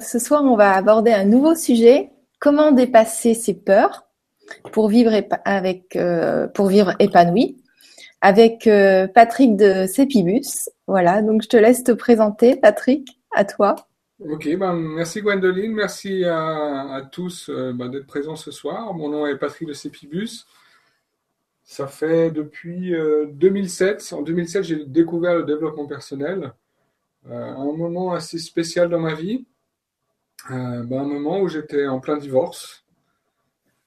Ce soir, on va aborder un nouveau sujet comment dépasser ses peurs pour vivre, euh, épanoui? Avec euh, Patrick de Cepibus. Voilà, donc je te laisse te présenter, Patrick, à toi. Ok, ben, merci Gwendoline, merci à, tous euh, ben, d'être présents ce soir. Mon nom est Patrick de Cepibus. Ça fait depuis 2007. En 2007, j'ai découvert le développement personnel. un moment assez spécial dans ma vie. Euh, ben, un moment où j'étais en plein divorce.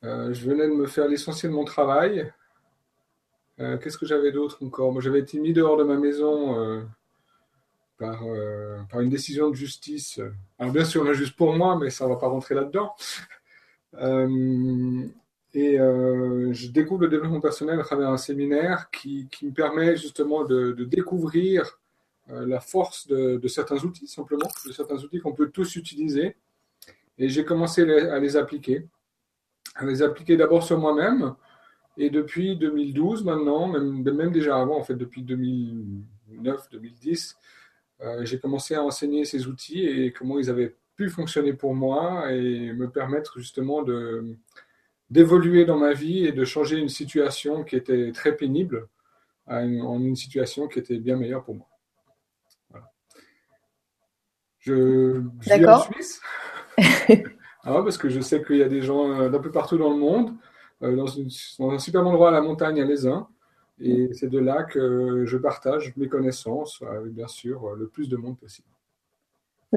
Euh, je venais de me faire l'essentiel de mon travail. Euh, qu'est-ce que j'avais d'autre encore? Moi, j'avais été mis dehors de ma maison par, une décision de justice. Alors, bien sûr, juste pour moi, mais ça ne va pas rentrer là-dedans. et je découvre le développement personnel à travers un séminaire qui, me permet justement de, découvrir la force de, certains outils, simplement, de certains outils qu'on peut tous utiliser et j'ai commencé à les appliquer. À les appliquer d'abord sur moi-même. Et depuis 2012 maintenant, même, même, déjà avant, en fait, depuis 2009-2010, euh, j'ai commencé à enseigner ces outils et comment ils avaient pu fonctionner pour moi et me permettre justement de d'évoluer dans ma vie et de changer une situation qui était très pénible en une situation qui était bien meilleure pour moi. Voilà. Je, je vis en Suisse. ah parce que je sais qu'il y a des gens euh, d'un peu partout dans le monde, euh, dans, un super endroit à la montagne à Lézin. Et c'est de là que je partage mes connaissances avec, bien sûr, le plus de monde possible.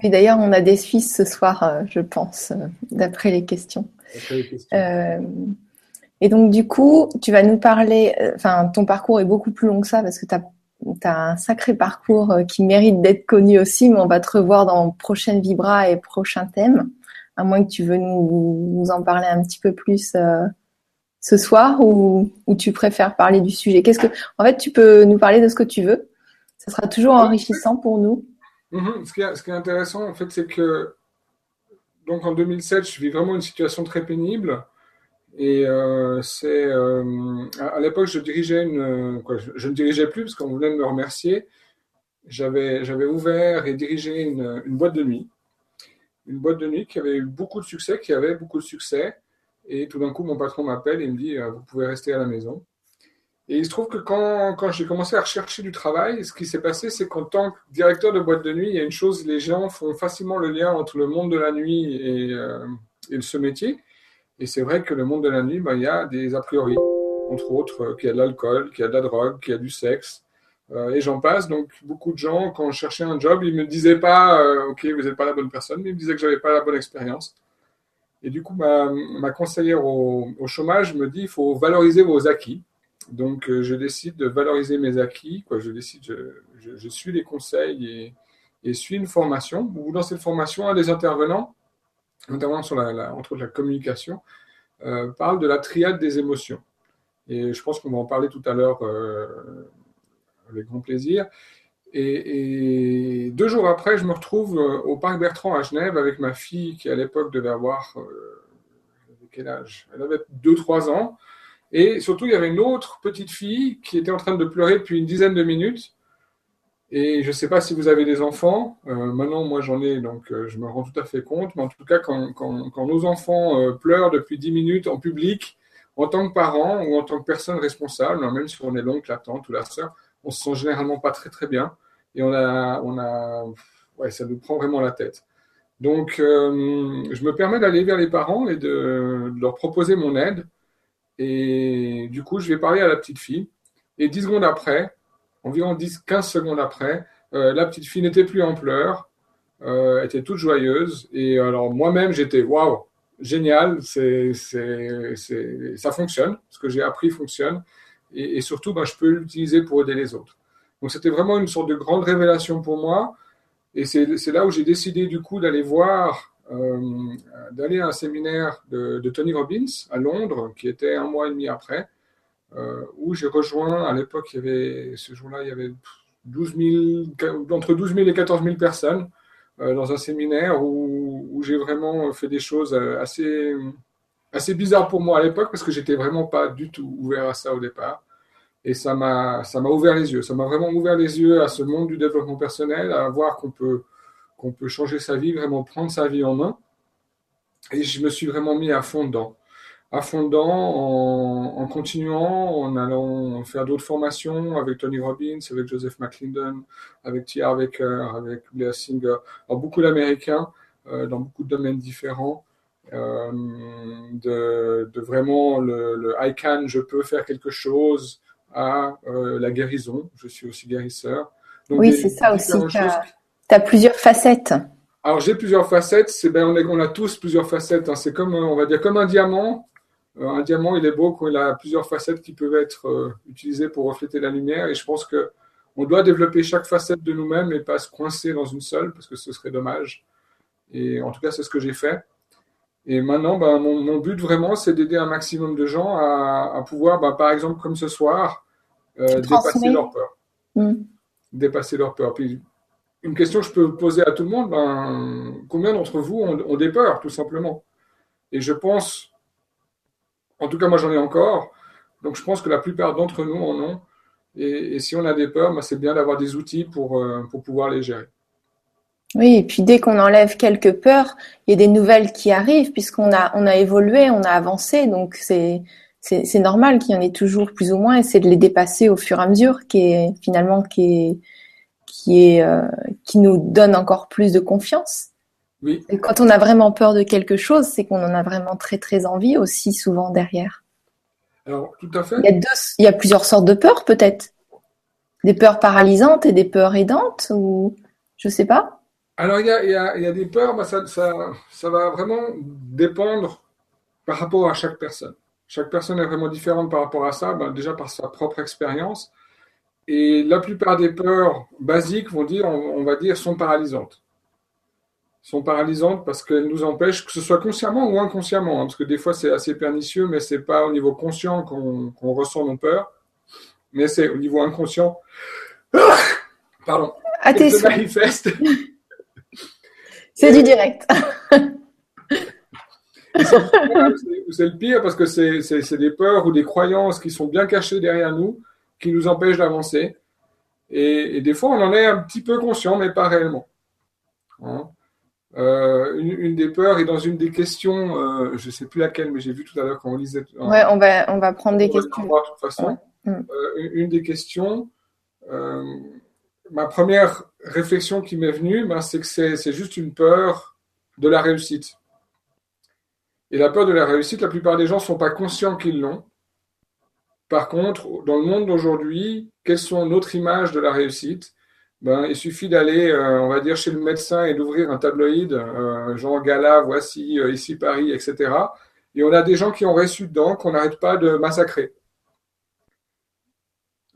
Oui, d'ailleurs, on a des Suisses ce soir, euh, je pense, d'après les questions. les questions. et donc, du coup, tu vas nous parler, enfin, ton parcours est beaucoup plus long que ça parce que tu as tu as un sacré parcours euh, qui mérite d'être connu aussi, mais on va te revoir dans prochaines Vibra et prochains thèmes, à moins que tu veux nous, en parler un petit peu plus euh, ce soir ou, ou, tu préfères parler du sujet. Qu'est-ce que, en fait, tu peux nous parler de ce que tu veux. Ça sera toujours enrichissant pour nous. Mm-hmm. ce, qui est, ce, qui est, intéressant, en fait, c'est que donc en 2007, je vis vraiment une situation très pénible. Et euh, c'est euh, à, l'époque, je dirigeais une, quoi, je, ne dirigeais plus parce qu'on venait de me remercier. J'avais, j'avais ouvert et dirigé une, une, boîte de nuit, une boîte de nuit qui avait eu beaucoup de succès, qui avait beaucoup de succès. Et tout d'un coup, mon patron m'appelle et me dit euh, Vous pouvez rester à la maison. Et il se trouve que quand, quand j'ai commencé à rechercher du travail, ce qui s'est passé, c'est qu'en tant que directeur de boîte de nuit, il y a une chose les gens font facilement le lien entre le monde de la nuit et, euh, et ce métier. Et c'est vrai que le monde de la nuit, ben, il y a des a priori, entre autres, euh, qu'il y a de l'alcool, qu'il y a de la drogue, qu'il y a du sexe, euh, et j'en passe. Donc, beaucoup de gens, quand je cherchais un job, ils ne me disaient pas, euh, OK, vous n'êtes pas la bonne personne, mais ils me disaient que je n'avais pas la bonne expérience. Et du coup, ma, conseillère au, chômage me dit, il faut valoriser vos acquis. Donc, je décide de valoriser mes acquis. Je décide, je, suis les conseils et, et suis une formation. Ou dans cette formation, un des intervenants notamment sur la, entre la communication, euh, parle de la triade des émotions. Et je pense qu'on va en parler tout à l'heure euh, avec grand plaisir. Et, deux jours après, je me retrouve euh, au Parc Bertrand à Genève avec ma fille qui à l'époque devait avoir quel âge? Elle avait 2-3 ans. Et surtout, il y avait une autre petite fille qui était en train de pleurer depuis une dizaine de minutes et je ne sais pas si vous avez des enfants. Euh, maintenant, moi, j'en ai, donc euh, je me rends tout à fait compte. Mais en tout cas, quand, quand, quand nos enfants euh, pleurent depuis 10 minutes en public, en tant que parents ou en tant que personne responsable, même si on est l'oncle, la tante ou la sœur, on se sent généralement pas très très bien. Et on a, on a, ouais, ça nous prend vraiment la tête. Donc, je me permets d'aller vers les parents et de, de leur proposer mon aide. Et du coup, je vais parler à la petite fille. Et 10 secondes après, environ 10-15 secondes après, euh, la petite fille n'était plus en pleurs, euh, était toute joyeuse. Et alors moi-même, j'étais waouh, génial, ça fonctionne, ce que j'ai appris fonctionne. Et, surtout, ben, je peux l'utiliser pour aider les autres. Donc c'était vraiment une sorte de grande révélation pour moi. Et c'est, là où j'ai décidé du coup d'aller voir, euh, d'aller à un séminaire de, Tony Robbins à Londres, qui était un mois et demi après. Euh, où j'ai rejoint, à l'époque, ce jour-là, il y avait 12 000, entre 12 000 et 14 000 personnes euh, dans un séminaire où, où j'ai vraiment fait des choses euh, assez, assez bizarres pour moi à l'époque parce que j'étais vraiment pas du tout ouvert à ça au départ. Et ça m'a, ça m'a ouvert les yeux. Ça m'a vraiment ouvert les yeux à ce monde du développement personnel, à voir qu'on peut, qu'on peut changer sa vie, vraiment prendre sa vie en main. Et je me suis vraiment mis à fond dedans. À fond dedans, en, continuant, en allant faire d'autres formations avec Tony Robbins, avec Joseph McClendon, avec T. Harvecker, avec Blair Singer, beaucoup d'Américains euh, dans beaucoup de domaines différents. Euh, de, vraiment le, le, I can, je peux faire quelque chose, à euh, la guérison. Je suis aussi guérisseur. oui, c'est ça aussi. Tu as, plusieurs facettes. Alors j'ai plusieurs facettes. C'est ben, on, on, a tous plusieurs facettes. Hein. C'est comme on va dire comme un diamant. Euh, un diamant, il est beau quand il a plusieurs facettes qui peuvent être utilisées pour refléter la lumière. Et je pense que on doit développer chaque facette de nous-mêmes et pas se coincer dans une seule parce que ce serait dommage. Et en tout cas, c'est ce que j'ai fait. Et maintenant, ben, mon, but vraiment, c'est d'aider un maximum de gens à, pouvoir, ben, par exemple, comme ce soir, euh, dépasser leur peur. Mm. Dépasser leur peur. Puis, une question que je peux poser à tout le monde, ben, combien d'entre vous ont, des peurs, tout simplement? Et je pense, en tout cas, moi j'en ai encore, donc je pense que la plupart d'entre nous en ont. Et, si on a des peurs, ben, c'est bien d'avoir des outils pour, euh, pour pouvoir les gérer. Oui, et puis dès qu'on enlève quelques peurs, il y a des nouvelles qui arrivent puisqu'on a on a évolué, on a avancé, donc c'est c'est normal qu'il y en ait toujours plus ou moins et c'est de les dépasser au fur et à mesure qui est finalement qui est qui est euh, qui nous donne encore plus de confiance. Oui. Et quand on a vraiment peur de quelque chose, c'est qu'on en a vraiment très très envie aussi souvent derrière. Alors tout à fait. Il y a deux, il y a plusieurs sortes de peurs peut-être. Des peurs paralysantes et des peurs aidantes ou je sais pas. Alors, il y a, des peurs, bah, ça, ça, va vraiment dépendre par rapport à chaque personne. Chaque personne est vraiment différente par rapport à ça, bah, déjà par sa propre expérience. Et la plupart des peurs basiques vont dire, on, va dire, sont paralysantes. Sont paralysantes parce qu'elles nous empêchent, que ce soit consciemment ou inconsciemment, hein, parce que des fois c'est assez pernicieux, mais c'est pas au niveau conscient qu'on ressent nos peurs, mais c'est au niveau inconscient. Pardon. À tes se manifeste c'est du direct. c'est le pire parce que c'est des peurs ou des croyances qui sont bien cachées derrière nous, qui nous empêchent d'avancer. Et, des fois, on en est un petit peu conscient, mais pas réellement. Hein. Euh, une, des peurs est dans une des questions, euh, je ne sais plus laquelle, mais j'ai vu tout à l'heure quand on lisait. Ouais, on va, on va prendre des questions. de toute façon. Mm. Euh, une, des questions, ma première réflexion qui m'est venue, ben, c'est que c'est juste une peur de la réussite. Et la peur de la réussite, la plupart des gens ne sont pas conscients qu'ils l'ont. Par contre, dans le monde d'aujourd'hui, quelles sont notre image de la réussite? Ben, Il suffit d'aller, euh, on va dire, chez le médecin et d'ouvrir un tabloïd, euh, genre Gala, voici, euh, ici Paris, etc. Et on a des gens qui ont reçu dedans qu'on n'arrête pas de massacrer.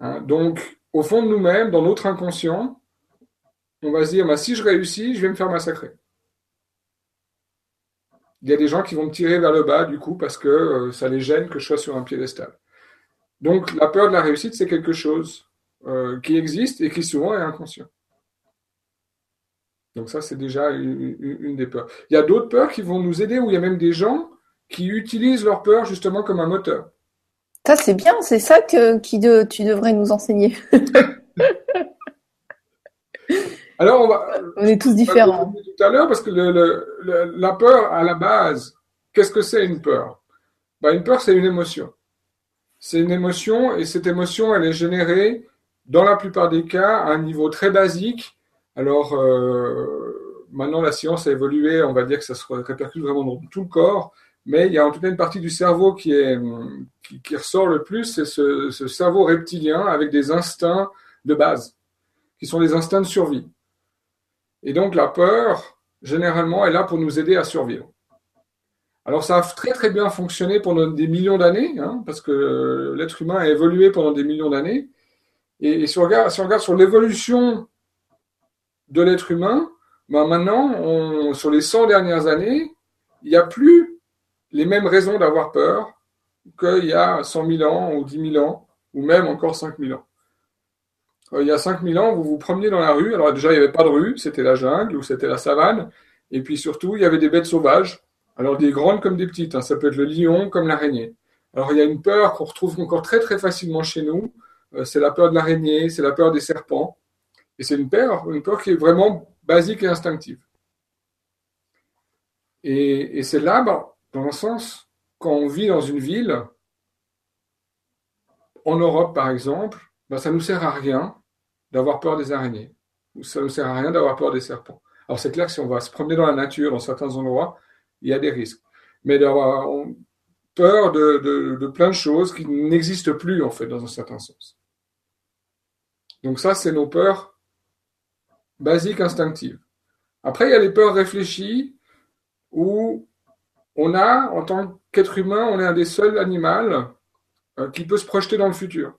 Hein, donc, au fond de nous-mêmes, dans notre inconscient, on va se dire, bah, si je réussis, je vais me faire massacrer. Il y a des gens qui vont me tirer vers le bas, du coup, parce que ça les gêne que je sois sur un piédestal. Donc, la peur de la réussite, c'est quelque chose euh, qui existe et qui souvent est inconscient. Donc ça, c'est déjà une, des peurs. Il y a d'autres peurs qui vont nous aider, où il y a même des gens qui utilisent leur peur justement comme un moteur. Ça, c'est bien, c'est ça que qui tu devrais nous enseigner. Alors, on, va, on est tous différents. Tout à l'heure, parce que la peur, à la base, qu'est-ce que c'est une peur? Ben, Une peur, c'est une émotion. C'est une émotion, et cette émotion, elle est générée, dans la plupart des cas, à un niveau très basique. Alors, euh, maintenant, la science a évolué, on va dire que ça se répercute vraiment dans tout le corps. Mais il y a en tout cas une partie du cerveau qui, ressort le plus, c'est ce, cerveau reptilien avec des instincts de base, qui sont des instincts de survie. Et donc la peur, généralement, est là pour nous aider à survivre. Alors ça a très très bien fonctionné pendant des millions d'années, hein, parce que l'être humain a évolué pendant des millions d'années. Et, si, on regarde, sur l'évolution de l'être humain, ben maintenant, sur les 100 dernières années, il n'y a plus les mêmes raisons d'avoir peur qu'il y a 100 000 ans ou 10 000 ans, ou même encore 5 000 ans. Euh, il y a 5 000 ans, vous vous promeniez dans la rue. Alors déjà, il n'y avait pas de rue, c'était la jungle ou c'était la savane. Et puis surtout, il y avait des bêtes sauvages. Alors des grandes comme des petites. Hein. Ça peut être le lion comme l'araignée. Alors il y a une peur qu'on retrouve encore très très facilement chez nous. Euh, c'est la peur de l'araignée, c'est la peur des serpents. Et c'est une peur, une peur qui est vraiment basique et instinctive. Et, c'est là, dans le sens, quand on vit dans une ville, en Europe par exemple, ben, ça ne nous sert à rien d'avoir peur des araignées. Ça ne nous sert à rien d'avoir peur des serpents. Alors c'est clair que si on va se promener dans la nature, dans certains endroits, il y a des risques. Mais d'avoir peur de, plein de choses qui n'existent plus en fait dans un certain sens. Donc ça, c'est nos peurs basiques instinctives. Après, il y a les peurs réfléchies où on a, en tant qu'être humain, on est un des seuls animaux euh, qui peut se projeter dans le futur.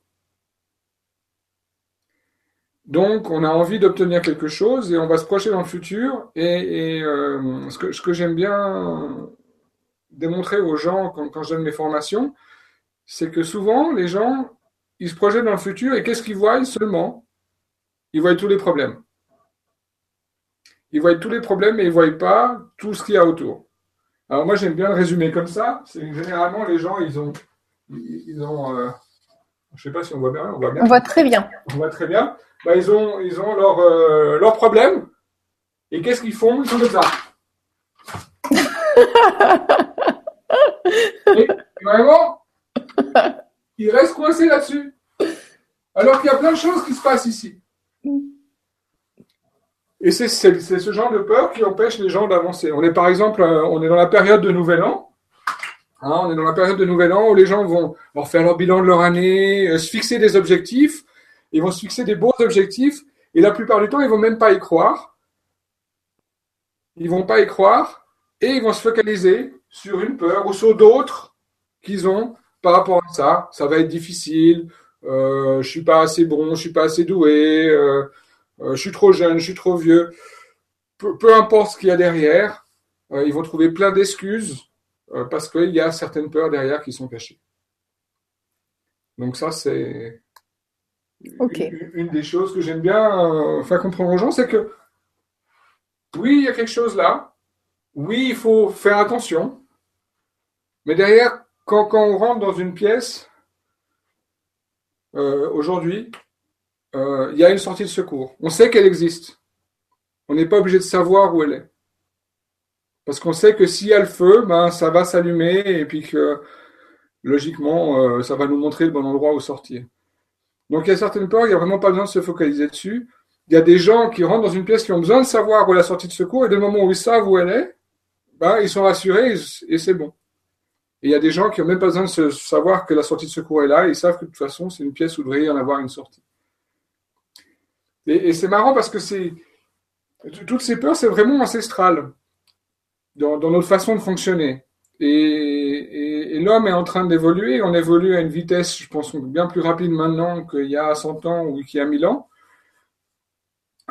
Donc, on a envie d'obtenir quelque chose et on va se projeter dans le futur. Et, euh, ce que, j'aime bien démontrer aux gens quand, je donne mes formations, c'est que souvent, les gens, ils se projettent dans le futur et qu'est-ce qu'ils voient seulement? Ils voient tous les problèmes. Ils voient tous les problèmes et ils ne voient pas tout ce qu'il y a autour. Alors moi, j'aime bien le résumer comme ça. C'est généralement, les gens, ils ont... Ils ont euh, je ne sais pas si on voit bien. On voit, bien. on voit très bien. On voit très bien. Bah, ils ont, ils ont leurs euh, leur. Et qu'est-ce qu'ils font? Ils sont comme ça. et vraiment, ils restent coincés là-dessus. Alors qu'il y a plein de choses qui se passent ici. Et c'est ce genre de peur qui empêche les gens d'avancer. On est par exemple, euh, on est dans la période de Nouvel An. Hein, on est dans la période de Nouvel An où les gens vont, vont faire leur bilan de leur année, euh, se fixer des objectifs. Ils vont se fixer des beaux objectifs. Et la plupart du temps, ils vont même pas y croire. Ils vont pas y croire. Et ils vont se focaliser sur une peur ou sur d'autres qu'ils ont par rapport à ça. Ça va être difficile. Euh, je suis pas assez bon, je suis pas assez doué. Euh, euh, je suis trop jeune, je suis trop vieux. Peu, importe ce qu'il y a derrière, ils vont trouver plein d'excuses parce qu'il y a certaines peurs derrière qui sont cachées. Donc ça, c'est une, des choses que j'aime bien faire comprendre aux gens, c'est que oui, il y a quelque chose là. Oui, il faut faire attention. Mais derrière, quand, on rentre dans une pièce, aujourd'hui, euh, il y a une sortie de secours. On sait qu'elle existe. On n'est pas obligé de savoir où elle est. Parce qu'on sait que s'il y a le feu, ben, ça va s'allumer et puis que logiquement, euh, ça va nous montrer le bon endroit où sortir. Donc il y a certaines peurs, il n'y a vraiment pas besoin de se focaliser dessus. Il y a des gens qui rentrent dans une pièce qui ont besoin de savoir où est la sortie de secours et dès le moment où ils savent où elle est, ben, ils sont rassurés et, c'est bon. Et il y a des gens qui n'ont même pas besoin de savoir que la sortie de secours est là, ils savent que de toute façon, c'est une pièce où devrait y en avoir une sortie. Et, c'est marrant parce que c'est toutes ces peurs, c'est vraiment ancestral dans, notre façon de fonctionner. Et, l'homme est en train d'évoluer. On évolue à une vitesse, je pense, bien plus rapide maintenant qu'il y a 100 ans ou qu'il y a 1000 ans.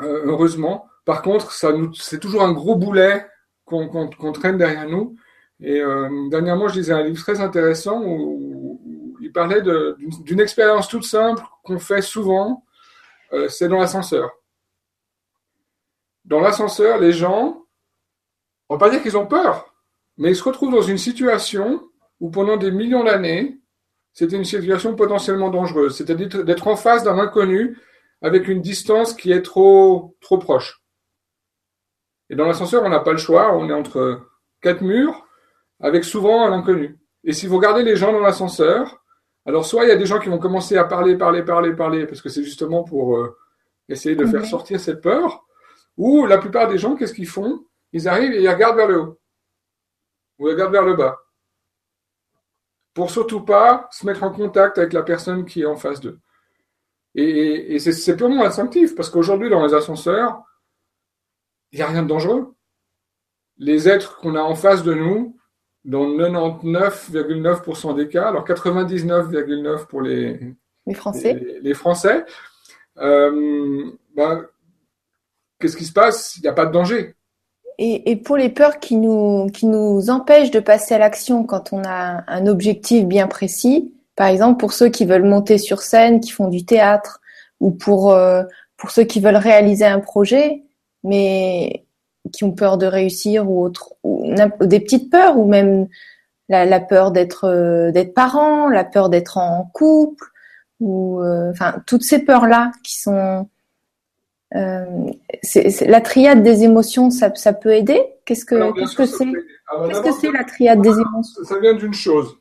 Euh, heureusement. Par contre, c'est toujours un gros boulet qu'on traîne derrière nous. Et euh, dernièrement, je lisais un livre très intéressant où il parlait d'une expérience toute simple qu'on fait souvent euh, c'est dans l'ascenseur. Dans l'ascenseur, les gens, on va pas dire qu'ils ont peur, mais ils se retrouvent dans une situation où pendant des millions d'années, c'était une situation potentiellement dangereuse, c'est-à-dire d'être en face d'un inconnu avec une distance qui est trop, trop proche. Et dans l'ascenseur, on n'a pas le choix, on est entre quatre murs, avec souvent un inconnu. Et si vous regardez les gens dans l'ascenseur, alors, soit il y a des gens qui vont commencer à parler, parler, parler, parler, parce que c'est justement pour euh, essayer de faire sortir cette peur, ou la plupart des gens, qu'est-ce qu'ils font? Ils arrivent et ils regardent vers le haut, ou ils regardent vers le bas, pour surtout pas se mettre en contact avec la personne qui est en face d'eux. Et, et c'est purement instinctif, parce qu'aujourd'hui, dans les ascenseurs, il n'y a rien de dangereux. Les êtres qu'on a en face de nous, dans 99,9% des cas, alors 99,9% pour les, les Français, les, Français euh, ben, qu'est-ce qui se passe? Il n'y a pas de danger. Et, et, pour les peurs qui nous, qui nous empêchent de passer à l'action quand on a un objectif bien précis, par exemple pour ceux qui veulent monter sur scène, qui font du théâtre, ou pour, euh, pour ceux qui veulent réaliser un projet, mais qui ont peur de réussir ou autre, ou des petites peurs ou même la, la peur d'être euh, d'être parent, la peur d'être en couple ou euh, enfin toutes ces peurs là qui sont c'est, la triade des émotions, ça, peut aider? Qu'est-ce que, qu'est-ce que c'est? Qu'est-ce que c'est la triade des émotions? Ça vient d'une chose.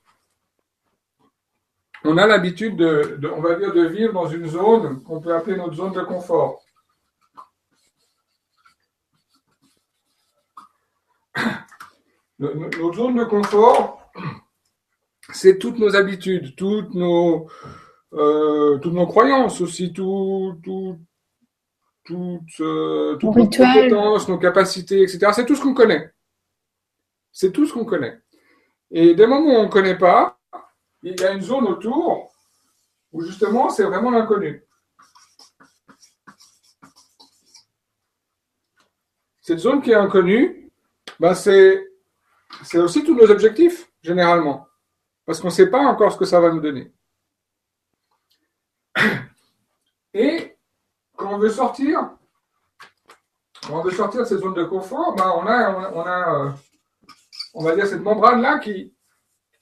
On a l'habitude de, on va dire, de vivre dans une zone qu'on peut appeler notre zone de confort. Notre zone de confort, c'est toutes nos habitudes, toutes nos, euh, toutes nos croyances aussi, tout, tout, toutes, euh, nos compétences, nos capacités, etc. C'est tout ce qu'on connaît. C'est tout ce qu'on connaît. Et des moments où on ne connaît pas, il y a une zone autour où justement c'est vraiment l'inconnu. Cette zone qui est inconnue, ben c'est, aussi tous nos objectifs, généralement. Parce qu'on ne sait pas encore ce que ça va nous donner. Et quand on veut sortir, quand on veut sortir de cette zone de confort, ben on a, on a, euh, on va dire cette membrane-là qui,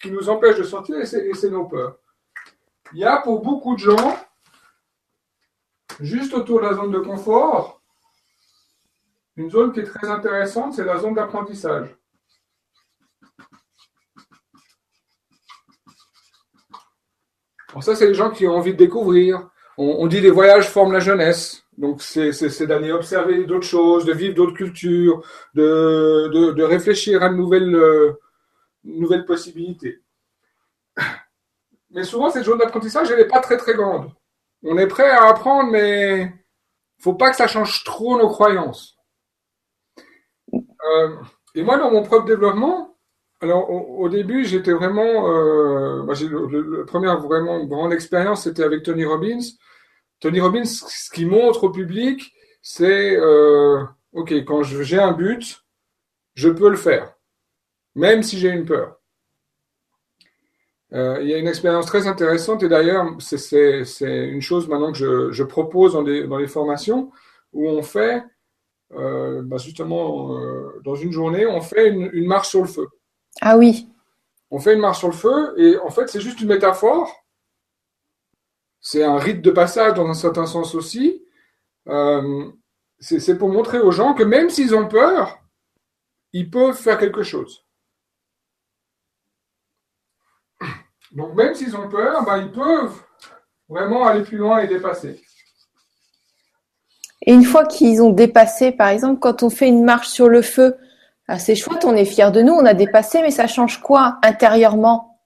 qui nous empêche de sortir et c'est nos peurs. Il y a pour beaucoup de gens, juste autour de la zone de confort, une zone qui est très intéressante, c'est la zone d'apprentissage. Alors ça, c'est les gens qui ont envie de découvrir. On, dit les voyages forment la jeunesse. Donc c'est d'aller observer d'autres choses, de vivre d'autres cultures, de, réfléchir à de nouvelles, euh, nouvelles possibilités. Mais souvent, cette zone d'apprentissage, elle n'est pas très très grande. On est prêt à apprendre, mais il faut pas que ça change trop nos croyances. Euh, et moi, dans mon propre développement, alors au, début, j'étais vraiment, euh, bah, le, première vraiment grande expérience, c'était avec Tony Robbins. Tony Robbins, ce qu'il montre au public, c'est euh, ok, quand j'ai un but, je peux le faire, même si j'ai une peur. Euh, il y a une expérience très intéressante et d'ailleurs, c'est une chose maintenant que je, propose dans les, dans les, formations où on fait, euh, bah, justement, euh, dans une journée, on fait une, marche sur le feu. Ah oui. On fait une marche sur le feu et en fait, c'est juste une métaphore. C'est un rite de passage dans un certain sens aussi. c'est pour montrer aux gens que même s'ils ont peur, ils peuvent faire quelque chose. Donc même s'ils ont peur, ben, ils peuvent vraiment aller plus loin et dépasser. Et une fois qu'ils ont dépassé, par exemple, quand on fait une marche sur le feu, ah, c'est chouette, on est fier de nous, on a dépassé, mais ça change quoi intérieurement?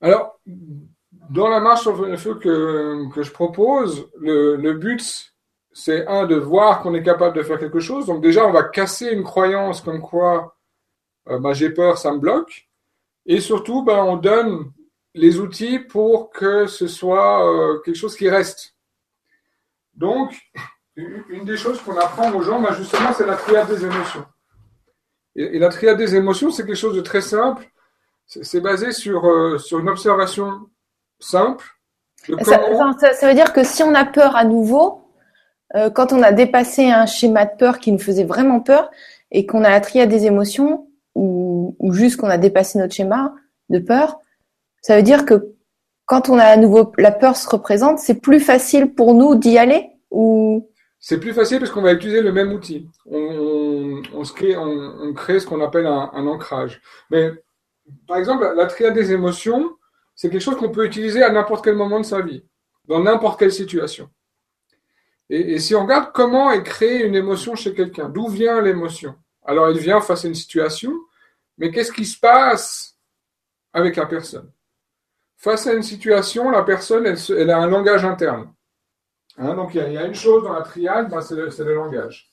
Alors, dans la marche sur le feu que, que je propose, le, le but, c'est un, de voir qu'on est capable de faire quelque chose. Donc déjà, on va casser une croyance comme quoi euh, bah, j'ai peur, ça me bloque. Et surtout, ben, on donne les outils pour que ce soit euh, quelque chose qui reste. Donc, une des choses qu'on apprend aux gens, ben, justement, c'est la triade des émotions. Et, la triade des émotions, c'est quelque chose de très simple. C'est basé sur, euh, sur une observation simple. Ça, ça, veut dire que si on a peur à nouveau, euh, quand on a dépassé un schéma de peur qui nous faisait vraiment peur et qu'on a la triade des émotions, ou, juste qu'on a dépassé notre schéma de peur, ça veut dire que quand on a à nouveau la peur se représente, c'est plus facile pour nous d'y aller ou? C'est plus facile parce qu'on va utiliser le même outil. On, crée ce qu'on appelle un, ancrage. Mais par exemple, la triade des émotions, c'est quelque chose qu'on peut utiliser à n'importe quel moment de sa vie, dans n'importe quelle situation. Et, et, si on regarde comment est créée une émotion chez quelqu'un, d'où vient l'émotion? Alors elle vient face à une situation, mais qu'est-ce qui se passe avec la personne? Face à une situation, la personne, elle, a un langage interne. Hein, donc il y, a, une chose dans la triade, ben, c'est le, langage.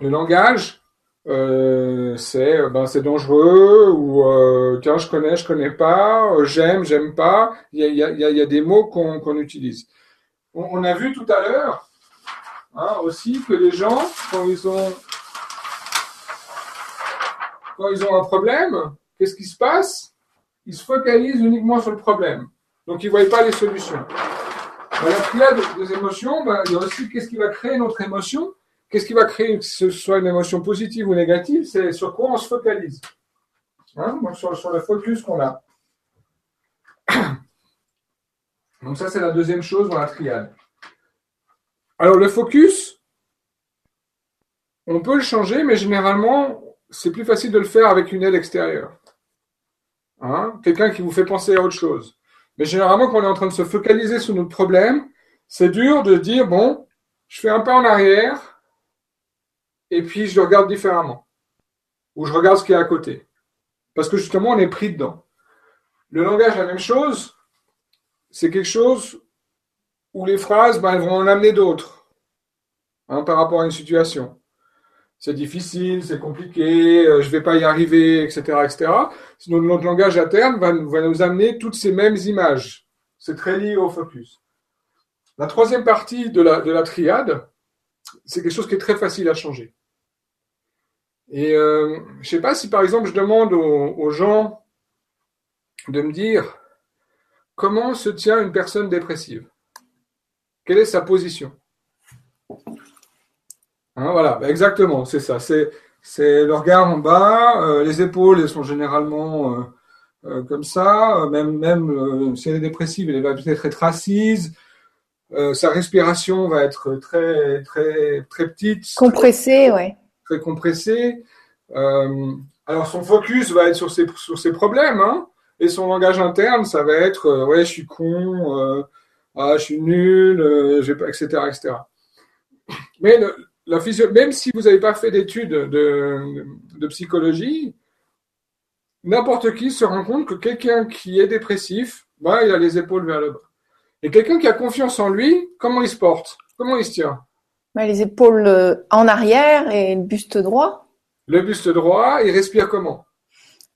Le langage, euh, ben, c'est dangereux ou euh, tiens je connais je connais pas euh, j'aime j'aime pas il y a, des mots qu'on utilise on, a vu tout à l'heure Hein, aussi que les gens, quand ils ont, quand ils ont un problème, qu'est-ce qui se passe? Ils se focalisent uniquement sur le problème. Donc, ils ne voient pas les solutions. Dans la triade des émotions, ben, il y a aussi qu'est-ce qui va créer notre émotion? Qu'est-ce qui va créer que ce soit une émotion positive ou négative? C'est sur quoi on se focalise. Hein, sur, sur le focus qu'on a. Donc ça, c'est la deuxième chose dans la triade. Alors le focus, on peut le changer, mais généralement, c'est plus facile de le faire avec une aide extérieure. Hein? Quelqu'un qui vous fait penser à autre chose. Mais généralement, quand on est en train de se focaliser sur notre problème, c'est dur de dire, bon, je fais un pas en arrière, et puis je regarde différemment. Ou je regarde ce qui est à côté. Parce que justement, on est pris dedans. Le langage, la même chose, c'est quelque chose où les phrases, ben, elles vont en amener d'autres hein, par rapport à une situation c'est difficile, c'est compliqué, euh, je ne vais pas y arriver, etc., etc. Sinon, notre langage interne va, nous amener toutes ces mêmes images. C'est très lié au focus. La troisième partie de la, de la triade, c'est quelque chose qui est très facile à changer. Et euh, je ne sais pas si, par exemple, je demande aux gens de me dire comment se tient une personne dépressive. Quelle est sa position? Hein, voilà, bah, exactement, c'est ça. C'est, c'est le regard en bas, euh, les épaules, elles sont généralement euh, euh, comme ça. Même, même si elle est dépressive, elle va peut-être être assise. sa respiration va être très, très, très petite. Compressée, ouais. Très compressée. alors son focus va être sur ses, sur ses problèmes, hein, et son langage interne, ça va être ouais, je suis con, ah, je suis nul, etc., etc. Mais le, la même si vous n'avez pas fait d'études de, psychologie, n'importe qui se rend compte que quelqu'un qui est dépressif, bah, il a les épaules vers le bas. Et quelqu'un qui a confiance en lui, comment il se porte? Comment il se tient? Bah, Les épaules euh, en arrière et le buste droit. Le buste droit, il respire comment?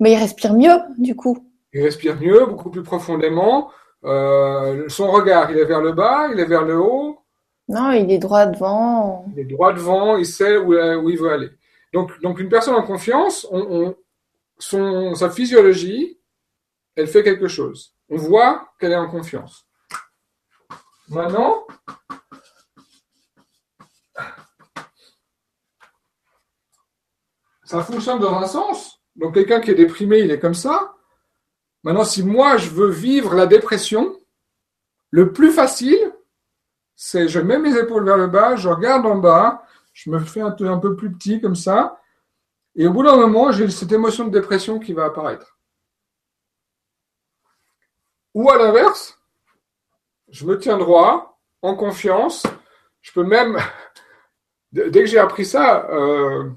Mais il respire mieux, du coup. Il respire mieux, beaucoup plus profondément. Euh, son regard, il est vers le bas, il est vers le haut. Non, il est droit devant. Il est droit devant, il sait où, il veut aller. Donc, une personne en confiance, sa physiologie, elle fait quelque chose. On voit qu'elle est en confiance. Maintenant, ça fonctionne dans un sens. Donc quelqu'un qui est déprimé, il est comme ça. Maintenant, si moi je veux vivre la dépression, le plus facile, c'est je mets mes épaules vers le bas, je regarde en bas, je me fais un, un peu plus petit comme ça, et au bout d'un moment, j'ai cette émotion de dépression qui va apparaître. Ou à l'inverse, je me tiens droit, en confiance, je peux même, dès que j'ai appris ça, euh,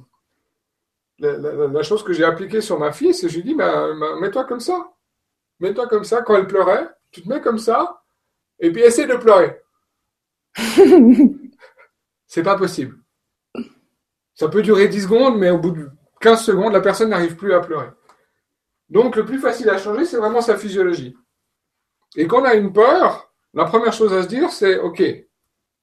la, chose que j'ai appliquée sur ma fille, c'est je lui dis, bah, bah, mets-toi comme ça. Mets-toi comme ça. Quand elle pleurait, tu te mets comme ça, et puis essaie de pleurer. c'est pas possible. Ça peut durer 10 secondes, mais au bout de 15 secondes, la personne n'arrive plus à pleurer. Donc, le plus facile à changer, c'est vraiment sa physiologie. Et quand on a une peur, la première chose à se dire, c'est OK,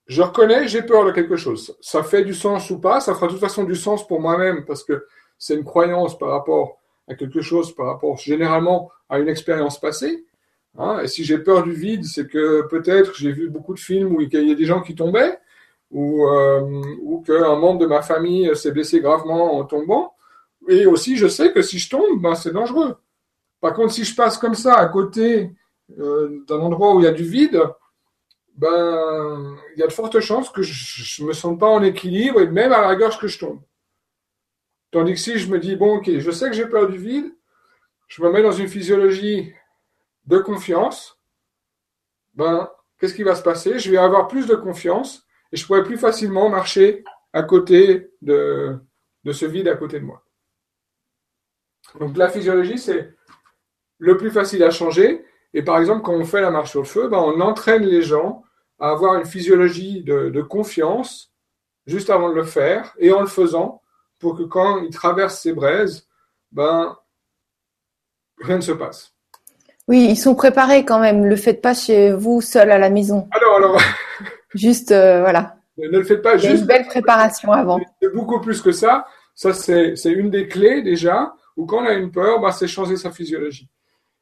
je reconnais, j'ai peur de quelque chose. Ça fait du sens ou pas, ça fera de toute façon du sens pour moi-même parce que c'est une croyance par rapport à quelque chose, par rapport généralement à une expérience passée. Hein, et si j'ai peur du vide, c'est que peut-être j'ai vu beaucoup de films où il y a des gens qui tombaient, ou, euh, ou qu'un membre de ma famille s'est blessé gravement en tombant. Et aussi, je sais que si je tombe, ben, c'est dangereux. Par contre, si je passe comme ça à côté euh, d'un endroit où il y a du vide, ben, il y a de fortes chances que je ne me sente pas en équilibre et même à la gorge que je tombe. Tandis que si je me dis, bon, ok, je sais que j'ai peur du vide, je me mets dans une physiologie de confiance, ben, qu'est-ce qui va se passer? Je vais avoir plus de confiance et je pourrai plus facilement marcher à côté de, ce vide à côté de moi. Donc la physiologie, c'est le plus facile à changer. Et par exemple, quand on fait la marche sur le feu, ben, on entraîne les gens à avoir une physiologie de, de, confiance juste avant de le faire et en le faisant pour que quand ils traversent ces braises, ben, rien ne se passe. Oui, ils sont préparés quand même. Le faites pas chez vous seul à la maison. Alors, alors. Juste, euh, voilà. Ne le faites pas Il y a juste. une belle préparation avant. C'est beaucoup plus que ça. Ça, c'est une des clés déjà. Ou quand on a une peur, bah, c'est changer sa physiologie.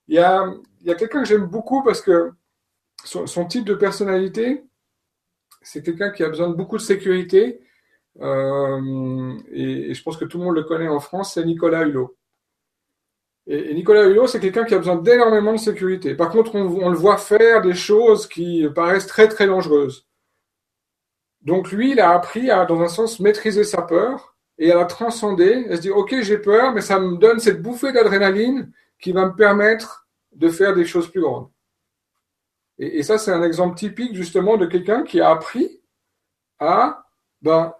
Il y a, il y a quelqu'un que j'aime beaucoup parce que son, son, type de personnalité, c'est quelqu'un qui a besoin de beaucoup de sécurité. Euh, et, et, je pense que tout le monde le connaît en France, c'est Nicolas Hulot. Et, Nicolas Hulot, c'est quelqu'un qui a besoin d'énormément de sécurité. Par contre, on, le voit faire des choses qui paraissent très très dangereuses. Donc lui, il a appris à, dans un sens, maîtriser sa peur et à la transcender, à se dire, ok, j'ai peur, mais ça me donne cette bouffée d'adrénaline qui va me permettre de faire des choses plus grandes. Et, ça, c'est un exemple typique justement de quelqu'un qui a appris à, ben,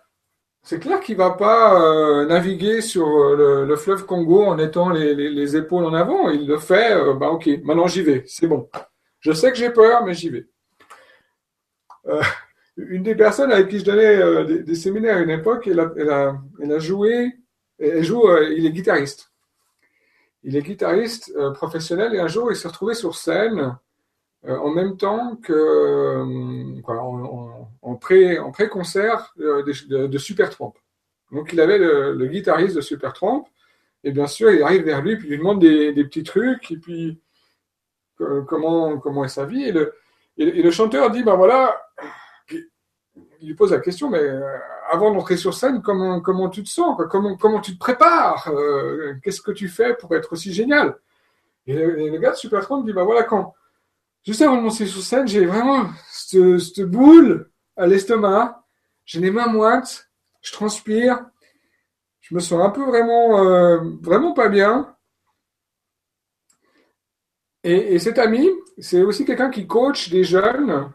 c'est clair qu'il va pas euh, naviguer sur euh, le, fleuve Congo en étant les, épaules en avant. Il le fait, euh, ben ok, maintenant j'y vais, c'est bon. Je sais que j'ai peur, mais j'y vais. une des personnes avec qui je donnais des, séminaires à une époque, elle a, joué, elle joue, il est guitariste. Il est guitariste professionnel et un jour il s'est retrouvé sur scène euh, en même temps que euh, en, pré, en pré-concert euh, de, de, Supertramp. Donc il avait le, guitariste de Supertramp, et bien sûr il arrive vers lui, puis il lui demande des, petits trucs, et puis comment, comment est sa vie. Et le, chanteur dit, ben voilà, il lui pose la question, mais avant d'entrer sur scène, comment, comment tu te sens comment, comment tu te prépares? Qu'est-ce que tu fais pour être aussi génial? Et le, gars de Supertramp dit, ben voilà, quand, Juste avant de monter sur scène, j'ai vraiment cette, boule à l'estomac. J'ai les mains moites, je transpire, je me sens un peu vraiment, euh, vraiment pas bien. Et, cet ami, c'est aussi quelqu'un qui coach des jeunes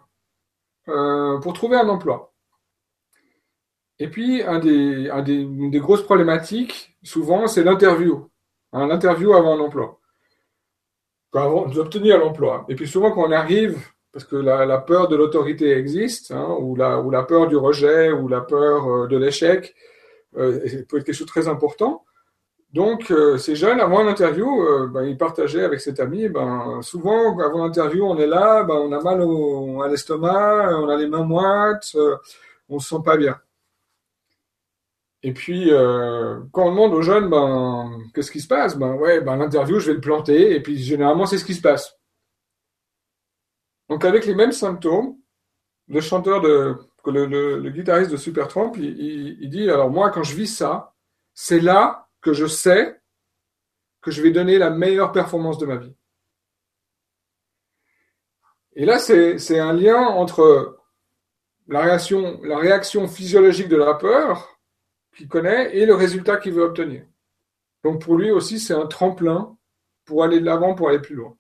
euh, pour trouver un emploi. Et puis, une des grosses problématiques, souvent, c'est l'interview. Hein, l'interview avant l'emploi d'obtenir l'emploi. Et puis souvent quand on arrive, parce que la, peur de l'autorité existe, hein, ou, la, peur du rejet, ou la peur euh, de l'échec, euh, peut être quelque chose de très important. Donc euh, ces jeunes, avant l'interview, euh, ben, ils partageaient avec cet ami, ben, souvent avant l'interview, on est là, ben, on a mal au, à l'estomac, on a les mains moites, on se sent pas bien. Et puis, euh, quand on demande aux jeunes, qu'est-ce qui se passe? Ben ouais, l'interview, je vais le planter, et puis généralement, c'est ce qui se passe. Donc, avec les mêmes symptômes, le chanteur de, le, guitariste de Supertramp, il, il, dit, alors moi, quand je vis ça, c'est là que je sais que je vais donner la meilleure performance de ma vie. Et là, c'est un lien entre la réaction physiologique de la peur qu'il connaît et le résultat qu'il veut obtenir. Donc pour lui aussi, c'est un tremplin pour aller de l'avant, pour aller plus loin.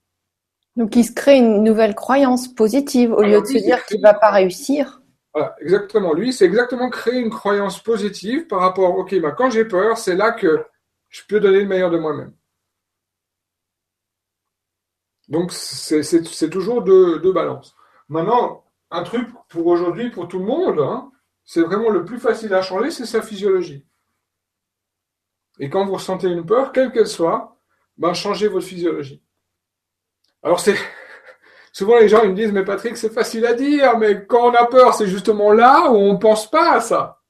Donc il se crée une nouvelle croyance positive au lieu de se dire qu'il ne va pas réussir. Voilà, exactement. Lui, c'est exactement créer une croyance positive par rapport, ok, bah, quand j'ai peur, c'est là que je peux donner le meilleur de moi-même. Donc c'est toujours deux de balance. Maintenant, un truc pour aujourd'hui, pour tout le monde, hein, c'est vraiment le plus facile à changer, c'est sa physiologie. Et quand vous ressentez une peur, quelle qu'elle soit, ben changez votre physiologie. Alors c'est souvent les gens ils me disent mais Patrick c'est facile à dire, mais quand on a peur c'est justement là où on ne pense pas à ça.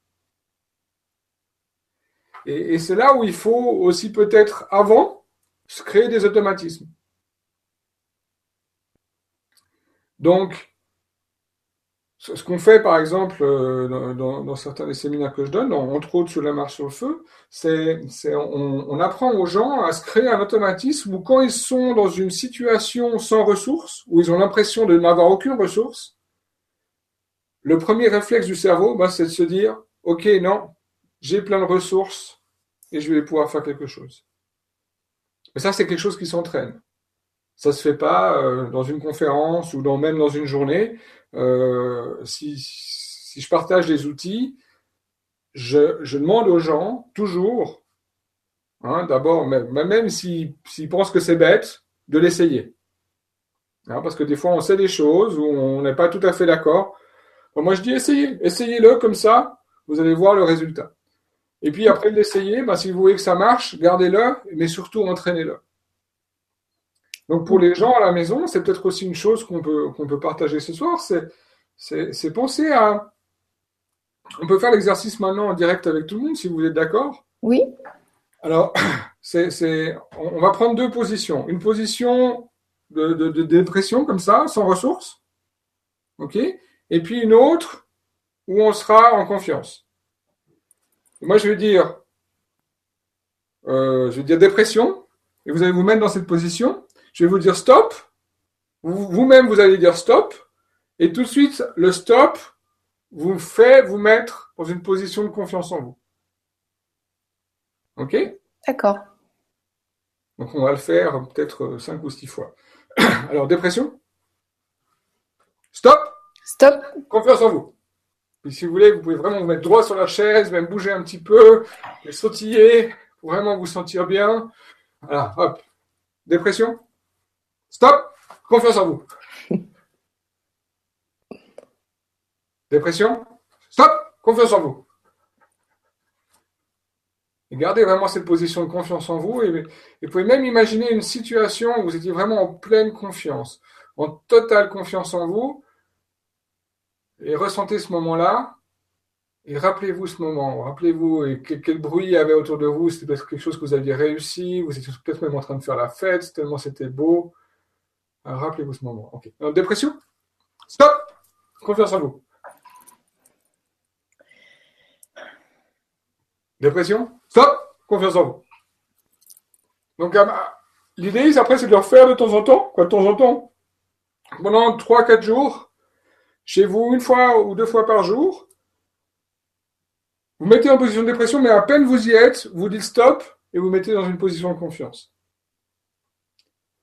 Et, et c'est là où il faut aussi peut-être avant se créer des automatismes. Donc ce qu'on fait, par exemple, euh, dans, certains des séminaires que je donne, entre autres sur la marche sur le feu, c'est on, on, apprend aux gens à se créer un automatisme où quand ils sont dans une situation sans ressources, où ils ont l'impression de n'avoir aucune ressource, le premier réflexe du cerveau, bah, c'est de se dire, OK, non, j'ai plein de ressources et je vais pouvoir faire quelque chose. Mais ça, c'est quelque chose qui s'entraîne. Ça se fait pas euh, dans une conférence ou dans, même dans une journée. Euh, si, je partage des outils, je, demande aux gens toujours, hein, d'abord, même, même s'ils pensent que c'est bête, de l'essayer. Hein, parce que des fois, on sait des choses où on n'est pas tout à fait d'accord. moi, je dis essayez, essayez-le comme ça, vous allez voir le résultat. Et puis après l'essayer, bah, si vous voyez que ça marche, gardez-le, mais surtout entraînez-le. Donc pour les gens à la maison, c'est peut-être aussi une chose qu'on peut, qu'on peut partager ce soir, c'est penser à... On peut faire l'exercice maintenant en direct avec tout le monde, si vous êtes d'accord? Oui. Alors, c'est, on va prendre deux positions. Une position de, de, dépression comme ça, sans ressources. OK? Et puis une autre où on sera en confiance. moi, je vais dire, euh, je vais dire dépression. et vous allez vous mettre dans cette position. Je vais vous dire stop. Vous-même, vous allez dire stop. Et tout de suite, le stop vous fait vous mettre dans une position de confiance en vous. OK? D'accord. Donc on va le faire peut-être cinq ou six fois. Alors, dépression? Stop Stop Confiance en vous. Et si vous voulez, vous pouvez vraiment vous mettre droit sur la chaise, même bouger un petit peu, et sautiller, pour vraiment vous sentir bien. Voilà, hop. Dépression? Stop Confiance en vous. Dépression Stop Confiance en vous. Et gardez vraiment cette position de confiance en vous. Et, vous pouvez même imaginer une situation où vous étiez vraiment en pleine confiance, en totale confiance en vous. Et ressentez ce moment-là. Et rappelez-vous ce moment. Rappelez-vous quel, bruit il y avait autour de vous. C'était peut-être quelque chose que vous aviez réussi. Vous étiez peut-être même en train de faire la fête, tellement c'était beau. Rappelez-vous ce moment. Ok. dépression? Stop Confiance en vous. Dépression? Stop Confiance en vous. Donc, euh, l'idée, après, c'est de le refaire de temps en temps, quoi, de temps en temps, pendant 3-4 jours, chez vous, une fois ou deux fois par jour. Vous mettez en position de dépression, mais à peine vous y êtes, vous dites stop et vous mettez dans une position de confiance.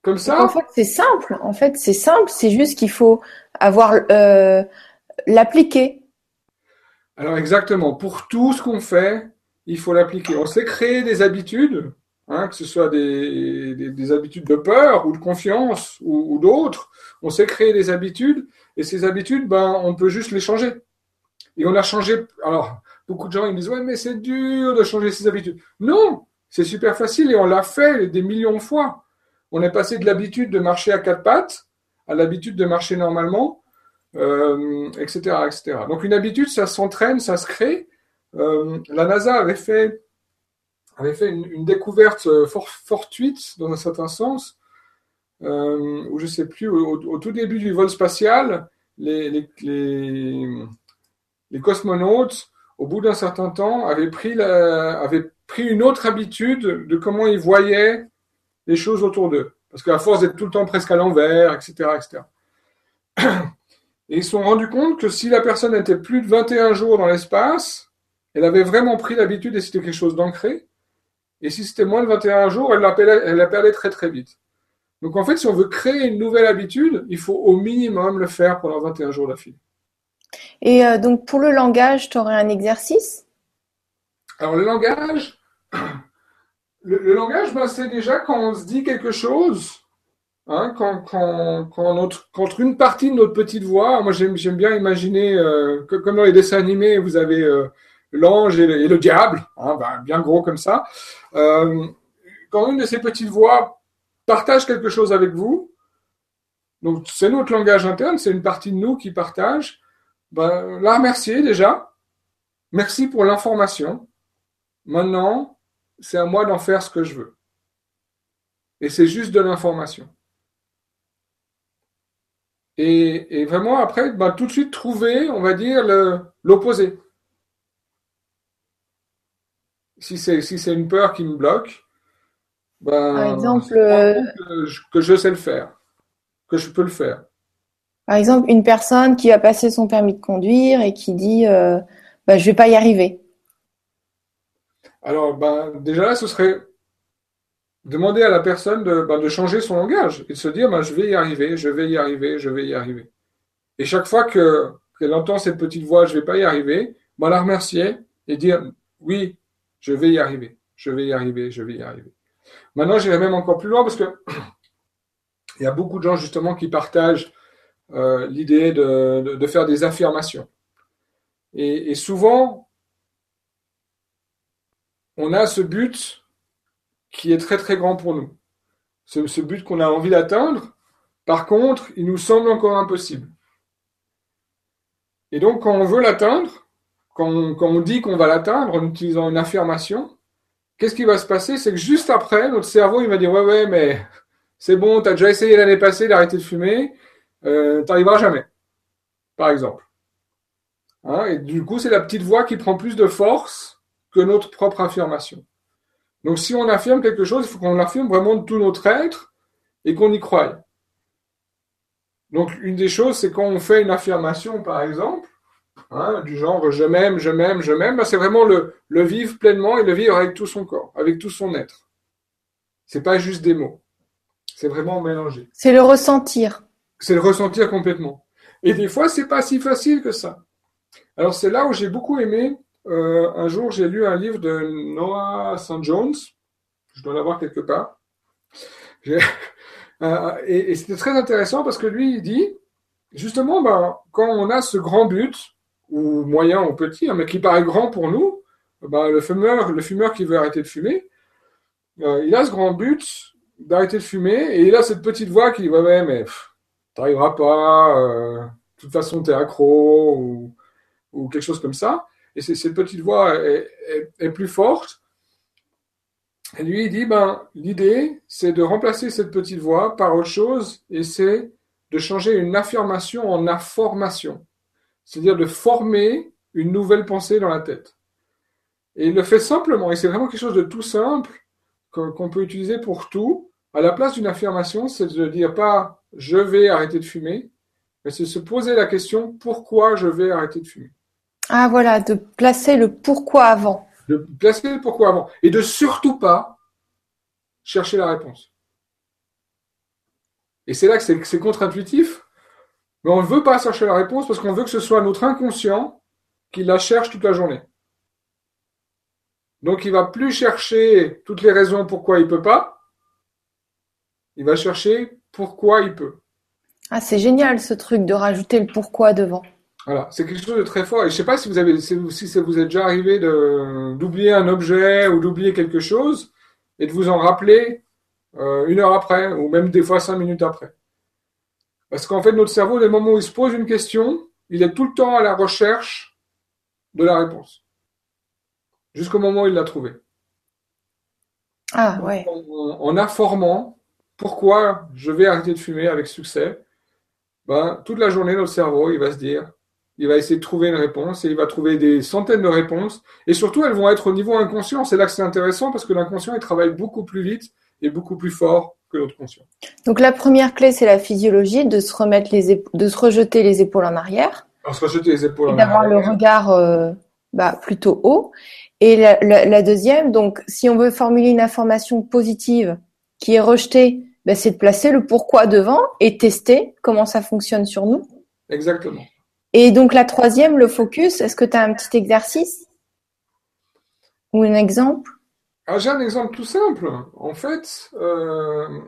Comme ça. En fait, c'est simple. En fait, c'est simple. C'est juste qu'il faut avoir euh, l'appliquer. Alors exactement. Pour tout ce qu'on fait, il faut l'appliquer. On sait créer des habitudes, hein, que ce soit des, des, habitudes de peur ou de confiance ou, d'autres. On sait créer des habitudes et ces habitudes, ben, on peut juste les changer. Et on a changé. Alors, beaucoup de gens ils me disent ouais, mais c'est dur de changer ces habitudes. Non, c'est super facile et on l'a fait des millions de fois. On est passé de l'habitude de marcher à quatre pattes à l'habitude de marcher normalement, euh, etc., etc. Donc une habitude, ça s'entraîne, ça se crée. Euh, la NASA avait fait, avait fait une, découverte euh, fortuite, dans un certain sens, euh, où je ne sais plus, au, tout début du vol spatial, les, les, les, cosmonautes, au bout d'un certain temps, avaient pris, la, avaient pris une autre habitude de comment ils voyaient les choses autour d'eux. Parce qu'à force d'être tout le temps presque à l'envers, etc., etc. Et ils se sont rendus compte que si la personne était plus de 21 jours dans l'espace, elle avait vraiment pris l'habitude et c'était quelque chose d'ancré. Et si c'était moins de 21 jours, elle la, perdait, très très vite. Donc en fait, si on veut créer une nouvelle habitude, il faut au minimum le faire pendant 21 jours d'affilée. Et euh, donc pour le langage, tu aurais un exercice? Alors le langage, le, langage, ben, c'est déjà quand on se dit quelque chose, hein, quand, quand, notre, une partie de notre petite voix, moi j'aime bien imaginer, euh, comme dans les dessins animés, vous avez... Euh, l'ange et, le diable, hein, ben, bien gros comme ça. Euh, quand une de ces petites voix partage quelque chose avec vous, donc c'est notre langage interne, c'est une partie de nous qui partage, ben, la remercier déjà. Merci pour l'information. Maintenant, c'est à moi d'en faire ce que je veux. Et c'est juste de l'information. Et, vraiment, après, ben, tout de suite trouver, on va dire, l'opposé si c'est si une peur qui me bloque, ben, par exemple, euh, que je, sais le faire, que je peux le faire. Par exemple, une personne qui a passé son permis de conduire et qui dit euh, ben, je vais pas y arriver. Alors, ben, déjà là, ce serait demander à la personne de, ben, de changer son langage et de se dire ben, je vais y arriver, je vais y arriver, je vais y arriver. Et chaque fois que qu'elle entend cette petite voix je vais pas y arriver, ben, la remercier et dire oui, je vais y arriver, je vais y arriver, je vais y arriver. Maintenant, j'irai même encore plus loin parce que il y a beaucoup de gens justement qui partagent euh, l'idée de, faire des affirmations. Et, souvent, on a ce but qui est très très grand pour nous. Ce, but qu'on a envie d'atteindre, par contre, il nous semble encore impossible. Et donc, quand on veut l'atteindre, quand on, dit qu'on va l'atteindre en utilisant une affirmation, qu'est-ce qui va se passer? C'est que juste après, notre cerveau, il va dire, ouais, ouais, mais c'est bon, tu as déjà essayé l'année passée d'arrêter de fumer, euh, tu n'arriveras jamais, par exemple. Hein, et du coup, c'est la petite voix qui prend plus de force que notre propre affirmation. Donc si on affirme quelque chose, il faut qu'on l'affirme vraiment de tout notre être et qu'on y croie. Donc une des choses, c'est quand on fait une affirmation, par exemple, hein, du genre je m'aime, je m'aime, je m'aime, ben, c'est vraiment le, le vivre pleinement et le vivre avec tout son corps, avec tout son être. C'est pas juste des mots. C'est vraiment mélangé. C'est le ressentir. C'est le ressentir complètement. Et des fois, c'est pas si facile que ça. Alors c'est là où j'ai beaucoup aimé. Euh, un jour, j'ai lu un livre de Noah St. Jones. Je dois l'avoir quelque part. Euh, et, c'était très intéressant parce que lui, il dit, justement, ben, quand on a ce grand but, ou moyen ou petit, hein, mais qui paraît grand pour nous, ben, le, fumeur, le fumeur qui veut arrêter de fumer, euh, il a ce grand but d'arrêter de fumer et il a cette petite voix qui dit, ouais, ouais, mais t'arriveras pas, de toute façon, t'es accro, ou quelque chose comme ça. Et cette petite voix est, plus forte. Et lui, il dit, ben, l'idée, c'est de remplacer cette petite voix par autre chose, et c'est de changer une affirmation en information. C'est-à-dire de former une nouvelle pensée dans la tête. Et il le fait simplement, et c'est vraiment quelque chose de tout simple qu'on peut utiliser pour tout. À la place d'une affirmation, c'est de dire pas je vais arrêter de fumer, mais c'est se poser la question pourquoi je vais arrêter de fumer? Ah voilà, de placer le pourquoi avant. De placer le pourquoi avant. Et de surtout pas chercher la réponse. Et c'est là que c'est contre-intuitif. Mais on ne veut pas chercher la réponse parce qu'on veut que ce soit notre inconscient qui la cherche toute la journée. Donc il va plus chercher toutes les raisons pourquoi il peut pas. Il va chercher pourquoi il peut. Ah, c'est génial ce truc de rajouter le pourquoi devant. Voilà, c'est quelque chose de très fort. Et je ne sais pas si vous avez, si, ça vous est déjà arrivé d'oublier un objet ou d'oublier quelque chose et de vous en rappeler euh, une heure après ou même des fois cinq minutes après. Parce qu'en fait, notre cerveau, dès le moment où il se pose une question, il est tout le temps à la recherche de la réponse. Jusqu'au moment où il l'a trouvée. Ah ouais. En, en, informant pourquoi je vais arrêter de fumer avec succès, ben, toute la journée, notre cerveau, il va se dire il va essayer de trouver une réponse et il va trouver des centaines de réponses. Et surtout, elles vont être au niveau inconscient. C'est là que c'est intéressant parce que l'inconscient, il travaille beaucoup plus vite et beaucoup plus fort que notre conscient. Donc la première clé, c'est la physiologie, de se remettre les de se rejeter les épaules en arrière. Alors, se rejeter les épaules et D'avoir le regard euh, bah, plutôt haut. Et la, deuxième, donc si on veut formuler une information positive qui est rejetée, bah, c'est de placer le pourquoi devant et tester comment ça fonctionne sur nous. Exactement. Et donc la troisième, le focus, est-ce que tu as un petit exercice? Ou un exemple? Ah, J'ai un exemple tout simple. En fait, euh,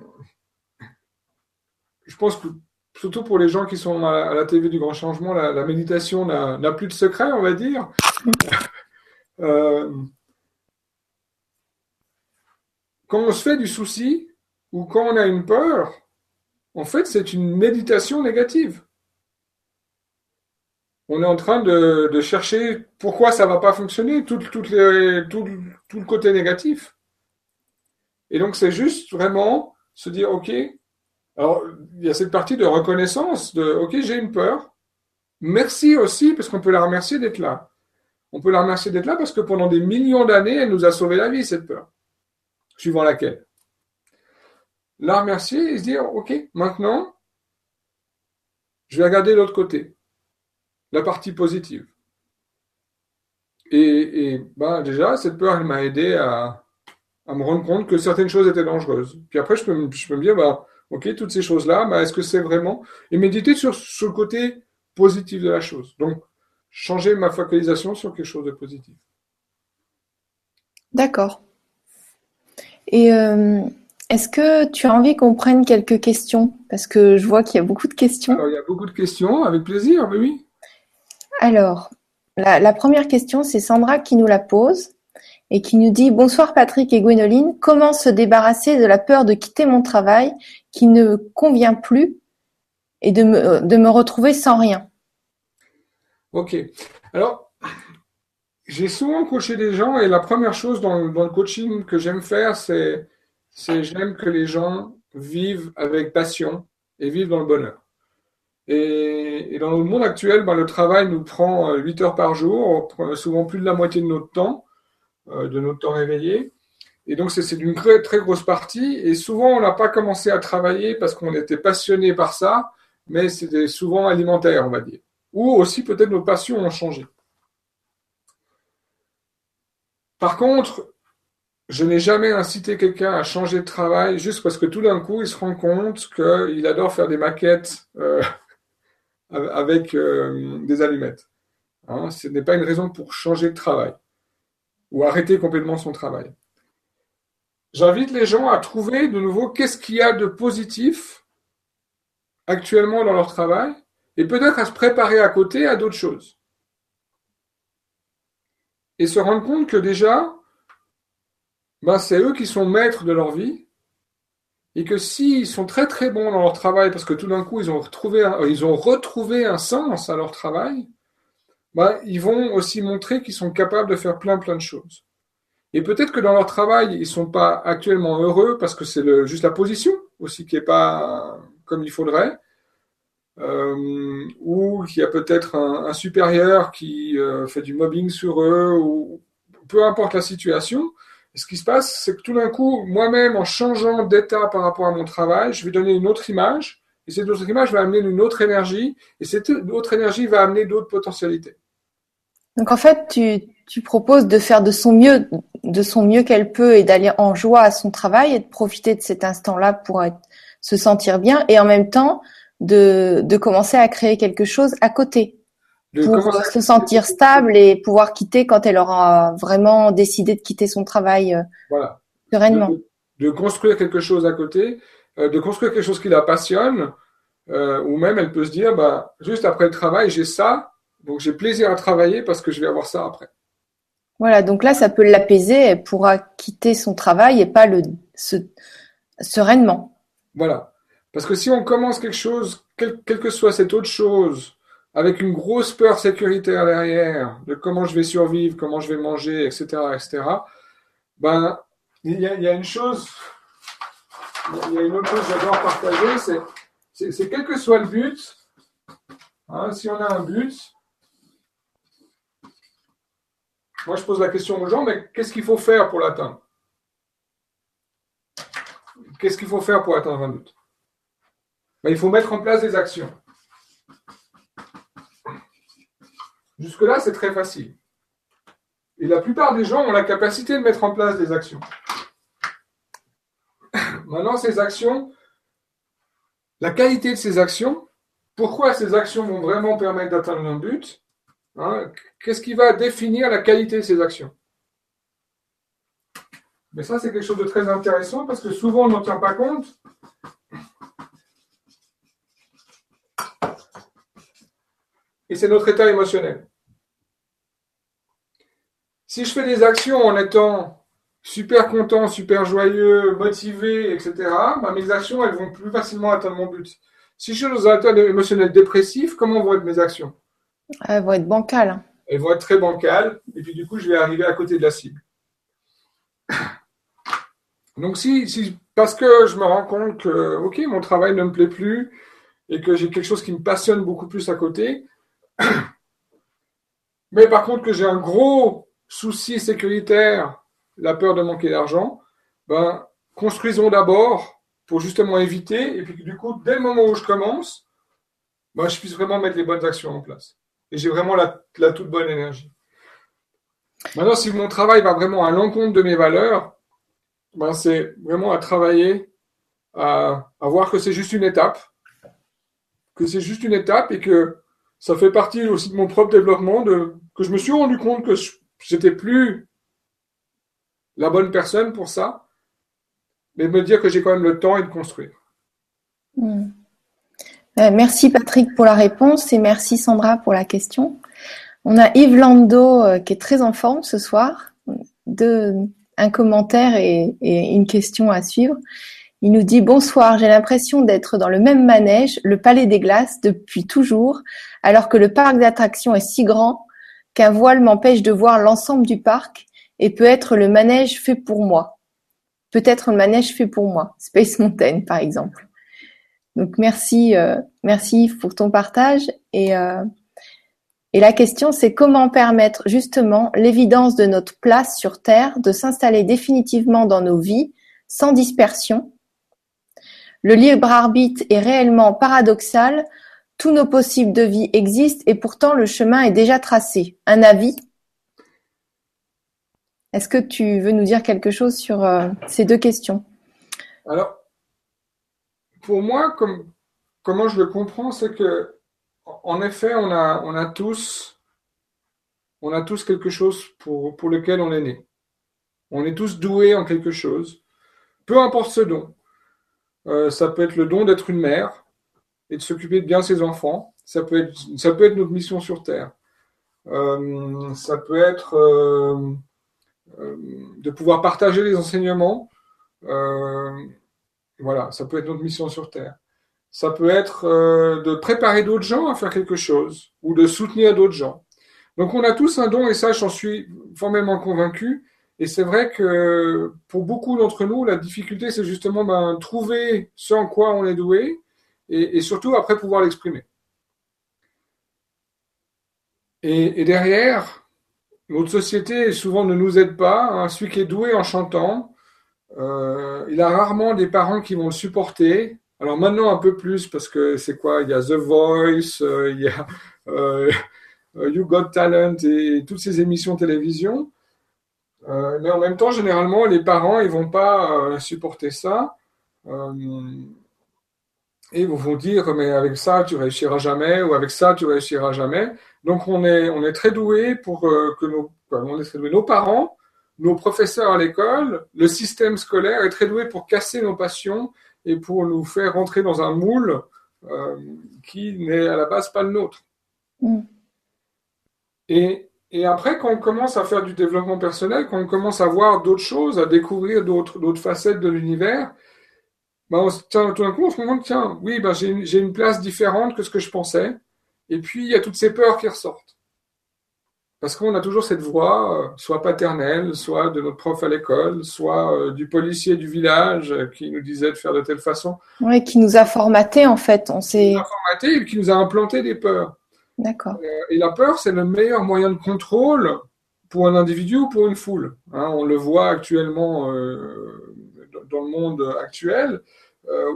je pense que surtout pour les gens qui sont à la TV du grand changement, la, méditation n'a plus de secret, on va dire. Euh, quand on se fait du souci ou quand on a une peur, en fait, c'est une méditation négative on est en train de, chercher pourquoi ça ne va pas fonctionner, tout, le côté négatif. Et donc, c'est juste vraiment se dire, OK, alors il y a cette partie de reconnaissance, de OK, j'ai une peur. Merci aussi, parce qu'on peut la remercier d'être là. On peut la remercier d'être là parce que pendant des millions d'années, elle nous a sauvé la vie, cette peur, suivant laquelle. La remercier et se dire, OK, maintenant, je vais regarder l'autre côté la partie positive. Et, et ben déjà, cette peur, elle m'a aidé à, me rendre compte que certaines choses étaient dangereuses. Puis après, je peux, je peux me dire, bah, ok, toutes ces choses-là, bah, est-ce que c'est vraiment... Et méditer sur, sur le côté positif de la chose. Donc, changer ma focalisation sur quelque chose de positif. D'accord. Et euh, est-ce que tu as envie qu'on prenne quelques questions? Parce que je vois qu'il y a beaucoup de questions. Alors, il y a beaucoup de questions, avec plaisir, mais oui. Alors, la, première question, c'est Sandra qui nous la pose et qui nous dit Bonsoir Patrick et Gwénoline, comment se débarrasser de la peur de quitter mon travail qui ne convient plus et de me, de me retrouver sans rien? Ok. Alors, j'ai souvent coaché des gens et la première chose dans, le coaching que j'aime faire, c'est j'aime que les gens vivent avec passion et vivent dans le bonheur. Et, dans le monde actuel, ben, le travail nous prend 8 euh, heures par jour, souvent plus de la moitié de notre temps, euh, de notre temps réveillé. Et donc, c'est d'une très, très grosse partie. Et souvent, on n'a pas commencé à travailler parce qu'on était passionné par ça, mais c'était souvent alimentaire, on va dire. Ou aussi, peut-être, nos passions ont changé. Par contre, je n'ai jamais incité quelqu'un à changer de travail juste parce que tout d'un coup, il se rend compte qu'il adore faire des maquettes euh, avec euh, des allumettes. Hein, ce n'est pas une raison pour changer de travail ou arrêter complètement son travail. J'invite les gens à trouver de nouveau qu'est-ce qu'il y a de positif actuellement dans leur travail et peut-être à se préparer à côté à d'autres choses. Et se rendre compte que déjà, ben c'est eux qui sont maîtres de leur vie et que s'ils sont très très bons dans leur travail parce que tout d'un coup ils ont retrouvé un, ils ont retrouvé un sens à leur travail, ben, ils vont aussi montrer qu'ils sont capables de faire plein plein de choses. Et peut-être que dans leur travail, ils sont pas actuellement heureux parce que c'est juste la position aussi qui est pas comme il faudrait, euh, ou qu'il y a peut-être un, supérieur qui euh, fait du mobbing sur eux, ou peu importe la situation. Ce qui se passe, c'est que tout d'un coup, moi-même, en changeant d'état par rapport à mon travail, je vais donner une autre image, et cette autre image va amener une autre énergie, et cette autre énergie va amener d'autres potentialités. Donc en fait, tu, proposes de faire de son mieux, de son mieux qu'elle peut et d'aller en joie à son travail et de profiter de cet instant-là pour se sentir bien et en même temps de commencer à créer quelque chose à côté pour se sentir stable et pouvoir quitter quand elle aura vraiment décidé de quitter son travail euh, voilà. sereinement. De, construire quelque chose à côté, euh, de construire quelque chose qui la passionne, euh, ou même elle peut se dire, bah, juste après le travail, j'ai ça, donc j'ai plaisir à travailler parce que je vais avoir ça après. Voilà, donc là, ça peut l'apaiser, elle pourra quitter son travail et pas le sereinement. Voilà. Parce que si on commence quelque chose, quelle que soit cette autre chose, avec une grosse peur sécuritaire derrière, de comment je vais survivre, comment je vais manger, etc., etc., ben, il y a, une chose, il y a une autre chose que j'adore partager, c'est quel que soit le but, hein, si on a un but, moi, je pose la question aux gens, mais qu'est-ce qu'il faut faire pour l'atteindre? Qu'est-ce qu'il faut faire pour atteindre un but? Ben, Il faut mettre en place des actions. Jusque-là, c'est très facile. Et la plupart des gens ont la capacité de mettre en place des actions. Maintenant, ces actions, la qualité de ces actions, pourquoi ces actions vont vraiment permettre d'atteindre un but Hein, qu'est-ce qui va définir la qualité de ces actions? Mais ça, c'est quelque chose de très intéressant parce que souvent, on n'en tient pas compte. Et c'est notre état émotionnel. Si je fais des actions en étant super content, super joyeux, motivé, etc., bah, mes actions, elles vont plus facilement atteindre mon but. Si je suis dans un état émotionnel dépressif, comment vont être mes actions? Elles vont être bancales. Elles vont être très bancales. Et puis du coup, je vais arriver à côté de la cible. Donc si, parce que je me rends compte que, ok, mon travail ne me plaît plus et que j'ai quelque chose qui me passionne beaucoup plus à côté, mais par contre que j'ai un gros souci sécuritaire, la peur de manquer d'argent, ben, construisons d'abord pour justement éviter, et puis du coup, dès le moment où je commence, ben, je puisse vraiment mettre les bonnes actions en place et j'ai vraiment la, toute bonne énergie. Maintenant, si mon travail va vraiment à l'encontre de mes valeurs, ben c'est vraiment à travailler, à, voir que c'est juste une étape, que c'est juste une étape et que ça fait partie aussi de mon propre développement, de, que je me suis rendu compte que j'étais plus la bonne personne pour ça, mais me dire que j'ai quand même le temps et de construire. Hmm. Euh, merci Patrick pour la réponse et merci Sandra pour la question. On a Yves Lando euh, qui est très en forme ce soir. Un commentaire et, une question à suivre. Il nous dit bonsoir, j'ai l'impression d'être dans le même manège, le Palais des Glaces, depuis toujours, alors que le parc d'attractions est si grand qu'un voile m'empêche de voir l'ensemble du parc et peut être le manège fait pour moi. Peut-être le manège fait pour moi, Space Mountain par exemple. Donc merci, euh, merci pour ton partage et euh, Et la question, c'est comment permettre justement l'évidence de notre place sur Terre, de s'installer définitivement dans nos vies, sans dispersion? Le libre arbitre est réellement paradoxal, tous nos possibles de vie existent et pourtant le chemin est déjà tracé. Un avis? Est-ce que tu veux nous dire quelque chose sur euh, ces deux questions? Alors, pour moi, comme, comment je le comprends, c'est que en effet, on a, tous, quelque chose pour, pour lequel on est né. On est tous doués en quelque chose, peu importe ce don. Euh, ça peut être le don d'être une mère et de s'occuper de bien ses enfants. Ça peut être, ça peut être notre mission sur Terre. Euh, ça peut être euh, de pouvoir partager les enseignements. voilà, ça peut être notre mission sur Terre. Ça peut être euh, de préparer d'autres gens à faire quelque chose ou de soutenir d'autres gens. Donc on a tous un don et ça, j'en suis formellement convaincu. Et c'est vrai que pour beaucoup d'entre nous, la difficulté, c'est justement ben, trouver ce en quoi on est doué et, surtout après pouvoir l'exprimer. Et, derrière, notre société souvent ne nous aide pas. Celui qui est doué en chantant, euh, il a rarement des parents qui vont le supporter alors maintenant un peu plus parce que c'est quoi? Il y a The Voice, euh, il y a euh, You Got Talent et toutes ces émissions télévision. Mais en même temps, généralement, les parents ils vont pas supporter ça et ils vont dire mais avec ça tu réussiras jamais ou avec ça tu réussiras jamais. Donc on est on est très doué pour que nos on est très doué. nos parents, nos professeurs à l'école, le système scolaire est très doué pour casser nos passions et pour nous faire rentrer dans un moule euh, qui n'est à la base pas le nôtre. Mm. Et, et, après, quand on commence à faire du développement personnel, quand on commence à voir d'autres choses, à découvrir d'autres facettes de l'univers, ben on, tiens, tout d'un coup, on se rend compte, tiens, oui, ben j'ai une place différente que ce que je pensais. Et puis, il y a toutes ces peurs qui ressortent. Parce qu'on a toujours cette voix, euh, soit paternelle, soit de notre prof à l'école, soit euh, du policier du village euh, qui nous disait de faire de telle façon. Oui, qui nous a formaté en fait. On s'est formaté et qui nous a implanté des peurs. D'accord. et la peur, c'est le meilleur moyen de contrôle pour un individu ou pour une foule. Hein, on le voit actuellement dans le monde actuel,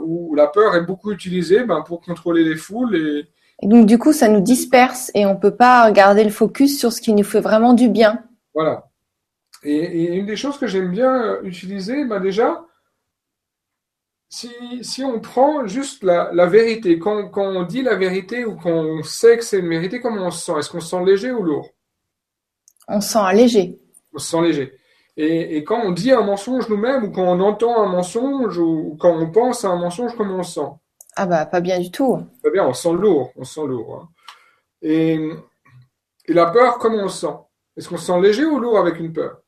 où la peur est beaucoup utilisée ben, pour contrôler les foules et, et donc, du coup, ça nous disperse et on ne peut pas garder le focus sur ce qui nous fait vraiment du bien. Voilà. Et, une des choses que j'aime bien euh, utiliser, bah déjà, si, si, on prend juste la, la vérité, quand, quand, on dit la vérité ou quand on sait que c'est une vérité, comment on se sent? Est-ce qu'on se sent léger ou lourd? On se sent léger. On se sent léger. Et, et quand on dit un mensonge nous-mêmes ou quand on entend un mensonge ou quand on pense à un mensonge, comment on se sent? Ah bah pas bien du tout. Pas bien, on sent lourd, on sent lourd. Hein. Et, et, la peur, comment on sent? Est-ce qu'on se sent léger ou lourd avec une peur?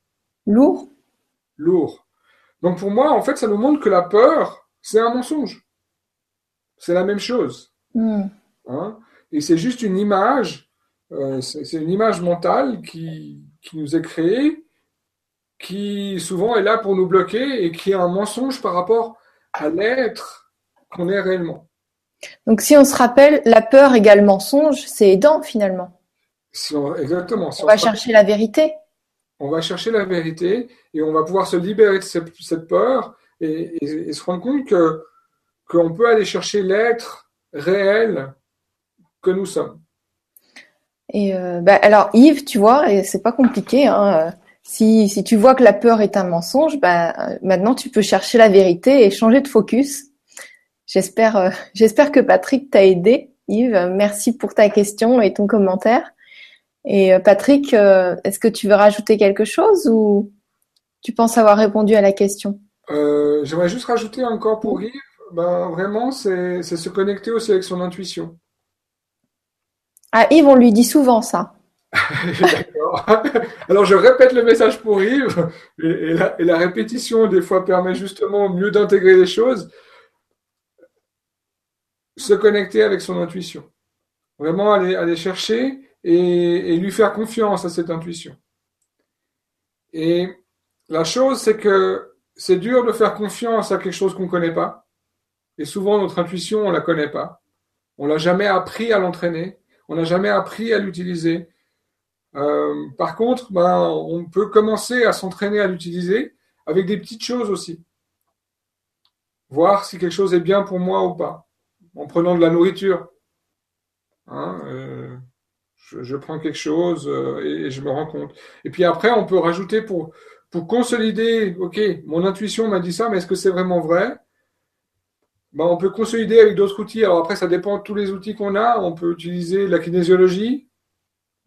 Lourd. Lourd. Donc pour moi, en fait, ça nous montre que la peur, c'est un mensonge. C'est la même chose. Hmm. Hein et c'est juste une image, euh, c'est une image mentale qui, qui nous est créée, qui souvent est là pour nous bloquer et qui est un mensonge par rapport à l'être qu'on est réellement. Donc si on se rappelle, la peur égale mensonge, c'est aidant finalement. exactement. on, va chercher la vérité. On va chercher la vérité et on va pouvoir se libérer de cette, peur et, se rendre compte que qu'on peut aller chercher l'être réel que nous sommes. Et euh, bah, alors Yves, tu vois, et c'est pas compliqué. Hein, si, si, tu vois que la peur est un mensonge, bah, maintenant tu peux chercher la vérité et changer de focus J'espère, euh, j'espère que Patrick t'a aidé. Yves, merci pour ta question et ton commentaire. Et euh, Patrick, euh, est-ce que tu veux rajouter quelque chose ou tu penses avoir répondu à la question? J'aimerais juste rajouter encore pour Yves, ben, vraiment, c'est se connecter aussi avec son intuition. Ah, Yves, on lui dit souvent ça. Alors je répète le message pour Yves, et, la, répétition des fois permet justement mieux d'intégrer les choses se connecter avec son intuition. Vraiment aller, aller chercher et, lui faire confiance à cette intuition. Et la chose, c'est que c'est dur de faire confiance à quelque chose qu'on ne connaît pas. Et souvent, notre intuition, on ne la connaît pas. On l'a jamais appris à l'entraîner. on n'a jamais appris à l'utiliser. Euh, par contre, ben, on peut commencer à s'entraîner à l'utiliser avec des petites choses aussi. Voir si quelque chose est bien pour moi ou pas, en prenant de la nourriture. Hein, euh, je, prends quelque chose euh, et, je me rends compte. Et puis après, on peut rajouter pour, consolider, ok, mon intuition m'a dit ça, mais est-ce que c'est vraiment vrai? Ben, On peut consolider avec d'autres outils. Alors après, ça dépend de tous les outils qu'on a. On peut utiliser la kinésiologie,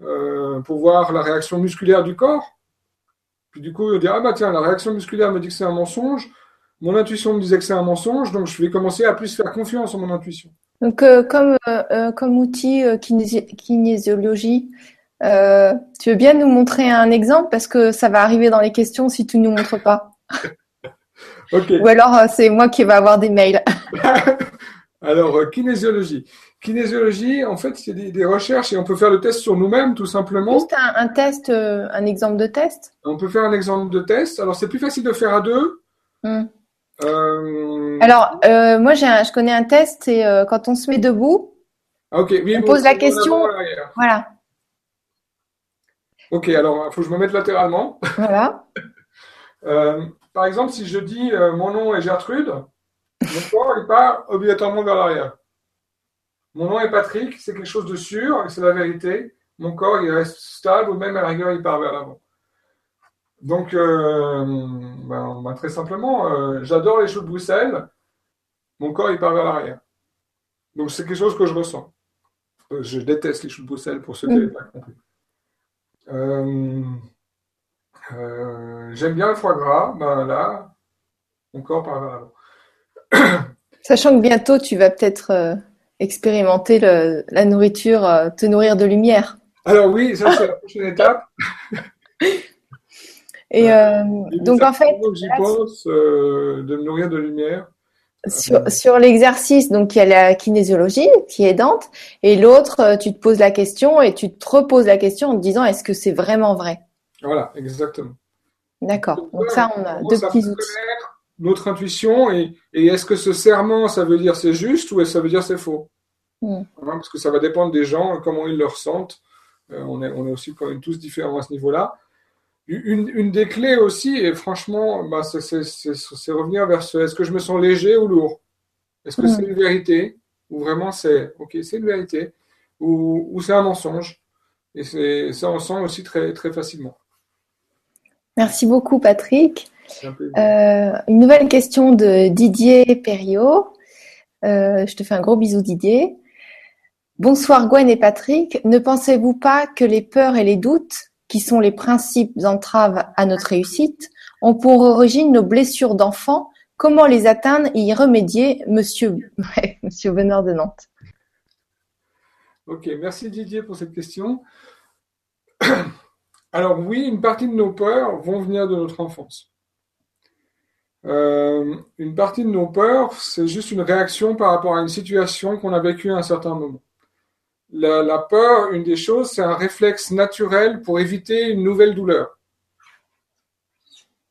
euh, pour voir la réaction musculaire du corps. Puis du coup, on dit, ah bah tiens, la réaction musculaire me dit que c'est un mensonge, mon intuition me disait que c'est un mensonge, donc je vais commencer à plus faire confiance en mon intuition. Donc euh, comme, euh, comme outil kinésiologie, tu veux bien nous montrer un exemple? Parce que ça va arriver dans les questions si tu ne nous montres pas. Ou alors c'est moi qui vais avoir des mails. alors, kinésiologie. Kinésiologie, en fait, c'est des, recherches et on peut faire le test sur nous-mêmes, tout simplement. Juste un, test, euh, un exemple de test? On peut faire un exemple de test. Alors, c'est plus facile de faire à deux. Hmm. Euh, alors, euh, moi, je connais un test, c'est quand on se met debout, ah, oui, on pose la question. Voilà. Ok, alors, il faut que je me mette latéralement. Voilà. par exemple, si je dis mon nom est Gertrude, mon corps, il part obligatoirement vers l'arrière. Mon nom est Patrick, c'est quelque chose de sûr, c'est la vérité. Mon corps, il reste stable, ou même à la rigueur, il part vers l'avant. Donc, euh, ben, ben, très simplement, euh, j'adore les choux de Bruxelles. Mon corps, il part vers l'arrière. Donc, c'est quelque chose que je ressens. Euh, je déteste les choux de Bruxelles pour ceux qui n'avaient pas compris. J'aime bien le foie gras. Ben là, mon corps part vers l'avant. Sachant que bientôt, tu vas peut-être expérimenter la nourriture, euh, te nourrir de lumière. Alors oui, ça c'est la prochaine étape. Et euh, donc en fait, j'y pense euh, de me nourrir de lumière. Sur, l'exercice, donc il y a la kinésiologie qui est aidante, et l'autre, tu te poses la question et tu te reposes la question en te disant est-ce que c'est vraiment vrai? Voilà, exactement. D'accord. Donc, ça, on a deux petits outils notre intuition et, est-ce que ce serment, ça veut dire c'est juste ou ça veut dire c'est faux hmm. hein, Parce que ça va dépendre des gens, comment ils le ressentent. Euh, on, est, on est aussi quand même tous différents à ce niveau-là. Une, des clés aussi, et franchement, bah, c'est revenir vers ce est-ce que je me sens léger ou lourd? Est-ce que hmm. c'est une vérité? Ou vraiment c'est ok, c'est une vérité Ou, ou c'est un mensonge Et ça, on sent aussi très, très facilement. Merci beaucoup, Patrick. Euh, une nouvelle question de Didier Perriot. Euh, je te fais un gros bisou Didier. Bonsoir Gwen et Patrick. Ne pensez-vous pas que les peurs et les doutes, qui sont les principes entraves à notre réussite, ont pour origine nos blessures d'enfant Comment les atteindre et y remédier, monsieur, monsieur Bernard de Nantes Ok, merci Didier pour cette question. Alors oui, une partie de nos peurs vont venir de notre enfance. Euh, une partie de nos peurs, c'est juste une réaction par rapport à une situation qu'on a vécue à un certain moment. La, peur, une des choses, c'est un réflexe naturel pour éviter une nouvelle douleur.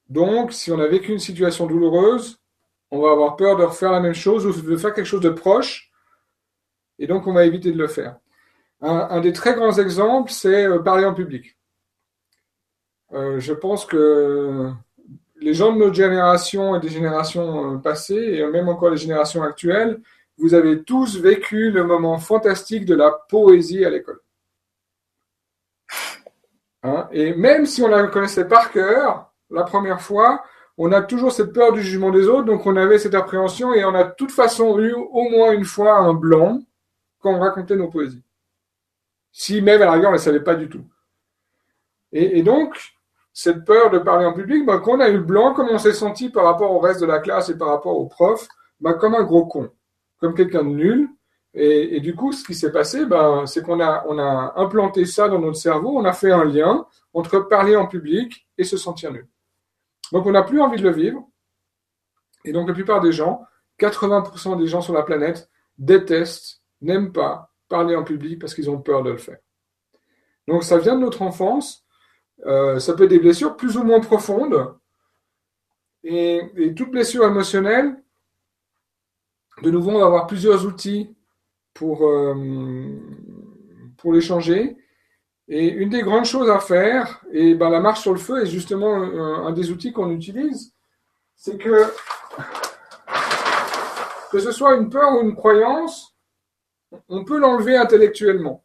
Donc, si on a vécu une situation douloureuse, on va avoir peur de refaire la même chose ou de faire quelque chose de proche, et donc on va éviter de le faire. Un, des très grands exemples, c'est parler en public. Je pense que les gens de notre génération et des générations euh, passées, et même encore les générations actuelles, vous avez tous vécu le moment fantastique de la poésie à l'école. Hein? et même si on la connaissait par cœur, la première fois, on a toujours cette peur du jugement des autres, donc on avait cette appréhension et on a de toute façon eu au moins une fois un blanc quand on racontait nos poésies. Si même à la rigueur, on ne savait pas du tout. Et donc, cette peur de parler en public, bah, quand on a eu blanc, comme on s'est senti par rapport au reste de la classe et par rapport au prof, bah, comme un gros con, comme quelqu'un de nul. Et, du coup, ce qui s'est passé, bah, c'est qu'on a, a implanté ça dans notre cerveau, on a fait un lien entre parler en public et se sentir nul. Donc on n'a plus envie de le vivre. Et donc la plupart des gens, 80% des gens sur la planète, détestent, n'aiment pas parler en public parce qu'ils ont peur de le faire. Donc ça vient de notre enfance euh, ça peut être des blessures plus ou moins profondes. Et, toute blessure émotionnelle, de nouveau, on va avoir plusieurs outils pour, euh, pour les changer. Et une des grandes choses à faire, et ben, la marche sur le feu est justement un, des outils qu'on utilise, c'est que que ce soit une peur ou une croyance, on peut l'enlever intellectuellement.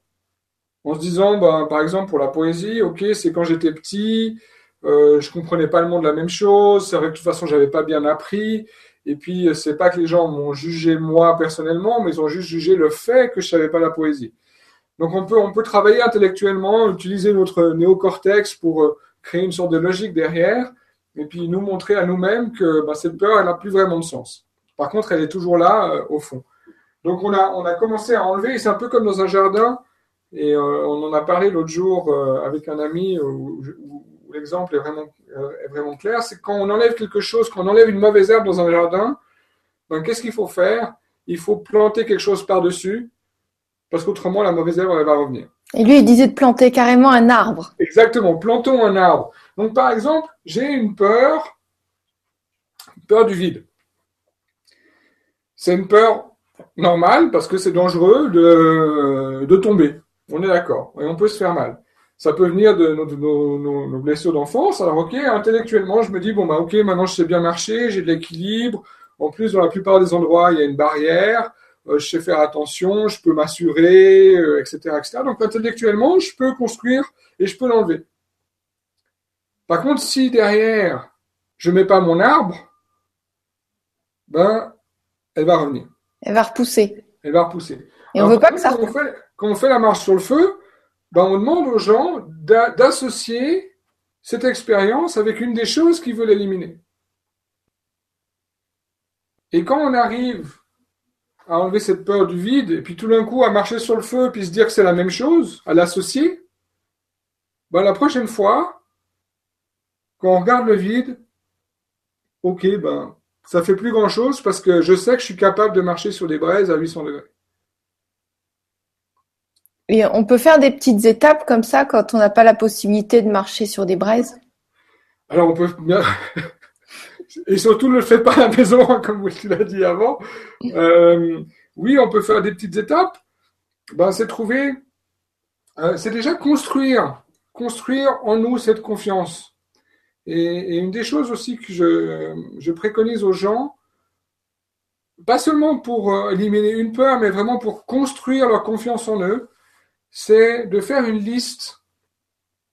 En se disant, ben, par exemple, pour la poésie, ok, c'est quand j'étais petit, euh, je comprenais pas le monde de la même chose, c'est vrai que de toute façon, j'avais pas bien appris, et puis c'est pas que les gens m'ont jugé moi personnellement, mais ils ont juste jugé le fait que je savais pas la poésie. Donc on peut, on peut travailler intellectuellement, utiliser notre néocortex pour euh, créer une sorte de logique derrière, et puis nous montrer à nous-mêmes que bah, cette peur, elle n'a plus vraiment de sens. Par contre, elle est toujours là euh, au fond. Donc on a, on a commencé à enlever, c'est un peu comme dans un jardin, et euh, on en a parlé l'autre jour avec un ami où, l'exemple est vraiment, est vraiment clair, c'est quand on enlève quelque chose, quand on enlève une mauvaise herbe dans un jardin, ben, qu'est-ce qu'il faut faire? Il faut planter quelque chose par-dessus parce qu'autrement, la mauvaise herbe, elle va revenir. Et lui, il disait de planter carrément un arbre. Exactement, plantons un arbre. Donc, par exemple, j'ai une peur, une peur du vide. C'est une peur normale parce que c'est dangereux de, de tomber. On est d'accord. Et on peut se faire mal. Ça peut venir de nos, nos blessures d'enfance. Alors, ok, intellectuellement, je me dis, bon, bah, ok, maintenant je sais bien marcher, j'ai de l'équilibre. En plus, dans la plupart des endroits, il y a une barrière. Euh, je sais faire attention, je peux m'assurer, etc., euh, etc. Donc intellectuellement, je peux construire et je peux l'enlever. Par contre, si derrière, je mets pas mon arbre, ben, elle va revenir. Elle va repousser. Elle va repousser. Quand on, fait, quand on fait la marche sur le feu, ben, on demande aux gens d'associer cette expérience avec une des choses qu'ils veulent éliminer. Et quand on arrive à enlever cette peur du vide, et puis tout d'un coup à marcher sur le feu, puis se dire que c'est la même chose, à l'associer, ben, la prochaine fois, quand on regarde le vide, ok, ben, ça fait plus grand chose parce que je sais que je suis capable de marcher sur des braises à 800 degrés. On peut faire des petites étapes comme ça quand on n'a pas la possibilité de marcher sur des braises? Alors on peut et surtout ne le faites pas à la maison, comme tu l'as dit avant. Euh, oui, on peut faire des petites étapes. Ben, c'est trouver, euh, c'est déjà construire, construire en nous cette confiance. Et, une des choses aussi que je, je, préconise aux gens, pas seulement pour euh, éliminer une peur, mais vraiment pour construire leur confiance en eux, c'est de faire une liste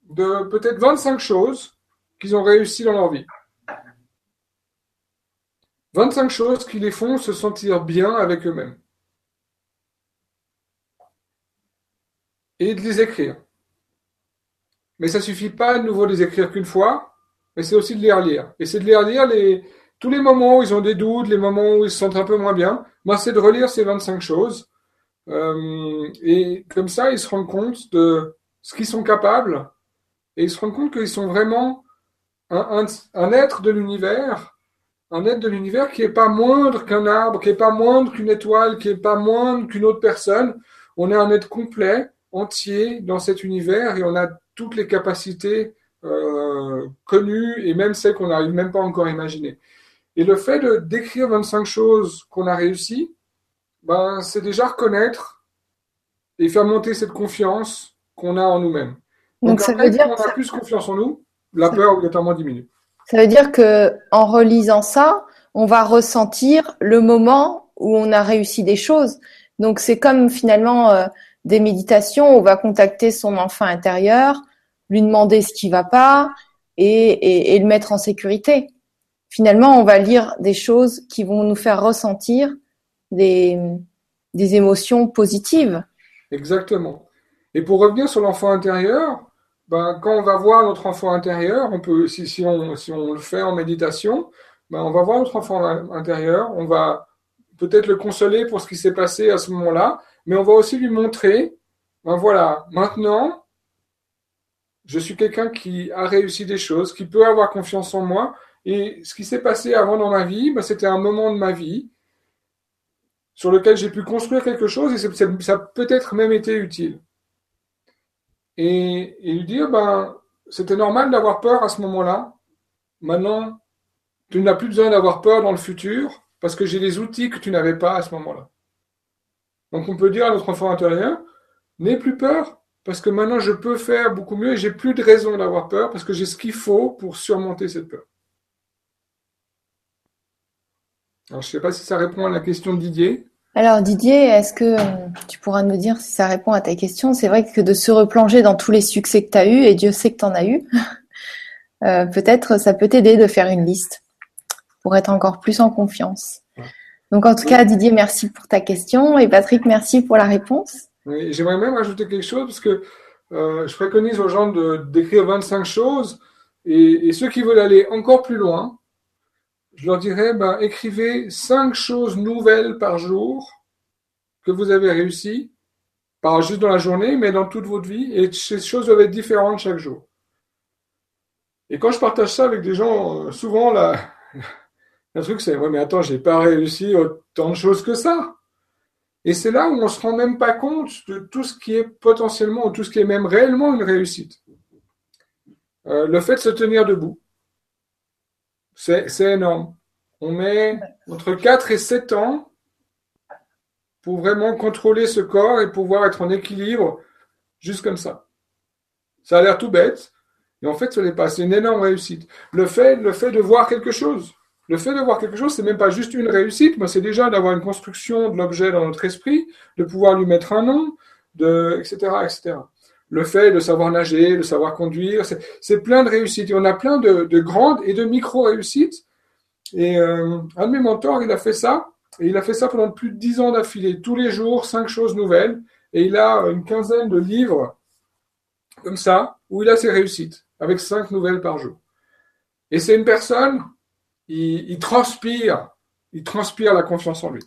de peut-être 25 choses qu'ils ont réussi dans leur vie. 25 choses qui les font se sentir bien avec eux-mêmes. Et de les écrire. Mais ça ne suffit pas de nouveau de les écrire qu'une fois, mais c'est aussi de les relire. Et c'est de les relire tous les moments où ils ont des doutes, les moments où ils se sentent un peu moins bien. Moi, c'est de relire ces 25 choses. Euh, et comme ça, ils se rendent compte de ce qu'ils sont capables. Et ils se rendent compte qu'ils sont vraiment un, être de l'univers un être de l'univers qui n'est pas moindre qu'un arbre, qui n'est pas moindre qu'une étoile, qui n'est pas moindre qu'une autre personne. On est un être complet, entier dans cet univers et on a toutes les capacités euh, connues et même celles qu'on n'arrive même pas encore à imaginer. Et le fait de décrire 25 choses qu'on a réussi, ben, c'est déjà reconnaître et faire monter cette confiance qu'on a en nous-mêmes. Donc, ça veut dire on a plus confiance en nous, la peur obligatoirement diminue. Ça veut dire que en relisant ça, on va ressentir le moment où on a réussi des choses. Donc c'est comme finalement euh, des méditations où on va contacter son enfant intérieur, lui demander ce qui va pas et, et, le mettre en sécurité. Finalement, on va lire des choses qui vont nous faire ressentir des, émotions positives. Exactement. Et pour revenir sur l'enfant intérieur, ben, quand on va voir notre enfant intérieur, on peut, si, si, on, si on le fait en méditation, ben, on va voir notre enfant intérieur, on va peut-être le consoler pour ce qui s'est passé à ce moment-là, mais on va aussi lui montrer, ben voilà, maintenant, je suis quelqu'un qui a réussi des choses, qui peut avoir confiance en moi, et ce qui s'est passé avant dans ma vie, ben, c'était un moment de ma vie sur lequel j'ai pu construire quelque chose, et ça a peut-être même été utile et, lui dire ben, c'était normal d'avoir peur à ce moment-là. Maintenant, tu n'as plus besoin d'avoir peur dans le futur parce que j'ai les outils que tu n'avais pas à ce moment-là. Donc on peut dire à notre enfant intérieur, n'aie plus peur, parce que maintenant je peux faire beaucoup mieux et j'ai plus de raison d'avoir peur, parce que j'ai ce qu'il faut pour surmonter cette peur. Alors, je ne sais pas si ça répond à la question de Didier. Alors Didier, est-ce que euh, tu pourras nous dire si ça répond à ta question? C'est vrai que de se replonger dans tous les succès que tu as eus, et Dieu sait que tu en as eu, euh, peut-être ça peut t'aider de faire une liste pour être encore plus en confiance. Donc en tout cas, Didier, merci pour ta question et Patrick, merci pour la réponse. Oui, J'aimerais même rajouter quelque chose parce que euh, je préconise aux gens d'écrire 25 choses et, et, ceux qui veulent aller encore plus loin, je leur dirais, ben, écrivez cinq choses nouvelles par jour que vous avez réussi, pas juste dans la journée, mais dans toute votre vie, et ces choses doivent être différentes chaque jour. Et quand je partage ça avec des gens, euh, souvent, la, le truc c'est, ouais, mais attends, j'ai pas réussi autant de choses que ça. Et c'est là où on se rend même pas compte de tout ce qui est potentiellement, ou tout ce qui est même réellement une réussite. Euh, le fait de se tenir debout, c'est énorme. On met entre 4 et 7 ans pour vraiment contrôler ce corps et pouvoir être en équilibre juste comme ça. Ça a l'air tout bête, et en fait, ce n'est pas. C'est une énorme réussite. Le fait, le fait de voir quelque chose. Le fait de voir quelque chose, c'est même pas juste une réussite, mais c'est déjà d'avoir une construction de l'objet dans notre esprit, de pouvoir lui mettre un nom, de, etc., etc le fait de savoir nager, de savoir conduire, c'est plein de réussites. On a plein de, grandes et de micro-réussites. Et euh, un de mes mentors, il a fait ça. Et il a fait ça pendant plus de dix ans d'affilée. Tous les jours, cinq choses nouvelles. Et il a une quinzaine de livres comme ça, où il a ses réussites, avec cinq nouvelles par jour. Et c'est une personne, il, il, transpire, il transpire la confiance en lui.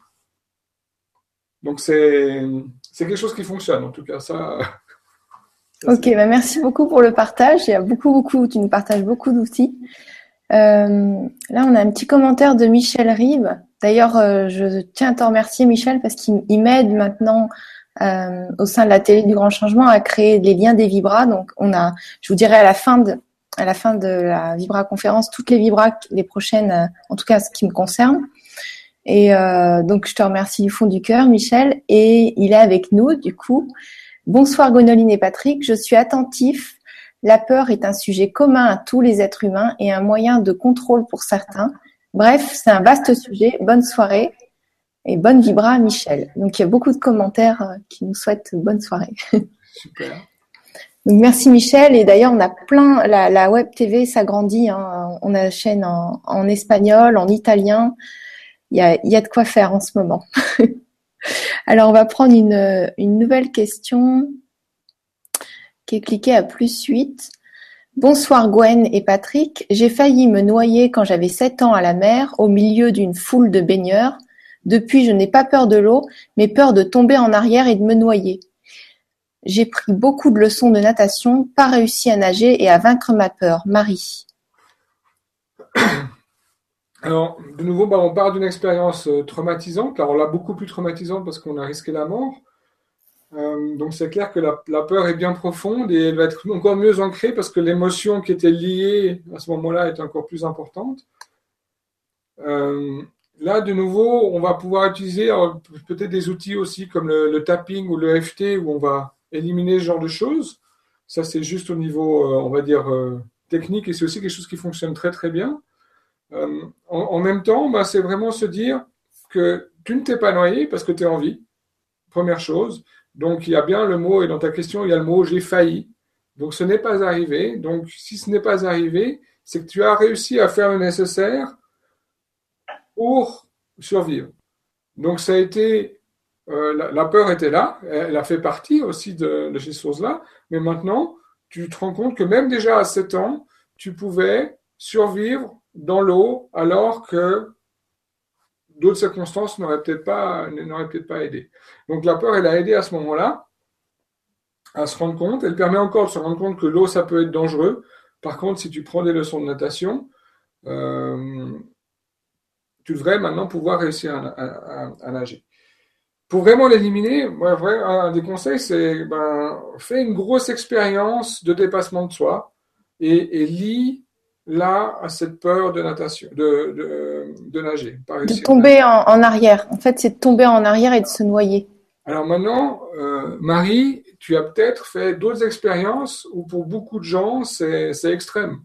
Donc c'est quelque chose qui fonctionne, en tout cas, ça, Ok, bah merci beaucoup pour le partage. Il y a beaucoup, beaucoup, tu nous partages beaucoup d'outils. Euh, là, on a un petit commentaire de Michel Rive. D'ailleurs, euh, je tiens à te remercier, Michel, parce qu'il m'aide maintenant euh, au sein de la télé du Grand Changement à créer les liens des vibras. Donc, on a, je vous dirai à la fin de à la fin de la Vibra conférence toutes les vibras, les prochaines, en tout cas ce qui me concerne. Et donc, je te remercie du fond du cœur, Michel. Et il est avec nous, du coup. Bonsoir Gonoline et Patrick, je suis attentif. La peur est un sujet commun à tous les êtres humains et un moyen de contrôle pour certains. Bref, c'est un vaste sujet. Bonne soirée et bonne vibra à Michel. Donc il y a beaucoup de commentaires euh, qui nous souhaitent bonne soirée. Super. Donc, merci Michel. Et d'ailleurs, on a plein, la, web TV s'agrandit. Hein. On a la chaîne en, espagnol, en italien. Il y a, il y a de quoi faire en ce moment. Alors, on va prendre une, nouvelle question qui est cliquée à plus 8. Bonsoir Gwen et Patrick. J'ai failli me noyer quand j'avais 7 ans à la mer, au milieu d'une foule de baigneurs. Depuis, je n'ai pas peur de l'eau, mais peur de tomber en arrière et de me noyer. J'ai pris beaucoup de leçons de natation, pas réussi à nager et à vaincre ma peur. Marie. Alors, de nouveau, bah, on part d'une expérience euh, traumatisante. Alors, l'a beaucoup plus traumatisante parce qu'on a risqué la mort. Euh, donc, c'est clair que la, peur est bien profonde et elle va être encore mieux ancrée parce que l'émotion qui était liée à ce moment-là est encore plus importante. Euh, là, de nouveau, on va pouvoir utiliser peut-être des outils aussi comme le, tapping ou le FT où on va éliminer ce genre de choses. Ça, c'est juste au niveau, on va dire, technique et c'est aussi quelque chose qui fonctionne très très bien. Euh, en, même temps, bah, c'est vraiment se dire que tu ne t'es pas noyé parce que tu es en vie, première chose. Donc il y a bien le mot, et dans ta question, il y a le mot j'ai failli. Donc ce n'est pas arrivé. Donc si ce n'est pas arrivé, c'est que tu as réussi à faire le nécessaire pour survivre. Donc ça a été, euh, la, peur était là, elle a fait partie aussi de, de ces choses-là, mais maintenant, tu te rends compte que même déjà à 7 ans, tu pouvais survivre dans l'eau alors que d'autres circonstances n'auraient peut-être pas, peut pas aidé. Donc la peur, elle a aidé à ce moment-là à se rendre compte. Elle permet encore de se rendre compte que l'eau, ça peut être dangereux. Par contre, si tu prends des leçons de natation, euh, tu devrais maintenant pouvoir réussir à, nager. Pour vraiment l'éliminer, un des conseils, c'est ben, fais une grosse expérience de dépassement de soi et, et lis là à cette peur de natation, de, de, nager. de tomber en, arrière. En fait, c'est de tomber en arrière et de se noyer. Alors maintenant, euh, Marie, tu as peut-être fait d'autres expériences où pour beaucoup de gens, c'est extrême.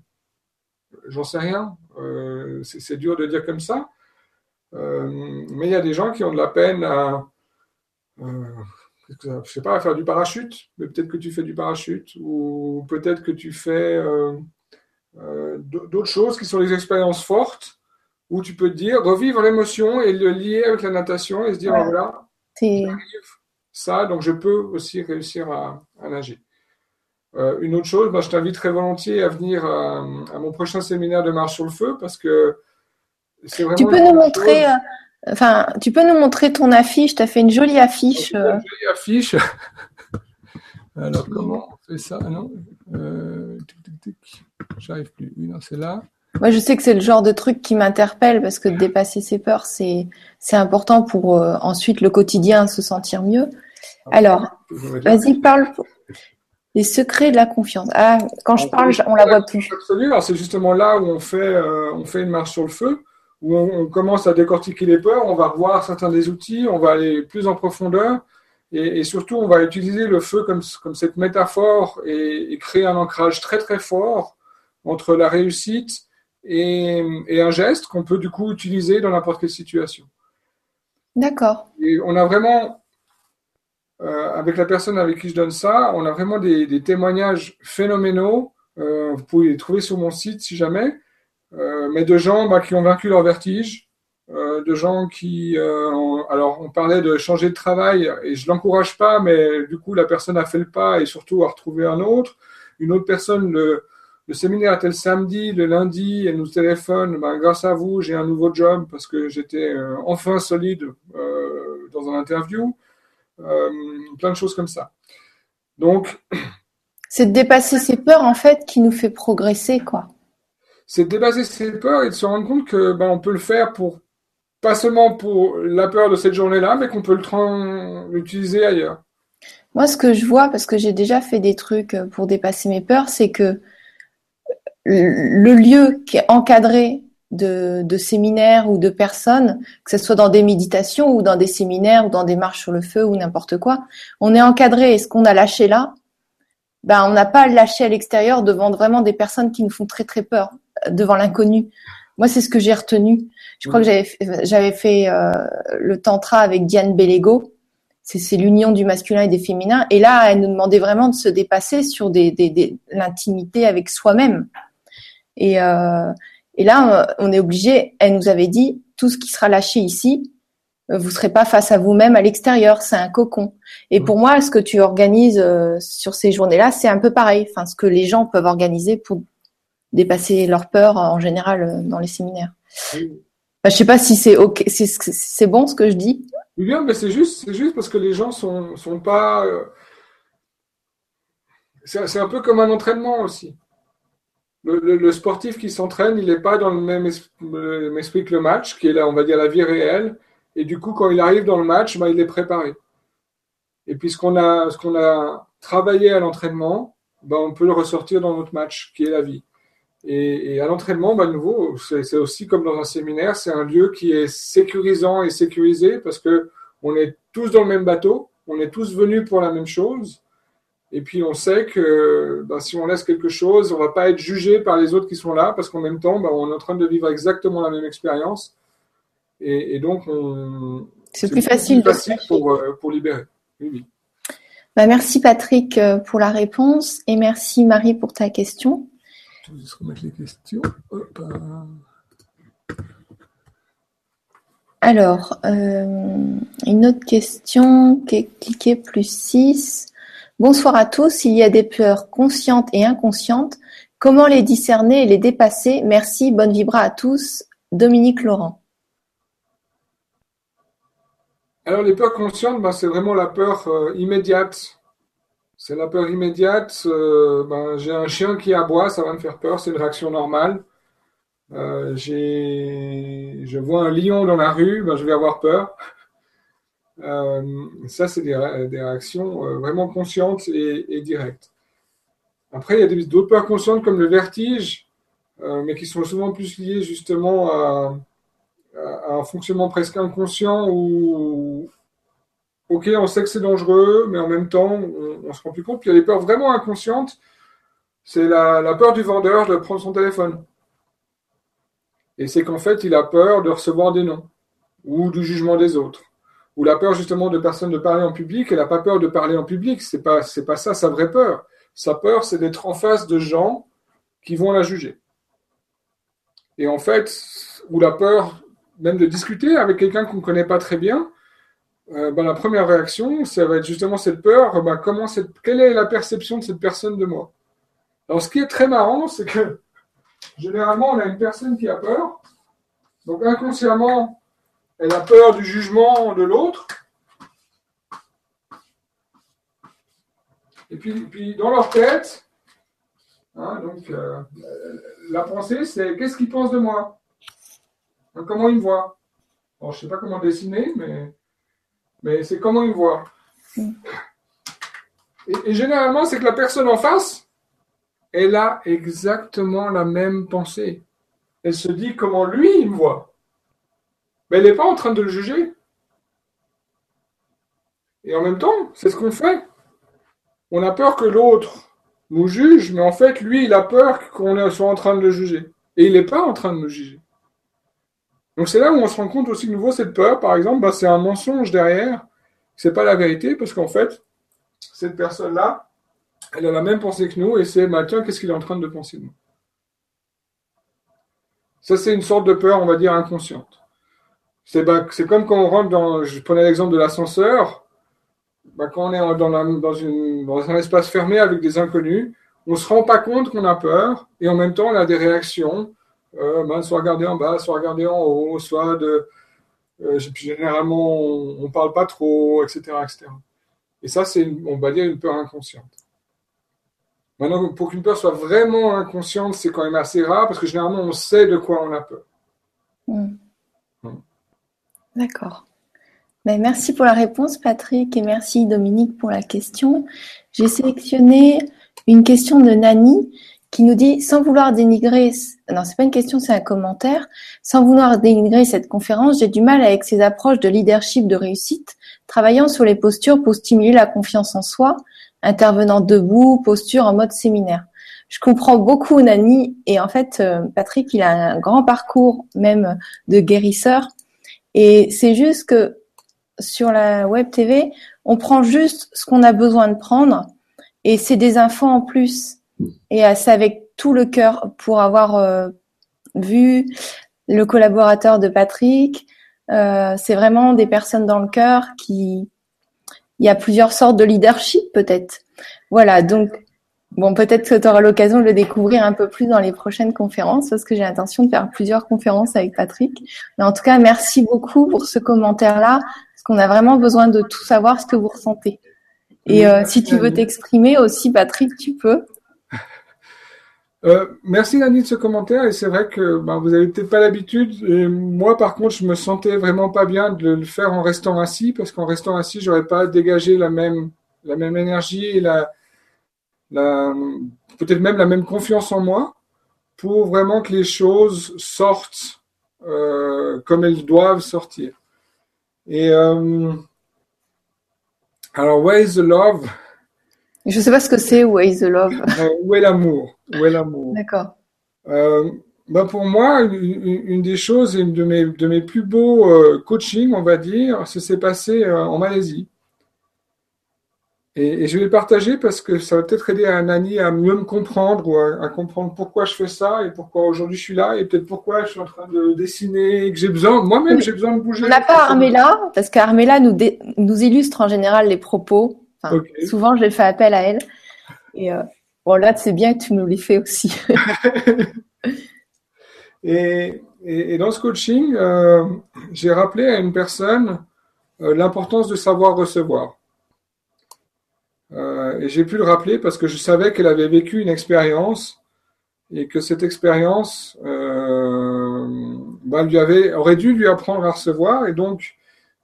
J'en sais rien. Euh, c'est dur de dire comme ça. Euh, mais il y a des gens qui ont de la peine à, je sais pas, à faire du parachute. Mais peut-être que tu fais du parachute ou peut-être que tu fais d'autres choses qui sont des expériences fortes où tu peux te dire, revivre l'émotion et le lier avec la natation et se dire, voilà, ça, donc je peux aussi réussir à, nager. Euh, une autre chose, bah, je t'invite très volontiers à venir à, mon prochain séminaire de marche sur le feu parce que c'est vraiment. Tu peux nous montrer, euh, enfin, tu peux nous montrer ton affiche. Tu as fait une jolie affiche. Une euh. jolie affiche. Alors comment on fait ça Non, j'arrive plus. Oui, non, c'est là. Moi, je sais que c'est le genre de truc qui m'interpelle parce que dépasser ses peurs, c'est c'est important pour euh, ensuite le quotidien se sentir mieux. Alors, vas-y, parle. Les secrets de la confiance. Ah, quand je parle, on la voit plus. Absolument. C'est justement là où on fait, euh, on fait une marche sur le feu, où on, commence à décortiquer les peurs. On va revoir certains des outils. On va aller plus en profondeur. Et, surtout, on va utiliser le feu comme, comme cette métaphore et, et, créer un ancrage très très fort entre la réussite et, et un geste qu'on peut du coup utiliser dans n'importe quelle situation. D'accord. Et on a vraiment, euh, avec la personne avec qui je donne ça, on a vraiment des, témoignages phénoménaux. Euh, vous pouvez les trouver sur mon site si jamais, euh, mais de gens bah, qui ont vaincu leur vertige, de gens qui, alors on parlait de changer de travail et je l'encourage pas, mais du coup la personne a fait le pas et surtout a retrouvé un autre. Une autre personne le le séminaire était le samedi, le lundi, elle nous téléphone, ben, grâce à vous, j'ai un nouveau job parce que j'étais euh, enfin solide euh, dans un interview. Euh, plein de choses comme ça. Donc. C'est de dépasser ses peurs, en fait, qui nous fait progresser, quoi. C'est de dépasser ses peurs et de se rendre compte que ben, on peut le faire pour pas seulement pour la peur de cette journée-là, mais qu'on peut l'utiliser ailleurs. Moi, ce que je vois, parce que j'ai déjà fait des trucs pour dépasser mes peurs, c'est que le lieu qui est encadré de, séminaires ou de personnes, que ce soit dans des méditations ou dans des séminaires ou dans des marches sur le feu ou n'importe quoi, on est encadré et ce qu'on a lâché là, ben on n'a pas lâché à l'extérieur devant vraiment des personnes qui nous font très très peur, devant l'inconnu. Moi, c'est ce que j'ai retenu. Je crois que j'avais j'avais fait euh, le tantra avec Diane Bellego c'est l'union du masculin et des féminins. Et là, elle nous demandait vraiment de se dépasser sur des, des, l'intimité avec soi-même. Et, euh, et là, on est obligé. Elle nous avait dit tout ce qui sera lâché ici, vous serez pas face à vous-même à l'extérieur. C'est un cocon. Et pour moi, ce que tu organises euh, sur ces journées-là, c'est un peu pareil. Enfin, ce que les gens peuvent organiser pour dépasser leur peur en général euh, dans les séminaires. Je ne je sais pas si c'est ok, c'est bon ce que je dis. Bien, mais c'est juste, c'est juste parce que les gens sont, sont pas. Euh, c'est un peu comme un entraînement aussi. Le, sportif qui s'entraîne, il n'est pas dans le même, esprit, que le match, qui est là, on va dire, la vie réelle. Et du coup, quand il arrive dans le match, bah, il est préparé. Et puis, ce qu'on a, ce qu'on a travaillé à l'entraînement, bah, on peut le ressortir dans notre match, qui est la vie. Et, à l'entraînement, bah, nouveau, c'est aussi comme dans un séminaire, c'est un lieu qui est sécurisant et sécurisé parce que on est tous dans le même bateau, on est tous venus pour la même chose. Et puis on sait que bah, si on laisse quelque chose, on va pas être jugé par les autres qui sont là parce qu'en même temps, bah, on est en train de vivre exactement la même expérience. Et, donc, c'est plus facile, facile pour, euh, pour libérer. Oui, oui. Bah, merci Patrick euh, pour la réponse et merci Marie pour ta question. Je vais juste remettre les questions. Alors, euh, une autre question qui est cliquée plus 6. Bonsoir à tous. Il y a des peurs conscientes et inconscientes. Comment les discerner et les dépasser? Merci. Bonne vibra à tous. Dominique Laurent. Alors, les peurs conscientes, ben, c'est vraiment la peur euh, immédiate c'est la peur immédiate. Euh, ben, j'ai un chien qui aboie, ça va me faire peur, c'est une réaction normale. Euh, je vois un lion dans la rue, ben, je vais avoir peur. Euh, ça, c'est des, réactions vraiment conscientes et, directes. Après, il y a d'autres peurs conscientes comme le vertige, mais qui sont souvent plus liées justement à, un fonctionnement presque inconscient où ok, on sait que c'est dangereux, mais en même temps, on, ne se rend plus compte. Puis il y a des peurs vraiment inconscientes. C'est la, peur du vendeur de prendre son téléphone. Et c'est qu'en fait, il a peur de recevoir des noms ou du jugement des autres. Ou la peur justement de personne de parler en public. Elle n'a pas peur de parler en public. C'est pas, pas ça sa vraie peur. Sa peur, c'est d'être en face de gens qui vont la juger. Et en fait, ou la peur même de discuter avec quelqu'un qu'on ne connaît pas très bien, euh, ben, la première réaction, ça va être justement cette peur. Ben, comment cette, quelle est la perception de cette personne de moi? Alors, ce qui est très marrant, c'est que généralement, on a une personne qui a peur. Donc, inconsciemment, elle a peur du jugement de l'autre. Et puis, puis, dans leur tête, hein, donc, euh, la pensée, c'est qu'est-ce qu'ils pensent de moi? Comment ils me voient? Je ne sais pas comment dessiner, mais mais c'est comment il voit. Et, généralement, c'est que la personne en face, elle a exactement la même pensée. Elle se dit comment lui, il me voit. Mais elle n'est pas en train de le juger. Et en même temps, c'est ce qu'on fait. On a peur que l'autre nous juge, mais en fait, lui, il a peur qu'on soit en train de le juger. Et il n'est pas en train de nous juger. Donc c'est là où on se rend compte aussi que nouveau cette peur, par exemple, bah, c'est un mensonge derrière. C'est pas la vérité parce qu'en fait, cette personne-là, elle a la même pensée que nous et c'est bah, tiens, qu'est-ce qu'il est en train de penser de nous Ça, c'est une sorte de peur, on va dire, inconsciente. C'est bah, comme quand on rentre dans, je prenais l'exemple de l'ascenseur, bah, quand on est dans, dans un espace fermé avec des inconnus, on ne se rend pas compte qu'on a peur et en même temps on a des réactions euh, ben, soit regarder en bas, soit regarder en haut, soit de. Euh, généralement, on ne parle pas trop, etc., etc. Et ça, c'est, on va dire, une peur inconsciente. Maintenant, pour qu'une peur soit vraiment inconsciente, c'est quand même assez rare parce que généralement, on sait de quoi on a peur. Hmm. Hmm. D'accord. Ben, merci pour la réponse, Patrick, et merci, Dominique, pour la question. J'ai sélectionné une question de Nani qui nous dit, sans vouloir dénigrer, non, c'est pas une question, c'est un commentaire, sans vouloir dénigrer cette conférence, j'ai du mal avec ces approches de leadership de réussite, travaillant sur les postures pour stimuler la confiance en soi, intervenant debout, posture en mode séminaire. Je comprends beaucoup Nani et en fait, euh, Patrick, il a un grand parcours même de guérisseur. Et c'est juste que sur la web TV, on prend juste ce qu'on a besoin de prendre et c'est des infos en plus et c'est avec tout le cœur pour avoir euh, vu le collaborateur de Patrick. Euh, c'est vraiment des personnes dans le cœur qui. Il y a plusieurs sortes de leadership peut-être. Voilà, donc bon, peut-être que tu auras l'occasion de le découvrir un peu plus dans les prochaines conférences parce que j'ai l'intention de faire plusieurs conférences avec Patrick. Mais en tout cas, merci beaucoup pour ce commentaire-là parce qu'on a vraiment besoin de tout savoir ce que vous ressentez. Et euh, si tu veux t'exprimer aussi, Patrick, tu peux. Euh, merci Dani de ce commentaire et c'est vrai que ben, vous avez peut-être pas l'habitude. Et moi par contre, je me sentais vraiment pas bien de le faire en restant assis parce qu'en restant assis, j'aurais pas dégagé la même la même énergie et la, la peut-être même la même confiance en moi pour vraiment que les choses sortent euh, comme elles doivent sortir. Et euh, alors, where is the love? Je ne sais pas ce que c'est Where is the love? Euh, où est l'amour? Où est l'amour? D'accord. Euh, bah pour moi, une, des choses, une de mes, de mes plus beaux euh, coachings, on va dire, ça s'est passé en Malaisie. Et, je vais le partager parce que ça va peut-être aider un ami à mieux me comprendre ou à, comprendre pourquoi je fais ça et pourquoi aujourd'hui je suis là et peut-être pourquoi je suis en train de dessiner et que j'ai besoin, moi-même j'ai besoin de bouger. On n'a pas Armella parce qu'Armella nous, nous illustre en général les propos Souvent, je fais appel à elle. Et euh, bon, là, c'est bien que tu nous les fais aussi. et, dans ce coaching, euh, j'ai rappelé à une personne euh, l'importance de savoir recevoir. et j'ai pu le rappeler parce que je savais qu'elle avait vécu une expérience et que cette expérience bah, lui avait, aurait dû lui apprendre à recevoir et donc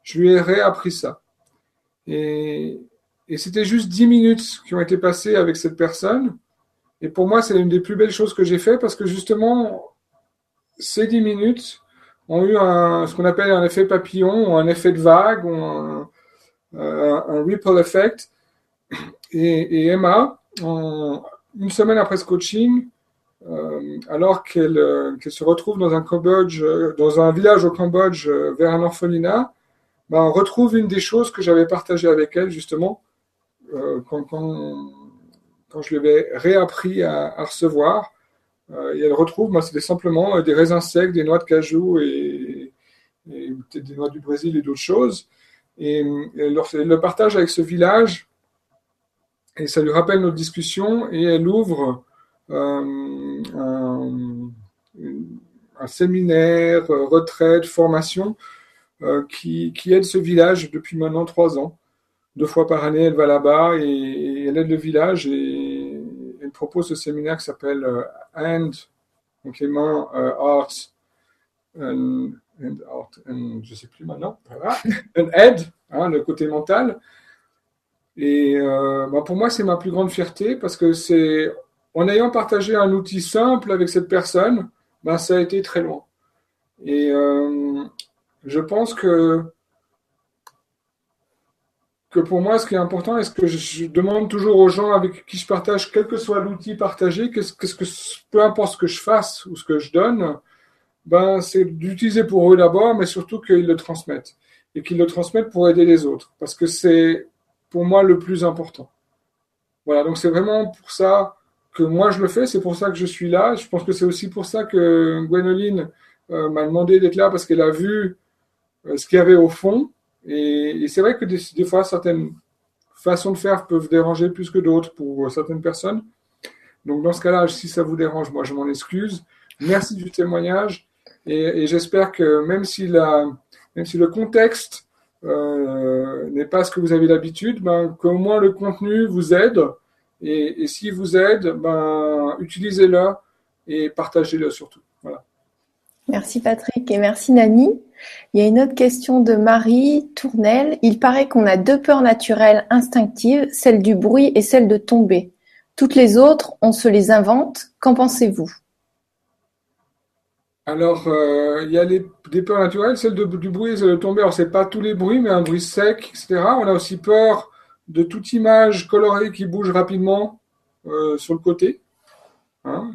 je lui ai réappris ça. Et, et c'était juste dix minutes qui ont été passées avec cette personne. Et pour moi, c'est l'une des plus belles choses que j'ai fait parce que justement, ces dix minutes ont eu un, ce qu'on appelle un effet papillon ou un effet de vague. Ou un ripple effect. Et, Emma, une semaine après ce coaching, alors qu'elle se retrouve dans un Cambodge, dans un village au Cambodge vers un orphelinat, ben, on retrouve une des choses que j'avais partagées avec elle justement quand, quand, quand, je l'avais réappris à, recevoir. et elle retrouve, ben, c'était simplement des raisins secs, des noix de cajou et, et des noix du Brésil et d'autres choses. Et, elle, le partage avec ce village et ça lui rappelle notre discussion et elle ouvre euh, un, séminaire, euh, retraite, formation euh, qui, aide ce village depuis maintenant trois ans. Deux fois par année, elle va là-bas et, elle aide le village et elle propose ce séminaire qui s'appelle And, donc les mains, and, Art, and, je sais plus maintenant, voilà, and Ed, hein, le côté mental. Et euh, bah, pour moi, c'est ma plus grande fierté parce que c'est en ayant partagé un outil simple avec cette personne, bah, ça a été très loin. Et euh, je pense que que pour moi, ce qui est important, et ce que je demande toujours aux gens avec qui je partage, quel que soit l'outil partagé, qu'est-ce que, peu importe ce que je fasse ou ce que je donne, ben, c'est d'utiliser pour eux d'abord, mais surtout qu'ils le transmettent. Et qu'ils le transmettent pour aider les autres. Parce que c'est pour moi le plus important. Voilà, donc c'est vraiment pour ça que moi je le fais, c'est pour ça que je suis là. Je pense que c'est aussi pour ça que Gwenoline euh, m'a demandé d'être là parce qu'elle a vu euh, ce qu'il y avait au fond. Et, c'est vrai que des, fois, certaines façons de faire peuvent déranger plus que d'autres pour certaines personnes. Donc dans ce cas-là, si ça vous dérange, moi je m'en excuse. Merci du témoignage et, j'espère que même si, la, même si le contexte euh, n'est pas ce que vous avez d'habitude, ben, qu'au moins le contenu vous aide. Et, et s'il vous aide, ben, utilisez-le et partagez-le surtout. Voilà. Merci Patrick et merci Nani. Il y a une autre question de Marie Tournel. Il paraît qu'on a deux peurs naturelles instinctives, celle du bruit et celle de tomber. Toutes les autres, on se les invente. Qu'en pensez-vous? Alors, euh, il y a des peurs naturelles, celle du bruit, celle de tomber. Alors, c'est pas tous les bruits, mais un bruit sec, etc. On a aussi peur de toute image colorée qui bouge rapidement euh, sur le côté. Hein,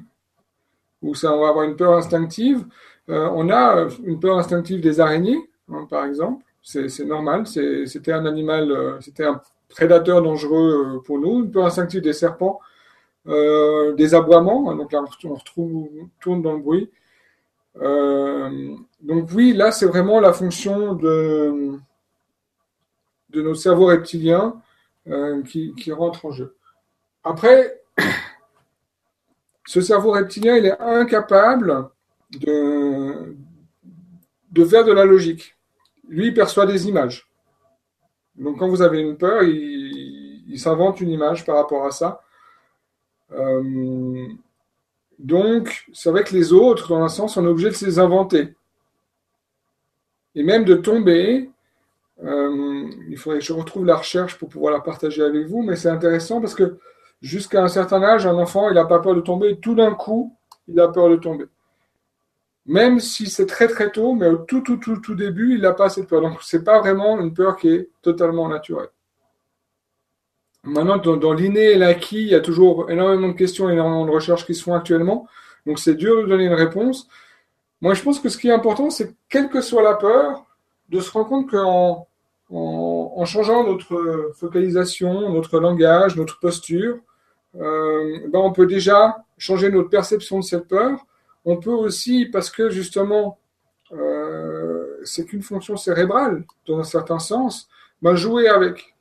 ou ça, on va avoir une peur instinctive. Euh, on a une peur instinctive des araignées, hein, par exemple. C'est normal. C'était un animal, c'était un prédateur dangereux pour nous. Une peur instinctive des serpents, des aboiements. Hein, donc là, on retrouve, tourne dans le bruit. Euh, donc oui, là, c'est vraiment la fonction de, de nos cerveaux reptiliens euh, qui, qui rentre en jeu. Après, ce cerveau reptilien, il est incapable de, faire de la logique. Lui, il perçoit des images. Donc quand vous avez une peur, il, s'invente une image par rapport à ça. Euh, donc, c'est vrai que les autres, dans un sens, on est obligé de se les inventer. Et même de tomber, euh, il faudrait que je retrouve la recherche pour pouvoir la partager avec vous, mais c'est intéressant parce que jusqu'à un certain âge, un enfant, il n'a pas peur de tomber, tout d'un coup, il a peur de tomber. Même si c'est très très tôt, mais au tout tout tout tout début, il n'a pas cette peur. Donc, c'est pas vraiment une peur qui est totalement naturelle. Maintenant, dans, l'inné et l'acquis, il y a toujours énormément de questions, énormément de recherches qui se font actuellement. Donc, c'est dur de donner une réponse. Moi, je pense que ce qui est important, c'est quelle que soit la peur, de se rendre compte qu'en en, changeant notre focalisation, notre langage, notre posture, euh, ben on peut déjà changer notre perception de cette peur. On peut aussi, parce que justement, euh, c'est qu'une fonction cérébrale, dans un certain sens, ben jouer avec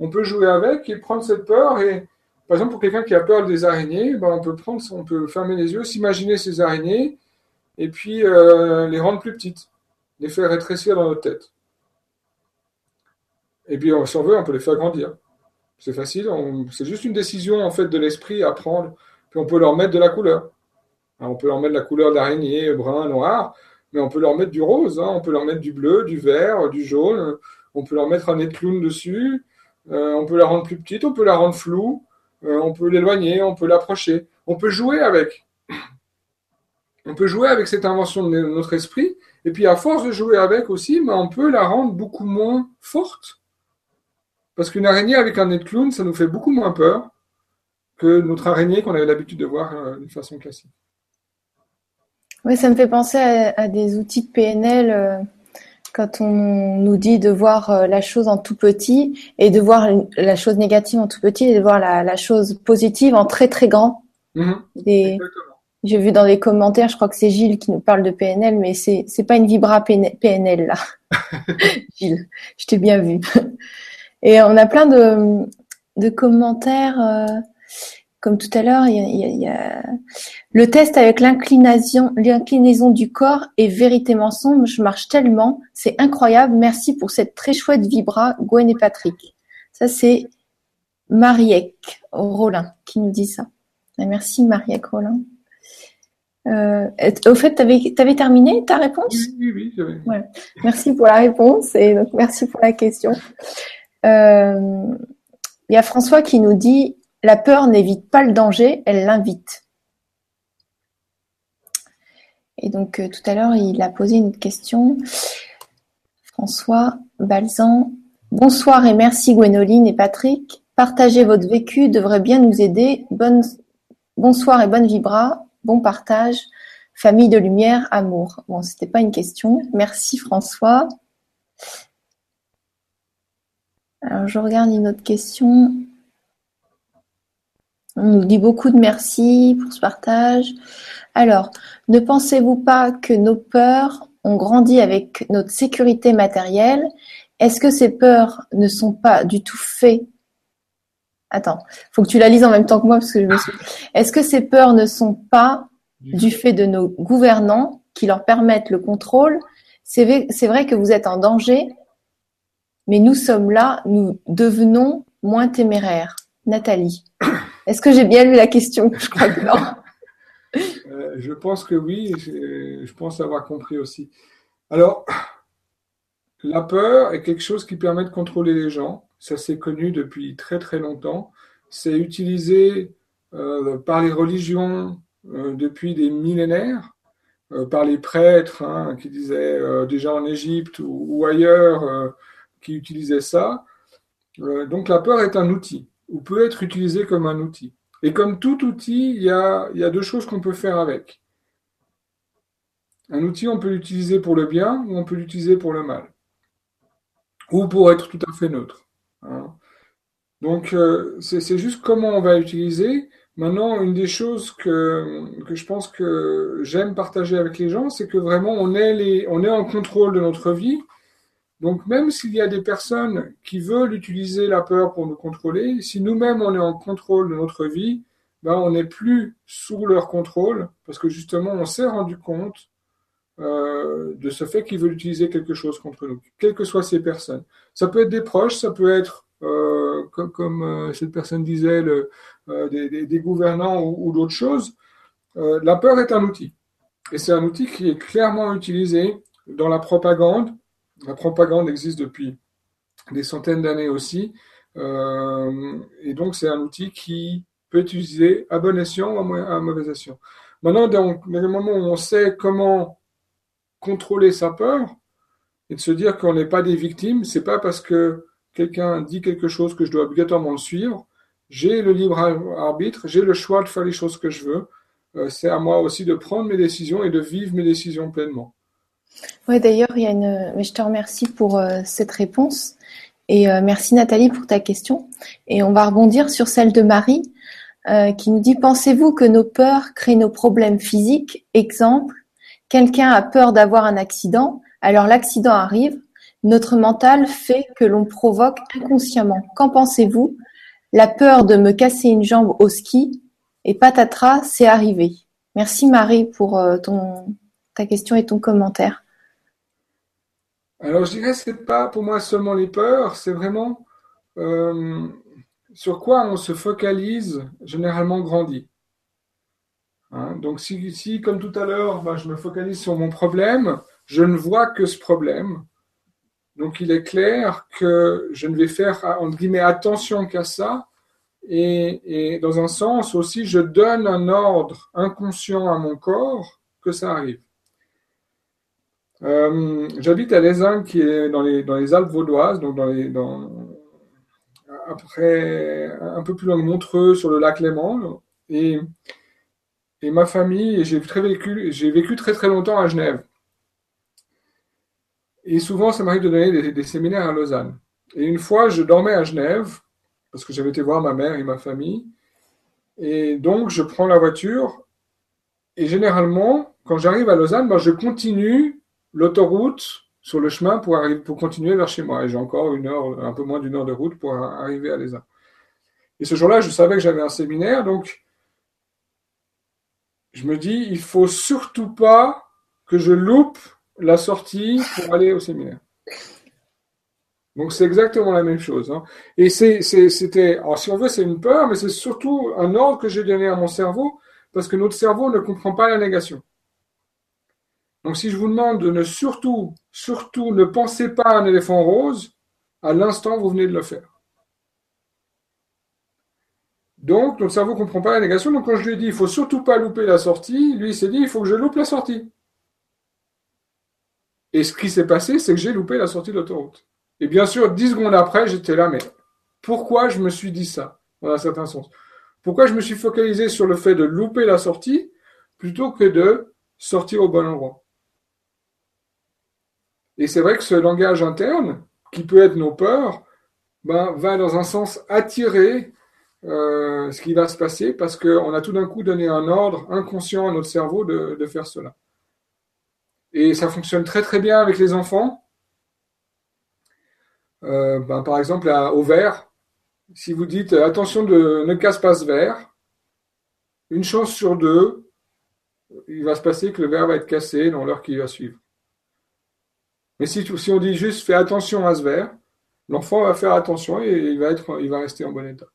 on peut jouer avec et prendre cette peur. Et par exemple, pour quelqu'un qui a peur des araignées, ben, on peut prendre, on peut fermer les yeux, s'imaginer ces araignées et puis euh, les rendre plus petites, les faire rétrécir dans notre tête. Et puis, si on veut, on peut les faire grandir. C'est facile, c'est juste une décision en fait de l'esprit à prendre. Puis on peut leur mettre de la couleur. On peut leur mettre la couleur d'araignée, brun, noir, mais on peut leur mettre du rose, hein. on peut leur mettre du bleu, du vert, du jaune, on peut leur mettre un nez de clown dessus, euh, on peut la rendre plus petite, on peut la rendre floue, euh, on peut l'éloigner, on peut l'approcher. On peut jouer avec. On peut jouer avec cette invention de notre esprit. Et puis à force de jouer avec aussi, mais on peut la rendre beaucoup moins forte Parce qu'une araignée avec un nez de clown, ça nous fait beaucoup moins peur que notre araignée qu'on avait l'habitude de voir euh, d'une façon classique. Oui, ça me fait penser à, des outils de PNL euh, quand on nous dit de voir euh, la chose en tout petit et de voir la chose négative en tout petit et de voir la, chose positive en très très grand. Mm-hmm. J'ai vu dans les commentaires, je crois que c'est Gilles qui nous parle de PNL, mais c'est c'est pas une vibra PNL là. Gilles, je t'ai bien vu. Et on a plein de de commentaires. Euh, comme tout à l'heure, il, y a, le test avec l'inclinaison du corps est vérité mensonge. Je marche tellement, c'est incroyable. Merci pour cette très chouette vibra, Gwen et Patrick. Ça c'est Mariek Rollin qui nous dit ça. Merci Mariek Rollin. Euh, au fait, tu avais, terminé ta réponse? Oui, oui, oui. Merci pour la réponse et donc merci pour la question. Euh, il y a François qui nous dit la peur n'évite pas le danger, elle l'invite. Et donc euh, tout à l'heure, il a posé une question. François Balzan. Bonsoir et merci Gwénoline et Patrick. Partager votre vécu devrait bien nous aider. Bonsoir et bonne vibra. Bon partage. Famille de lumière, amour. Bon, c'était pas une question. Merci François. Alors je regarde une autre question. On nous dit beaucoup de merci pour ce partage. Alors, ne pensez-vous pas que nos peurs ont grandi avec notre sécurité matérielle? Est-ce que ces peurs ne sont pas du tout faites? Attends, faut que tu la lises en même temps que moi parce que je me suis. Est-ce que ces peurs ne sont pas du fait de nos gouvernants qui leur permettent le contrôle? C'est vrai que vous êtes en danger, mais nous sommes là, nous devenons moins téméraires. Nathalie. Est-ce que j'ai bien lu la question Je crois que non. Euh, je pense que oui, je pense avoir compris aussi. Alors, la peur est quelque chose qui permet de contrôler les gens. Ça c'est connu depuis très très longtemps. C'est utilisé euh, par les religions euh, depuis des millénaires, par les prêtres hein, qui disaient déjà en Égypte ou ailleurs, qui utilisaient ça. donc la peur est un outil ou peut être utilisé comme un outil. Et comme tout outil, il y a, deux choses qu'on peut faire avec. Un outil, on peut l'utiliser pour le bien ou on peut l'utiliser pour le mal. Ou pour être tout à fait neutre. Hein. Donc, euh, c'est juste comment on va l'utiliser. Maintenant, une des choses que, je pense que j'aime partager avec les gens, c'est que vraiment on est, on est en contrôle de notre vie donc même s'il y a des personnes qui veulent utiliser la peur pour nous contrôler, si nous-mêmes on est en contrôle de notre vie, ben, on n'est plus sous leur contrôle parce que justement on s'est rendu compte euh, de ce fait qu'ils veulent utiliser quelque chose contre nous, quelles que soient ces personnes. Ça peut être des proches, ça peut être, euh, comme, euh, cette personne disait, des, gouvernants ou d'autres choses. la peur est un outil. Et c'est un outil qui est clairement utilisé dans la propagande, la propagande existe depuis des centaines d'années aussi. Euh, et donc, c'est un outil qui peut être utilisé à bon escient ou à mauvais escient. Maintenant, dans le moment où on sait comment contrôler sa peur et de se dire qu'on n'est pas des victimes, c'est pas parce que quelqu'un dit quelque chose que je dois obligatoirement le suivre. J'ai le libre arbitre, j'ai le choix de faire les choses que je veux. Euh, c'est à moi aussi de prendre mes décisions et de vivre mes décisions pleinement. Oui, d'ailleurs, il y a une. Mais je te remercie pour euh, cette réponse et euh, merci Nathalie pour ta question. Et on va rebondir sur celle de Marie euh, qui nous dit pensez-vous que nos peurs créent nos problèmes physiques? Exemple, quelqu'un a peur d'avoir un accident, alors l'accident arrive. Notre mental fait que l'on provoque inconsciemment. Qu'en pensez-vous? La peur de me casser une jambe au ski et patatras, c'est arrivé. Merci Marie pour ton ta question et ton commentaire. Alors je dirais que ce n'est pas pour moi seulement les peurs, c'est vraiment euh, sur quoi on se focalise généralement grandit. Hein, donc si, comme tout à l'heure, ben, je me focalise sur mon problème, je ne vois que ce problème. Donc il est clair que je ne vais faire entre guillemets attention qu'à ça. Et, dans un sens aussi, je donne un ordre inconscient à mon corps que ça arrive. Euh, j'habite à Lézin, qui est dans les, Alpes vaudoises, donc après un peu plus loin de Montreux, sur le lac Léman. Et, et ma famille, j'ai vécu, vécu très très longtemps à Genève. Et souvent, ça m'arrive de donner des, séminaires à Lausanne. Et une fois, je dormais à Genève, parce que j'avais été voir ma mère et ma famille. Et donc, je prends la voiture. Et généralement, quand j'arrive à Lausanne, moi, je continue l'autoroute sur le chemin pour, arriver, pour continuer vers chez moi. Et j'ai encore une heure, un peu moins d'une heure de route pour arriver à Lausanne. Et ce jour-là, je savais que j'avais un séminaire, donc je me dis, il faut surtout pas que je loupe la sortie pour aller au séminaire. Donc c'est exactement la même chose. Hein. Et c'était, alors si on veut, c'est une peur, mais c'est surtout un ordre que j'ai donné à mon cerveau, parce que notre cerveau ne comprend pas la négation. Donc si je vous demande de ne surtout, surtout ne pensez pas à un éléphant rose, à l'instant vous venez de le faire. Donc notre cerveau ne comprend pas la négation. Donc quand je lui ai dit il faut surtout pas louper la sortie, lui il s'est dit il faut que je loupe la sortie. Et ce qui s'est passé, c'est que j'ai loupé la sortie de l'autoroute. Et bien sûr, dix secondes après, j'étais là, mais pourquoi je me suis dit ça, dans un certain sens Pourquoi je me suis focalisé sur le fait de louper la sortie plutôt que de sortir au bon endroit? Et c'est vrai que ce langage interne, qui peut être nos peurs, ben, va dans un sens attirer euh, ce qui va se passer parce qu'on a tout d'un coup donné un ordre inconscient à notre cerveau de faire cela. Et ça fonctionne très très bien avec les enfants. Euh, ben, par exemple, au verre, si vous dites attention de ne casse pas ce verre, une chance sur deux, il va se passer que le verre va être cassé dans l'heure qui va suivre. Mais si, si on dit juste fais attention à ce verre, l'enfant va faire attention et il va, être, il va rester en bon état.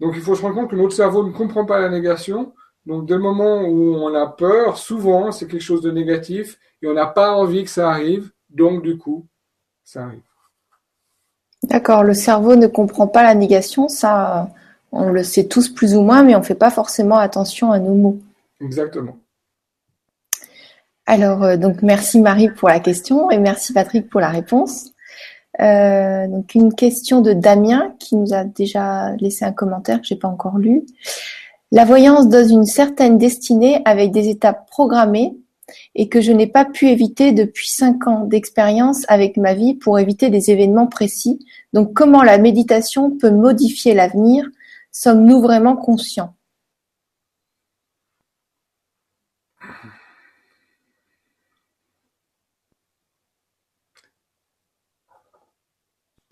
Donc il faut se rendre compte que notre cerveau ne comprend pas la négation, donc, dès le moment où on a peur, souvent, c'est quelque chose de négatif et on n'a pas envie que ça arrive. Donc, du coup, ça arrive. D'accord. Le cerveau ne comprend pas la négation. Ça, on le sait tous plus ou moins, mais on ne fait pas forcément attention à nos mots. Exactement. Alors, euh, donc, merci Marie pour la question et merci Patrick pour la réponse. Euh, donc, une question de Damien qui nous a déjà laissé un commentaire que j'ai pas encore lu. La voyance donne une certaine destinée avec des étapes programmées et que je n'ai pas pu éviter depuis cinq ans d'expérience avec ma vie pour éviter des événements précis. Donc comment la méditation peut modifier l'avenir? Sommes-nous vraiment conscients?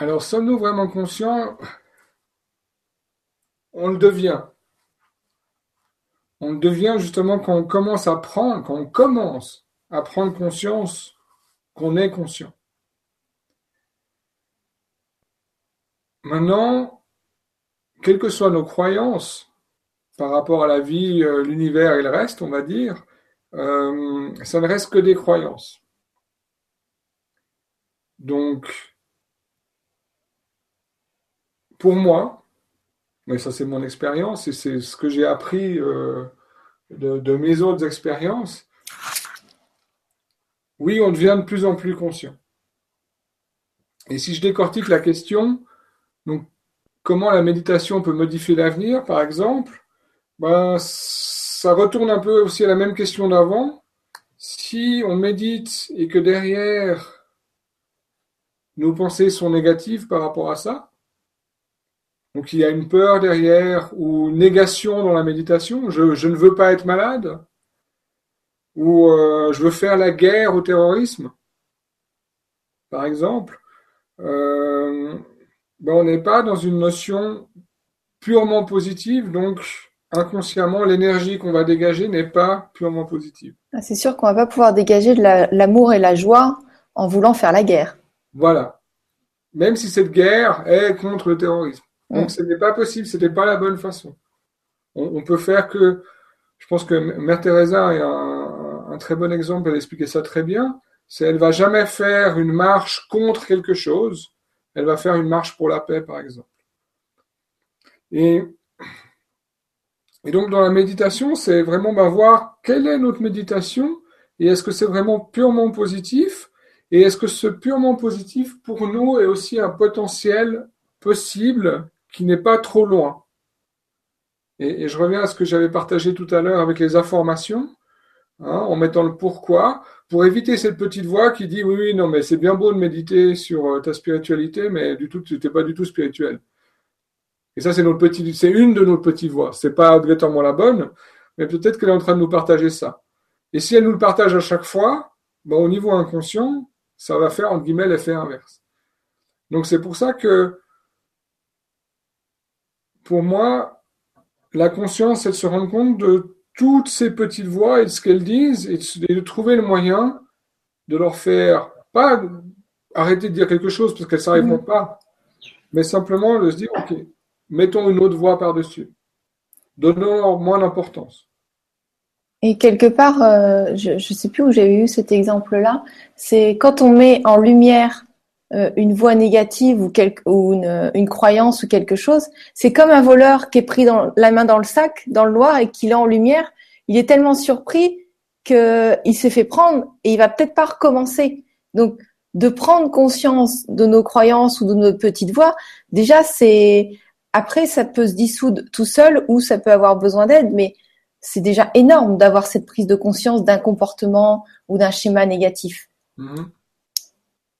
Alors, sommes-nous vraiment conscients? On le devient on devient justement quand on commence à prendre, quand on commence à prendre conscience qu'on est conscient. Maintenant, quelles que soient nos croyances par rapport à la vie, euh, l'univers et le reste, on va dire, euh, ça ne reste que des croyances. Donc, pour moi, mais ça c'est mon expérience et c'est ce que j'ai appris euh, de, mes autres expériences. Oui, on devient de plus en plus conscient. Et si je décortique la question, donc comment la méditation peut modifier l'avenir, par exemple, ben, ça retourne un peu aussi à la même question d'avant. Si on médite et que derrière nos pensées sont négatives par rapport à ça, donc il y a une peur derrière ou une négation dans la méditation. Je, ne veux pas être malade ou euh, je veux faire la guerre au terrorisme, par exemple. Euh, ben on n'est pas dans une notion purement positive, donc inconsciemment l'énergie qu'on va dégager n'est pas purement positive. Ah, c'est sûr qu'on va pas pouvoir dégager de l'amour et la joie en voulant faire la guerre. Voilà. Même si cette guerre est contre le terrorisme. Donc, ce n'est pas possible, ce n'était pas la bonne façon. On, peut faire que, je pense que Mère Teresa est un, très bon exemple, elle expliquait ça très bien, c'est elle va jamais faire une marche contre quelque chose, elle va faire une marche pour la paix, par exemple. Et, et donc, dans la méditation, c'est vraiment bah, voir quelle est notre méditation et est-ce que c'est vraiment purement positif et est-ce que ce purement positif, pour nous, est aussi un potentiel possible qui n'est pas trop loin. Et, je reviens à ce que j'avais partagé tout à l'heure avec les informations, hein, en mettant le pourquoi, pour éviter cette petite voix qui dit oui, oui, non, mais c'est bien beau de méditer sur euh, ta spiritualité, mais du tout, tu n'es pas du tout spirituel. Et ça, c'est notre petit, c'est une de nos petites voix. C'est pas obligatoirement la bonne, mais peut-être qu'elle est en train de nous partager ça. Et si elle nous le partage à chaque fois, ben, au niveau inconscient, ça va faire, entre guillemets, l'effet inverse. Donc c'est pour ça que, pour moi, la conscience, c'est de se rendre compte de toutes ces petites voix et de ce qu'elles disent et de, trouver le moyen de leur faire, pas arrêter de dire quelque chose parce qu'elles ne s'arriveront mm. pas, mais simplement de se dire, OK, mettons une autre voix par-dessus. Donnons-leur moins d'importance. Et quelque part, euh, je ne sais plus où j'ai eu cet exemple-là, c'est quand on met en lumière une voix négative ou, ou une, une, croyance ou quelque chose, c'est comme un voleur qui est pris dans, la main dans le sac, dans le noir et qui l'a en lumière. Il est tellement surpris qu'il s'est fait prendre et il va peut-être pas recommencer. Donc, de prendre conscience de nos croyances ou de notre petite voix, déjà, c'est après, ça peut se dissoudre tout seul ou ça peut avoir besoin d'aide, mais c'est déjà énorme d'avoir cette prise de conscience d'un comportement ou d'un schéma négatif. Mhm.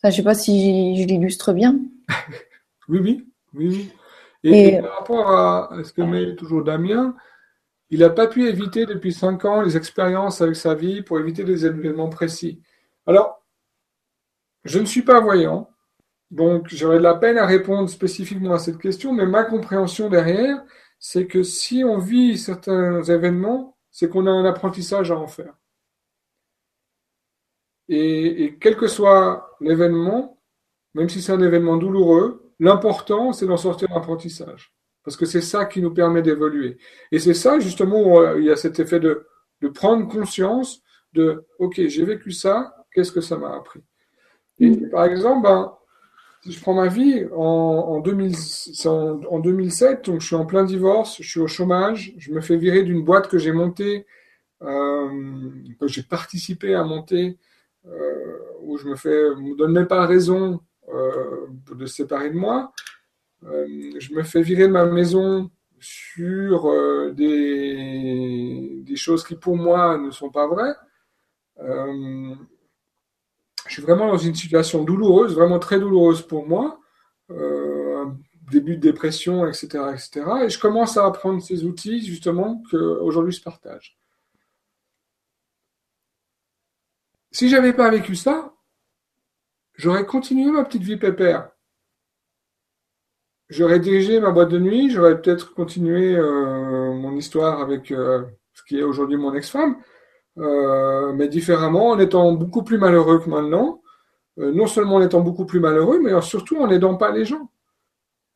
Enfin, je ne sais pas si je l'illustre bien. oui, oui, oui, Et, par rapport à ce que met toujours Damien, il n'a pas pu éviter depuis cinq ans les expériences avec sa vie pour éviter des événements précis. Alors, je ne suis pas voyant, donc j'aurais de la peine à répondre spécifiquement à cette question, mais ma compréhension derrière, c'est que si on vit certains événements, c'est qu'on a un apprentissage à en faire. Et, quel que soit l'événement, même si c'est un événement douloureux, l'important, c'est d'en sortir un apprentissage. Parce que c'est ça qui nous permet d'évoluer. Et c'est ça, justement, où euh, il y a cet effet de, prendre conscience de, OK, j'ai vécu ça, qu'est-ce que ça m'a appris? Et par exemple, ben, si je prends ma vie, en, 2007, donc je suis en plein divorce, je suis au chômage, je me fais virer d'une boîte que j'ai montée, euh, que j'ai participé à monter, où je me fais, me donne même pas raison euh, de se séparer de moi. je me fais virer de ma maison sur des, choses qui pour moi ne sont pas vraies je suis vraiment dans une situation douloureuse, vraiment très douloureuse pour moi, euh, début de dépression, etc., etc. Et je commence à apprendre ces outils justement qu'aujourd'hui se partagent. Si j'avais pas vécu ça, j'aurais continué ma petite vie pépère. J'aurais dirigé ma boîte de nuit, j'aurais peut-être continué euh, mon histoire avec euh, ce qui est aujourd'hui mon ex-femme, euh, mais différemment, en étant beaucoup plus malheureux que maintenant, non seulement en étant beaucoup plus malheureux, mais surtout en n'aidant pas les gens.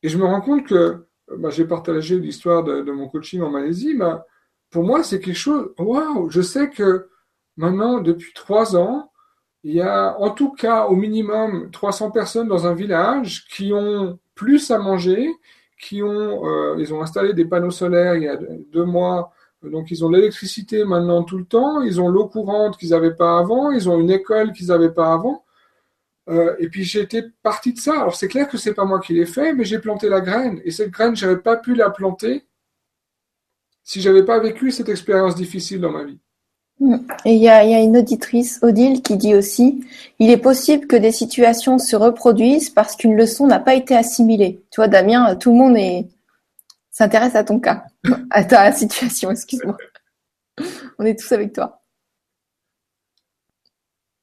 Et je me rends compte que, bah, j'ai partagé l'histoire de, mon coaching en Malaisie, bah, pour moi, c'est quelque chose, waouh, je sais que maintenant, depuis trois ans, il y a en tout cas au minimum 300 personnes dans un village qui ont plus à manger, qui ont, ils ont installé des panneaux solaires il y a deux mois donc ils ont l'électricité maintenant tout le temps, ils ont l'eau courante qu'ils n'avaient pas avant, ils ont une école qu'ils n'avaient pas avant. Euh, et puis j'étais parti de ça. Alors c'est clair que c'est pas moi qui l'ai fait, mais j'ai planté la graine. Et cette graine, j'avais pas pu la planter si j'avais pas vécu cette expérience difficile dans ma vie. Et il y a, une auditrice, Odile, qui dit aussi, il est possible que des situations se reproduisent parce qu'une leçon n'a pas été assimilée. Tu vois, Damien, tout le monde s'intéresse à ton cas, à ta situation, excuse-moi. On est tous avec toi.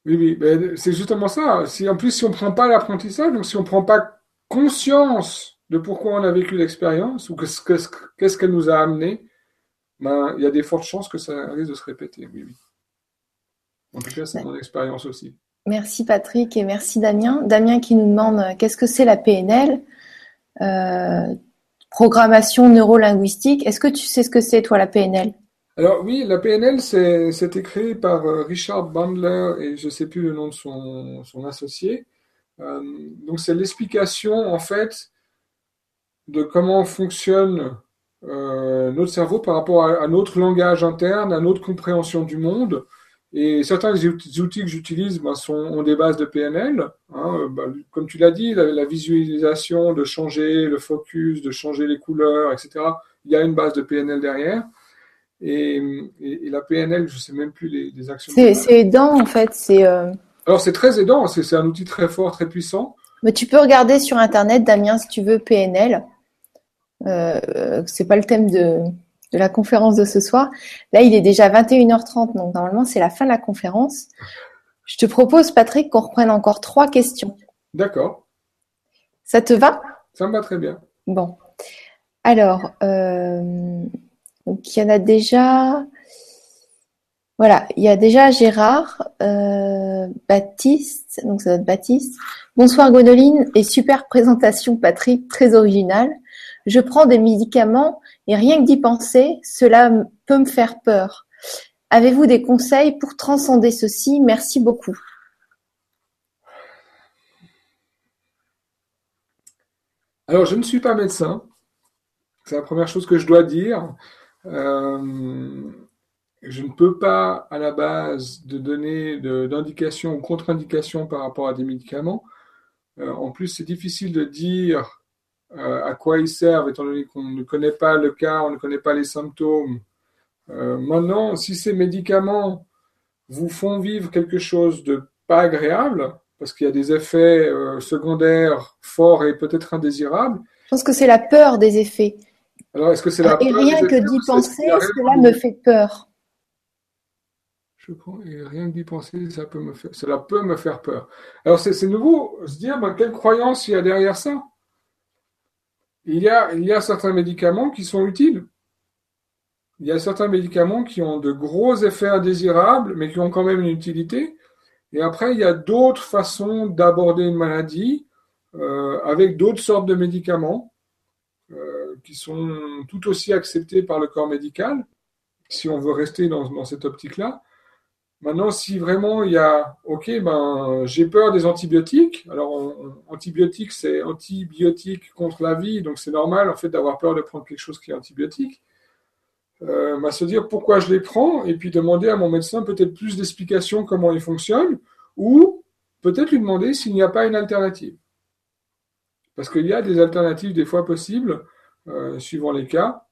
Oui, oui, c'est justement ça. Si, en plus, si on ne prend pas l'apprentissage, donc si on ne prend pas conscience de pourquoi on a vécu l'expérience ou qu'est-ce qu'elle nous a amené, ben, il y a des fortes chances que ça risque de se répéter. Oui, oui. En tout cas, c'est mon expérience aussi. Merci Patrick et merci Damien. Damien qui nous demande euh, qu'est-ce que c'est la PNL. Euh, programmation neurolinguistique. Est-ce que tu sais ce que c'est, toi, la PNL Alors oui, la PNL, c'est écrit par euh, Richard Bandler et je ne sais plus le nom de son, associé. Euh, donc c'est l'explication, en fait, de comment fonctionne euh, notre cerveau par rapport à, notre langage interne, à notre compréhension du monde. Et certains outils que j'utilise ben, sont, ont des bases de PNL. Hein, ben, comme tu l'as dit, la, visualisation, de changer le focus, de changer les couleurs, etc. Il y a une base de PNL derrière. Et, la PNL, je ne sais même plus les, actions. C'est aidant en fait. C'est euh, Alors c'est très aidant. C'est un outil très fort, très puissant. Mais tu peux regarder sur internet, Damien, si tu veux PNL. Euh, c'est pas le thème de, de la conférence de ce soir. Là, il est déjà 21h30, donc normalement, c'est la fin de la conférence. Je te propose, Patrick, qu'on reprenne encore trois questions. D'accord. Ça te va? Ça me va très bien. Bon. Alors, euh, il y en a déjà. Voilà, il y a déjà Gérard, euh, Baptiste, donc ça doit être Baptiste. Bonsoir Gonoline et super présentation Patrick, très originale. Je prends des médicaments et rien que d'y penser, cela peut me faire peur. Avez-vous des conseils pour transcender ceci? Merci beaucoup. Alors, je ne suis pas médecin. C'est la première chose que je dois dire. Euh, je ne peux pas, à la base, donner d'indications ou contre-indications par rapport à des médicaments. Euh, en plus, c'est difficile de dire euh, à quoi ils servent, étant donné qu'on ne connaît pas le cas, on ne connaît pas les symptômes. Euh, maintenant, si ces médicaments vous font vivre quelque chose de pas agréable, parce qu'il y a des effets euh, secondaires forts et peut-être indésirables. Je pense que c'est la peur des effets. Alors, est-ce que c'est la et rien que d'y penser, cela me fait peur. Je prends, et rien que d'y penser, ça peut me faire, cela peut me faire peur. Alors, c'est nouveau, se dire, ben, quelle croyance il y a derrière ça? Il y, a, certains médicaments qui sont utiles. Il y a certains médicaments qui ont de gros effets indésirables, mais qui ont quand même une utilité. Et après, il y a d'autres façons d'aborder une maladie euh, avec d'autres sortes de médicaments euh, qui sont tout aussi acceptés par le corps médical, si on veut rester dans, dans cette optique-là. Maintenant, si vraiment il y a, ok, ben, j'ai peur des antibiotiques. Alors, antibiotiques, c'est antibiotique contre la vie, donc c'est normal en fait d'avoir peur de prendre quelque chose qui est antibiotique. Euh, ben, se dire pourquoi je les prends et puis demander à mon médecin peut-être plus d'explications comment ils fonctionnent ou peut-être lui demander s'il n'y a pas une alternative. Parce qu'il y a des alternatives des fois possibles, euh, suivant les cas.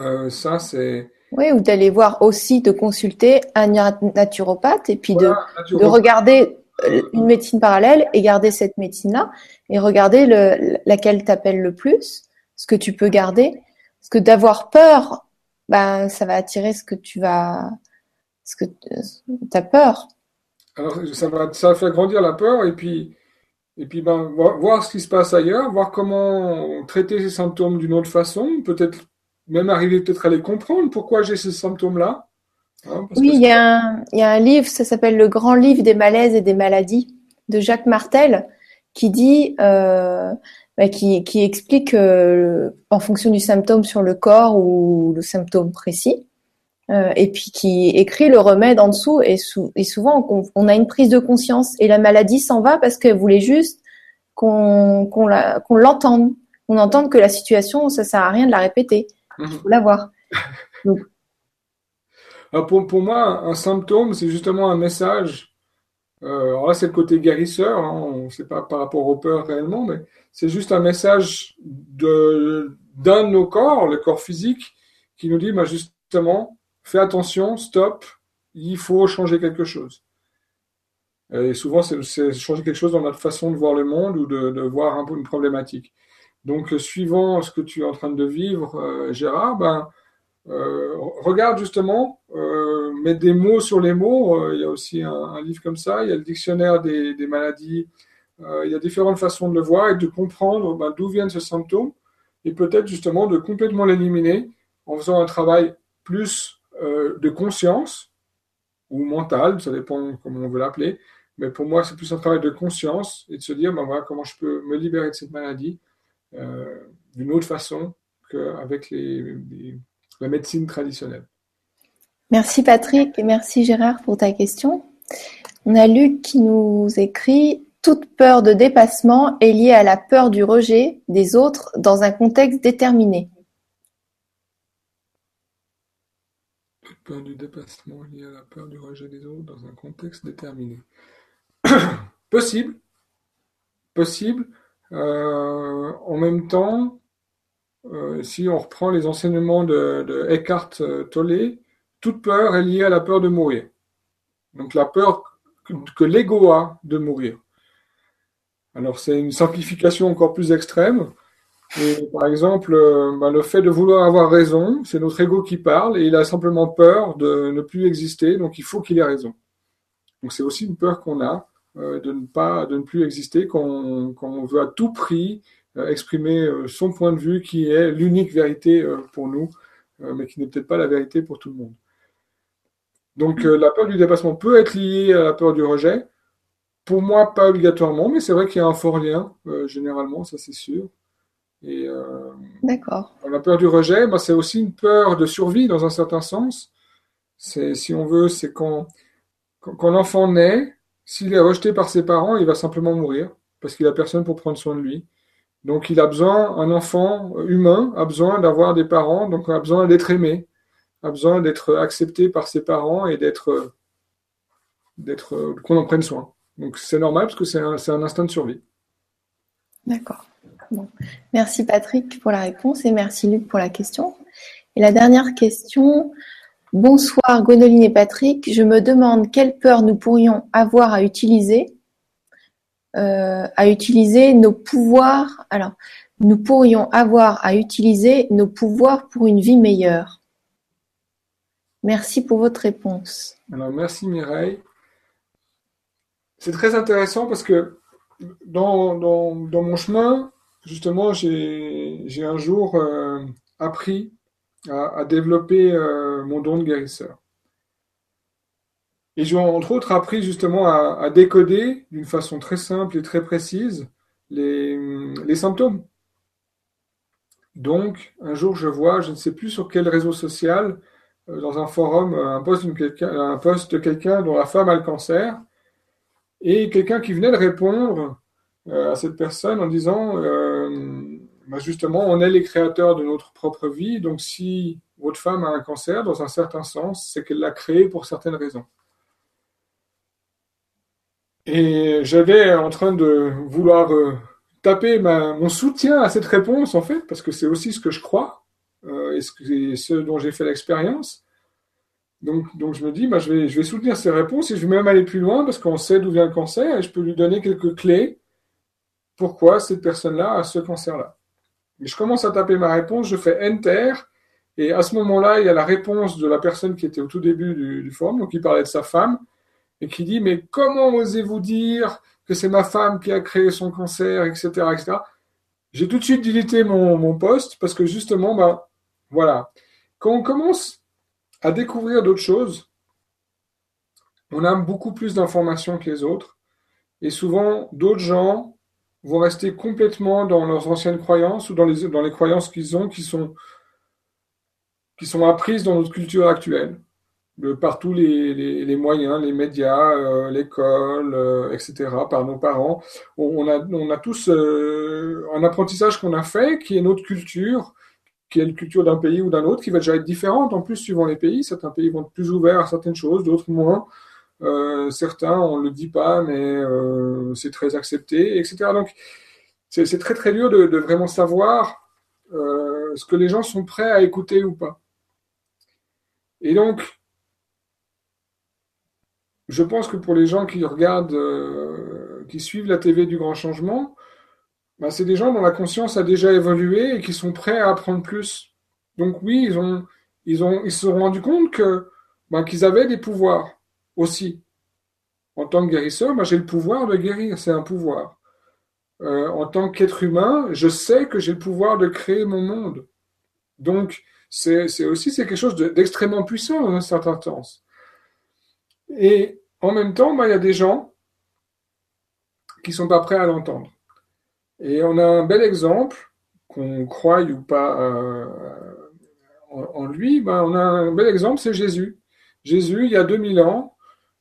Euh, ça, c'est oui, ou d'aller voir aussi, de consulter un naturopathe et puis de, de, regarder euh, une médecine parallèle et garder cette médecine-là et regarder le, laquelle t'appelle le plus, ce que tu peux garder. Parce que d'avoir peur, ben, ça va attirer ce que tu vas, ce que tu as peur. Alors, ça va, ça va faire grandir la peur et puis, et puis ben, voir ce qui se passe ailleurs, voir comment traiter ces symptômes d'une autre façon, peut-être même arriver peut-être à les comprendre, pourquoi j'ai ces symptômes-là. Hein, oui, il y, a un, il y, a un livre, ça s'appelle Le Grand Livre des malaises et des maladies de Jacques Martel, qui dit, euh, bah, qui, qui, explique euh, en fonction du symptôme sur le corps ou le symptôme précis, euh, et puis qui écrit le remède en dessous. Et, et souvent, on, on, a une prise de conscience et la maladie s'en va parce qu'elle voulait juste qu'on qu'on l'entende, qu'on entende que la situation, ça sert à rien de la répéter. Il faut l'avoir. pour, pour, moi, un symptôme, c'est justement un message. Euh, alors là, c'est le côté guérisseur, hein, on ne sait pas par rapport aux peurs réellement, mais c'est juste un message d'un de, nos corps, le corps physique, qui nous dit bah, justement, fais attention, stop, il faut changer quelque chose. Et souvent, c'est changer quelque chose dans notre façon de voir le monde ou de, de voir un peu une problématique. Donc, suivant ce que tu es en train de vivre, euh, Gérard, ben, euh, regarde justement, euh, mets des mots sur les mots. il y a aussi un, livre comme ça, il y a le dictionnaire des, maladies. il y a différentes façons de le voir et de comprendre ben, d'où viennent ces symptômes et peut-être justement de complètement l'éliminer en faisant un travail plus de conscience ou mental, ça dépend comment on veut l'appeler. Mais pour moi, c'est plus un travail de conscience et de se dire, ben voilà, comment je peux me libérer de cette maladie euh, d'une autre façon qu'avec les, la médecine traditionnelle. Merci Patrick et merci Gérard pour ta question. On a Luc qui nous écrit Toute peur de dépassement est liée à la peur du rejet des autres dans un contexte déterminé. peur du dépassement liée à la peur du rejet des autres dans un contexte déterminé. possible, possible. Euh, en même temps, euh, si on reprend les enseignements de, Eckhart Tolle, toute peur est liée à la peur de mourir. Donc la peur que l'ego a de mourir. Alors c'est une simplification encore plus extrême. par exemple, euh, bah, le fait de vouloir avoir raison, c'est notre ego qui parle et il a simplement peur de ne plus exister, donc il faut qu'il ait raison. Donc c'est aussi une peur qu'on a euh, de ne pas, de ne plus exister quand on, veut à tout prix euh, exprimer son point de vue qui est l'unique vérité pour nous, mais qui n'est peut-être pas la vérité pour tout le monde. Donc la peur du dépassement peut être liée à la peur du rejet, pour moi, pas obligatoirement, mais c'est vrai qu'il y a un fort lien, euh, généralement, ça c'est sûr. Et euh, D'accord. La peur du rejet, bah, c'est aussi une peur de survie dans un certain sens. C'est, si on veut, c'est quand, quand, l'enfant naît, s'il est rejeté par ses parents, il va simplement mourir parce qu'il a personne pour prendre soin de lui. Donc il a besoin, un enfant humain a besoin d'avoir des parents, donc a besoin d'être aimé, a besoin d'être accepté par ses parents et d'être, d'être qu'on en prenne soin. Donc c'est normal parce que c'est un, instinct de survie. D'accord. Merci Patrick pour la réponse et merci Luc pour la question. Et la dernière question. Bonsoir Gwénoline et Patrick. Je me demande quelle peur nous pourrions avoir à utiliser, euh, à utiliser nos pouvoirs. Alors, nous pourrions avoir à utiliser nos pouvoirs pour une vie meilleure. Merci pour votre réponse. Merci Mireille. C'est très intéressant parce que dans mon chemin, justement, j'ai un jour euh, appris à, développer euh, mon don de guérisseur. Et j'ai entre autres appris justement à, décoder d'une façon très simple et très précise les, les, symptômes. Donc, un jour, je vois, je ne sais plus sur quel réseau social, euh, dans un forum, un poste, un poste de quelqu'un dont la femme a le cancer, et quelqu'un qui venait de répondre euh, à cette personne en disant euh, bah, justement, on est les créateurs de notre propre vie, donc si votre femme a un cancer, dans un certain sens, c'est qu'elle l'a créé pour certaines raisons. Et j'avais en train de vouloir euh, taper mon soutien à cette réponse, en fait, parce que c'est aussi ce que je crois, et ce dont j'ai fait l'expérience. Donc, je me dis, bah, je, vais, je vais soutenir ses réponses et je vais même aller plus loin parce qu'on sait d'où vient le cancer et je peux lui donner quelques clés pourquoi cette personne-là a ce cancer-là. Je commence à taper ma réponse, je fais Enter, et à ce moment-là, il y a la réponse de la personne qui était au tout début du, forum, donc qui parlait de sa femme, et qui dit, mais comment osez-vous dire que c'est ma femme qui a créé son cancer, etc., etc. J'ai tout de suite délité mon, mon poste parce que justement, bah, voilà. Quand on commence à découvrir d'autres choses. On a beaucoup plus d'informations que les autres. Et souvent, d'autres gens vont rester complètement dans leurs anciennes croyances ou dans les, dans les croyances qu'ils ont qui sont, qui sont apprises dans notre culture actuelle. De par tous les, les, moyens, les médias, euh, l'école, euh, etc., par nos parents. On, a, on a tous euh, un apprentissage qu'on a fait qui est notre culture, qui est une culture d'un pays ou d'un autre, qui va déjà être différente en plus suivant les pays. Certains pays vont être plus ouverts à certaines choses, d'autres moins. Euh, certains, on ne le dit pas, mais euh, c'est très accepté, etc. Donc, c'est très très dur de, vraiment savoir euh, ce que les gens sont prêts à écouter ou pas. Et donc, je pense que pour les gens qui regardent, euh, qui suivent la TV du grand changement, bah, c'est des gens dont la conscience a déjà évolué et qui sont prêts à apprendre plus. Donc oui, ils ont, ils ont, ils se sont rendus compte que bah, qu'ils avaient des pouvoirs aussi. En tant que guérisseur, bah, j'ai le pouvoir de guérir, c'est un pouvoir. Euh, en tant qu'être humain, je sais que j'ai le pouvoir de créer mon monde. Donc c'est aussi quelque chose d'extrêmement puissant dans un certain sens. Et en même temps, il y a des gens qui sont pas prêts à l'entendre. Et on a un bel exemple, qu'on croie ou pas euh, en, lui, ben on a un bel exemple, c'est Jésus. Jésus, il y a 2000 ans,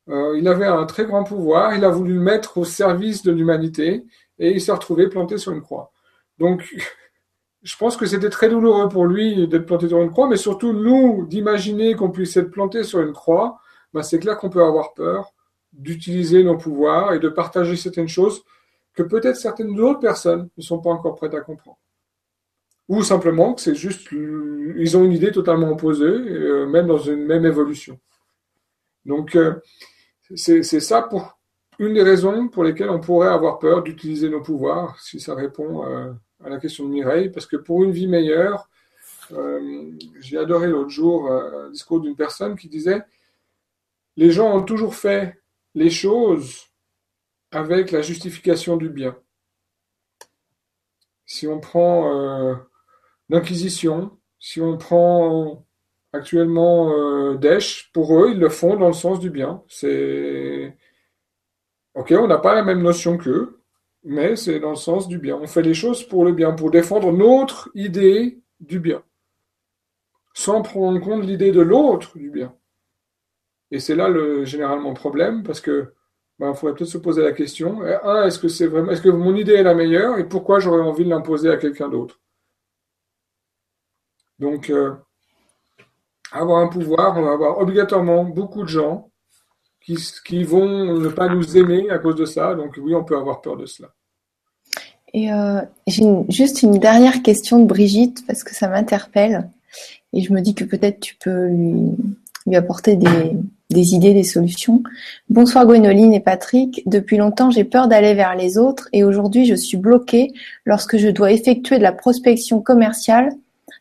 euh, il avait un très grand pouvoir, il a voulu le mettre au service de l'humanité et il s'est retrouvé planté sur une croix. Donc, je pense que c'était très douloureux pour lui d'être planté sur une croix, mais surtout nous, d'imaginer qu'on puisse être planté sur une croix, ben c'est clair qu'on peut avoir peur d'utiliser nos pouvoirs et de partager certaines choses que peut-être certaines autres personnes ne sont pas encore prêtes à comprendre. Ou simplement que c'est juste, ils ont une idée totalement opposée, euh, même dans une même évolution. Donc, euh, c'est ça pour une des raisons pour lesquelles on pourrait avoir peur d'utiliser nos pouvoirs, si ça répond euh, à la question de Mireille, parce que pour une vie meilleure, j'ai adoré l'autre jour un discours d'une personne qui disait les gens ont toujours fait les choses avec la justification du bien. Si on prend l'inquisition, si on prend actuellement euh, Daesh, pour eux, ils le font dans le sens du bien. C'est ok, on n'a pas la même notion qu'eux, mais c'est dans le sens du bien. On fait les choses pour le bien, pour défendre notre idée du bien, sans prendre en compte l'idée de l'autre du bien. Et c'est là le généralement le problème, parce que ben, faudrait peut-être se poser la question un, est-ce que c'est vraiment, est-ce que mon idée est la meilleure, et pourquoi j'aurais envie de l'imposer à quelqu'un d'autre? Donc, euh, avoir un pouvoir, on va avoir obligatoirement beaucoup de gens qui, vont ne pas nous aimer à cause de ça. Donc, oui, on peut avoir peur de cela. Et euh, j'ai juste une dernière question de Brigitte parce que ça m'interpelle. Et je me dis que peut-être tu peux lui, lui apporter des, des, idées, des solutions. Bonsoir Gwénoline et Patrick. Depuis longtemps, j'ai peur d'aller vers les autres et aujourd'hui, je suis bloquée lorsque je dois effectuer de la prospection commerciale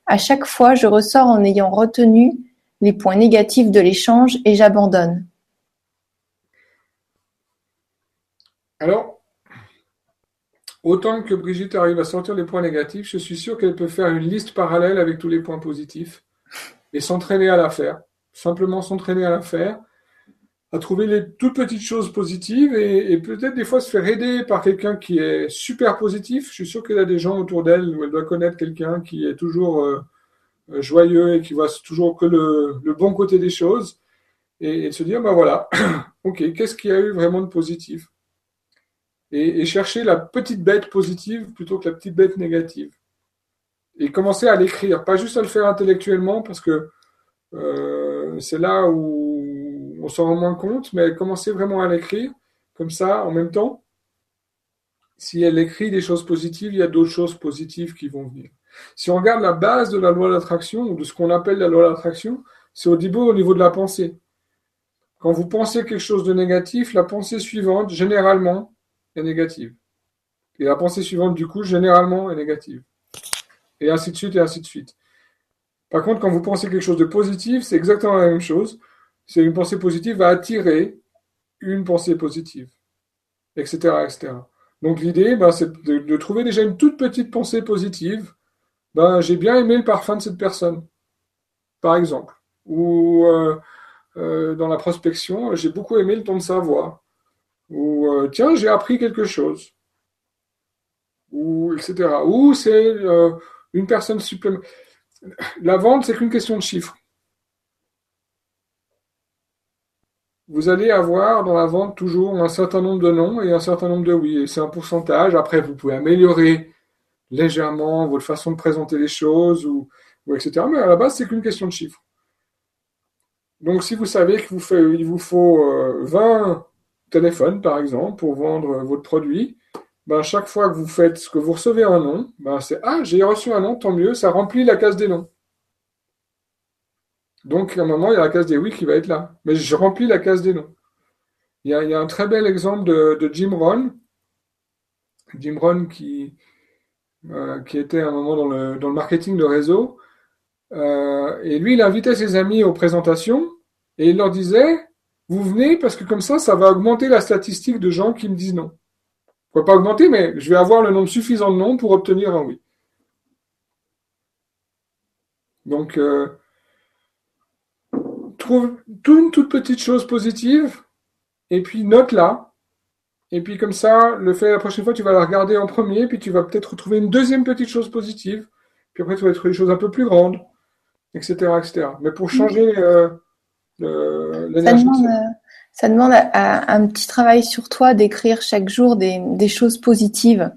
à chaque fois, je ressors en ayant retenu les points négatifs de l'échange et j'abandonne. Alors, autant que Brigitte arrive à sortir les points négatifs, je suis sûr qu'elle peut faire une liste parallèle avec tous les points positifs et s'entraîner à la faire. Simplement s'entraîner à la faire à trouver les toutes petites choses positives et, peut-être des fois se faire aider par quelqu'un qui est super positif. Je suis sûr qu'il y a des gens autour d'elle où elle doit connaître quelqu'un qui est toujours euh, joyeux et qui voit toujours que le, bon côté des choses et, se dire, ben voilà, ok, qu'est-ce qu'il y a eu vraiment de positif? Et, chercher la petite bête positive plutôt que la petite bête négative. Et commencer à l'écrire, pas juste à le faire intellectuellement parce que euh, c'est là où on s'en rend moins compte, mais commencer vraiment à l'écrire, comme ça, en même temps, si elle écrit des choses positives, il y a d'autres choses positives qui vont venir. Si on regarde la base de la loi d'attraction, ou de ce qu'on appelle la loi d'attraction, c'est au au niveau de la pensée. Quand vous pensez quelque chose de négatif, la pensée suivante, généralement, est négative. Et la pensée suivante, du coup, généralement, est négative. Et ainsi de suite, et ainsi de suite. Par contre, quand vous pensez quelque chose de positif, c'est exactement la même chose c'est une pensée positive va attirer une pensée positive, etc. etc. Donc l'idée, ben, c'est de, trouver déjà une toute petite pensée positive. Ben, j'ai bien aimé le parfum de cette personne, par exemple. Ou euh, euh, dans la prospection, j'ai beaucoup aimé le ton de sa voix. Ou euh, tiens, j'ai appris quelque chose. Ou etc. Ou c'est une personne supplémentaire. La vente, c'est qu'une question de chiffres. Vous allez avoir dans la vente toujours un certain nombre de noms et un certain nombre de oui. Et c'est un pourcentage. Après, vous pouvez améliorer légèrement votre façon de présenter les choses, ou, etc. Mais à la base, c'est qu'une question de chiffres. Donc, si vous savez qu'il vous, vous faut 20 euh, téléphones, par exemple, pour vendre votre produit, ben, chaque fois que vous faites ce que vous recevez un nom, ben, c'est Ah, j'ai reçu un nom, tant mieux, ça remplit la case des noms. Donc, à un moment, il y a la case des oui qui va être là. Mais je remplis la case des non. Il y a, un très bel exemple de, Jim Rohn. Jim Rohn qui, euh, qui était à un moment dans le, dans le marketing de réseau. Euh, et lui, il invitait ses amis aux présentations et il leur disait Vous venez parce que comme ça, ça va augmenter la statistique de gens qui me disent non. Pourquoi pas augmenter, mais je vais avoir le nombre suffisant de non pour obtenir un oui. Donc, euh, trouve une toute petite chose positive et puis note-la. Et puis comme ça, le fait la prochaine fois, tu vas la regarder en premier, puis tu vas peut-être retrouver une deuxième petite chose positive. Puis après, tu vas trouver des choses un peu plus grandes, etc. etc. Mais pour changer euh, l'énergie. Ça demande, un petit travail sur toi d'écrire chaque jour des, choses positives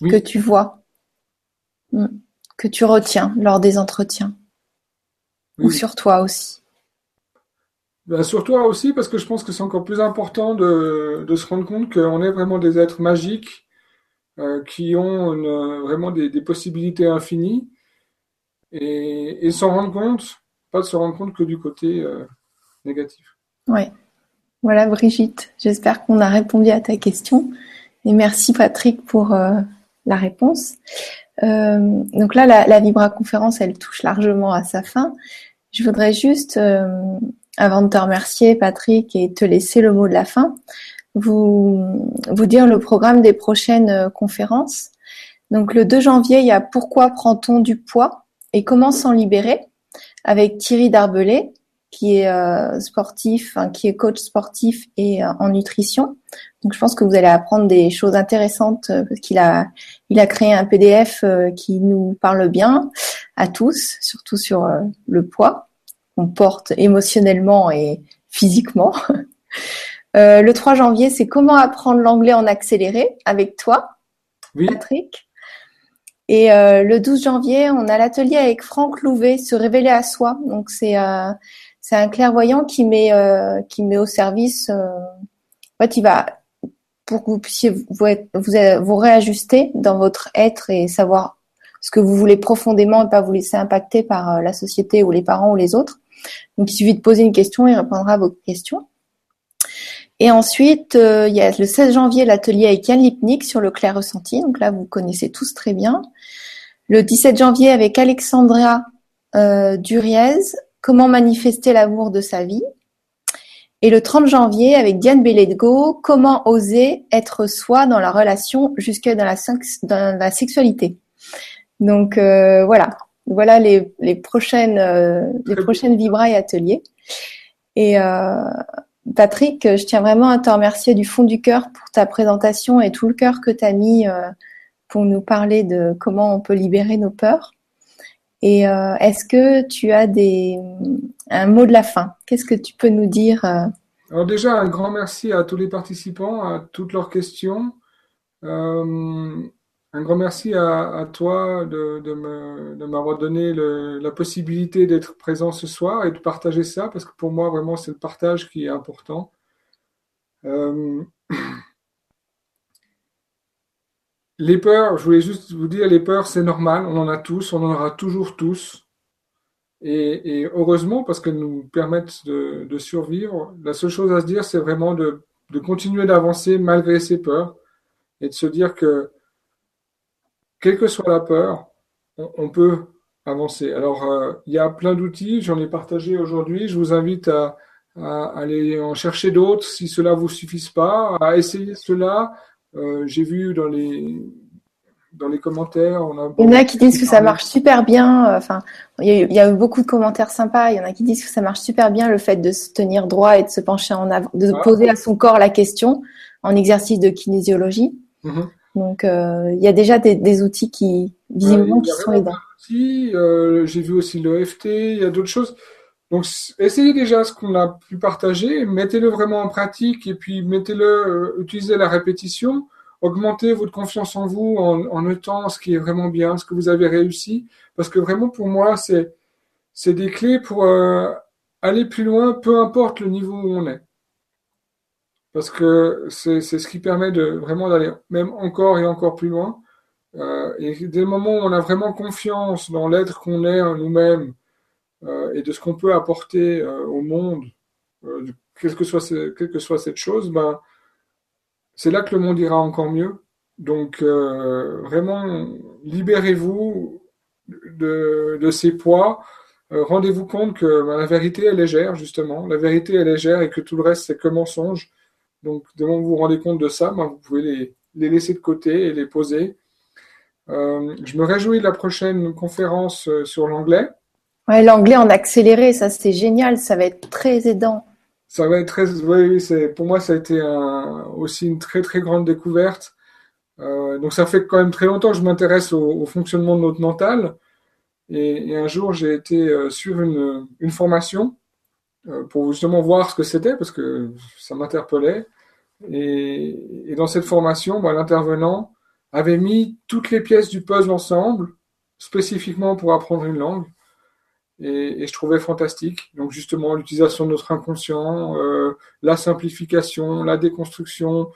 que tu vois. Mm. que tu retiens lors des entretiens Ou sur toi aussi ben, Sur toi aussi, parce que je pense que c'est encore plus important de, se rendre compte qu'on est vraiment des êtres magiques euh, qui ont vraiment des, possibilités infinies et, s'en rendre compte, pas de se rendre compte que du côté euh, négatif. Oui. Voilà Brigitte, j'espère qu'on a répondu à ta question. Et merci Patrick pour euh, la réponse. Donc là, la, la Vibra conférence, elle touche largement à sa fin. Je voudrais juste, avant de te remercier Patrick et te laisser le mot de la fin, vous, vous dire le programme des prochaines conférences. Donc le 2 janvier, il y a Pourquoi prend-on du poids et comment s'en libérer avec Thierry Darbelé qui est euh, sportif, qui est coach sportif et euh, en nutrition. Donc je pense que vous allez apprendre des choses intéressantes euh, parce qu'il a il a créé un PDF qui nous parle bien à tous, surtout sur le poids qu'on porte émotionnellement et physiquement. le 3 janvier, c'est comment apprendre l'anglais en accéléré avec toi, Patrick. Et le 12 janvier, on a l'atelier avec Franck Louvet, se révéler à soi. Donc c'est c'est un clairvoyant qui met euh, qui met au service. Euh, en fait, il va pour que vous puissiez vous, vous, vous réajuster dans votre être et savoir ce que vous voulez profondément et pas vous laisser impacter par euh, la société ou les parents ou les autres. Donc il suffit de poser une question il répondra à vos questions. Et ensuite, a le 16 janvier l'atelier avec Yann Lipnik sur le clair ressenti. Donc là, vous connaissez tous très bien. Le 17 janvier avec Alexandra euh, Duriez Comment manifester l'amour de sa vie. Et le 30 janvier, avec Diane Belledgo, comment oser être soi dans la relation jusque dans la, dans la sexualité. Donc euh, voilà, voilà les, les prochaines euh, les prochaines vibra et ateliers. Et euh, Patrick, je tiens vraiment à te remercier du fond du cœur pour ta présentation et tout le cœur que tu as mis pour nous parler de comment on peut libérer nos peurs. Et euh, est-ce que tu as des, un mot de la fin? Qu'est-ce que tu peux nous dire euh? Alors déjà, un grand merci à tous les participants, à toutes leurs questions. Un grand merci à, toi de, de m'avoir donné le, la possibilité d'être présent ce soir et de partager ça, parce que pour moi, vraiment, c'est le partage qui est important. Euh, Les peurs, je voulais juste vous dire, les peurs, c'est normal, on en a tous, on en aura toujours tous. Et, heureusement, parce qu'elles nous permettent de, survivre, la seule chose à se dire, c'est vraiment de, continuer d'avancer malgré ces peurs et de se dire que, quelle que soit la peur, on, peut avancer. Alors, euh, il y a plein d'outils, j'en ai partagé aujourd'hui, je vous invite à, à aller en chercher d'autres si cela vous suffise pas, à essayer cela, euh, j'ai vu dans les dans les commentaires, on a. Il y en a qui disent que ça marche super bien. Euh, enfin, il y, a, eu beaucoup de commentaires sympas. Il y en a qui disent que ça marche super bien le fait de se tenir droit et de se pencher en avant, de ah. poser à son corps la question en exercice de kinésiologie. Mhm. Donc, euh, il y a déjà des, outils qui visiblement qui sont aidants. J'ai vu aussi l'EFT. Il y a d'autres choses. Donc, essayez déjà ce qu'on a pu partager, mettez-le vraiment en pratique et puis mettez-le, euh, utilisez la répétition, augmentez votre confiance en vous en, notant ce qui est vraiment bien, ce que vous avez réussi, parce que vraiment pour moi, c'est c'est des clés pour euh, aller plus loin, peu importe le niveau où on est. Parce que c'est ce qui permet de vraiment d'aller même encore et encore plus loin. Euh, et dès le moment où on a vraiment confiance dans l'être qu'on est en nous-mêmes, euh, et de ce qu'on peut apporter euh, au monde, euh, quelle, que soit quelle que soit cette chose, ben, c'est là que le monde ira encore mieux. Donc vraiment, libérez-vous de, de, ces poids. Rendez-vous compte que ben, la vérité est légère, justement. La vérité est légère et que tout le reste, c'est que mensonge. Donc, dès que vous vous rendez compte de ça, ben, vous pouvez les, les, laisser de côté et les poser. je me réjouis de la prochaine conférence sur l'anglais. Ouais, l'anglais en accéléré, ça c'est génial, ça va être très aidant. Ça va être très, oui, c'est pour moi ça a été un, aussi une très très grande découverte. Euh, donc ça fait quand même très longtemps que je m'intéresse au, fonctionnement de notre mental. Et, un jour j'ai été euh, sur une, une formation euh, pour justement voir ce que c'était parce que ça m'interpellait. Et, et, dans cette formation, bah, l'intervenant avait mis toutes les pièces du puzzle ensemble spécifiquement pour apprendre une langue. Et, je trouvais fantastique. Donc justement, l'utilisation de notre inconscient, euh, la simplification, la déconstruction,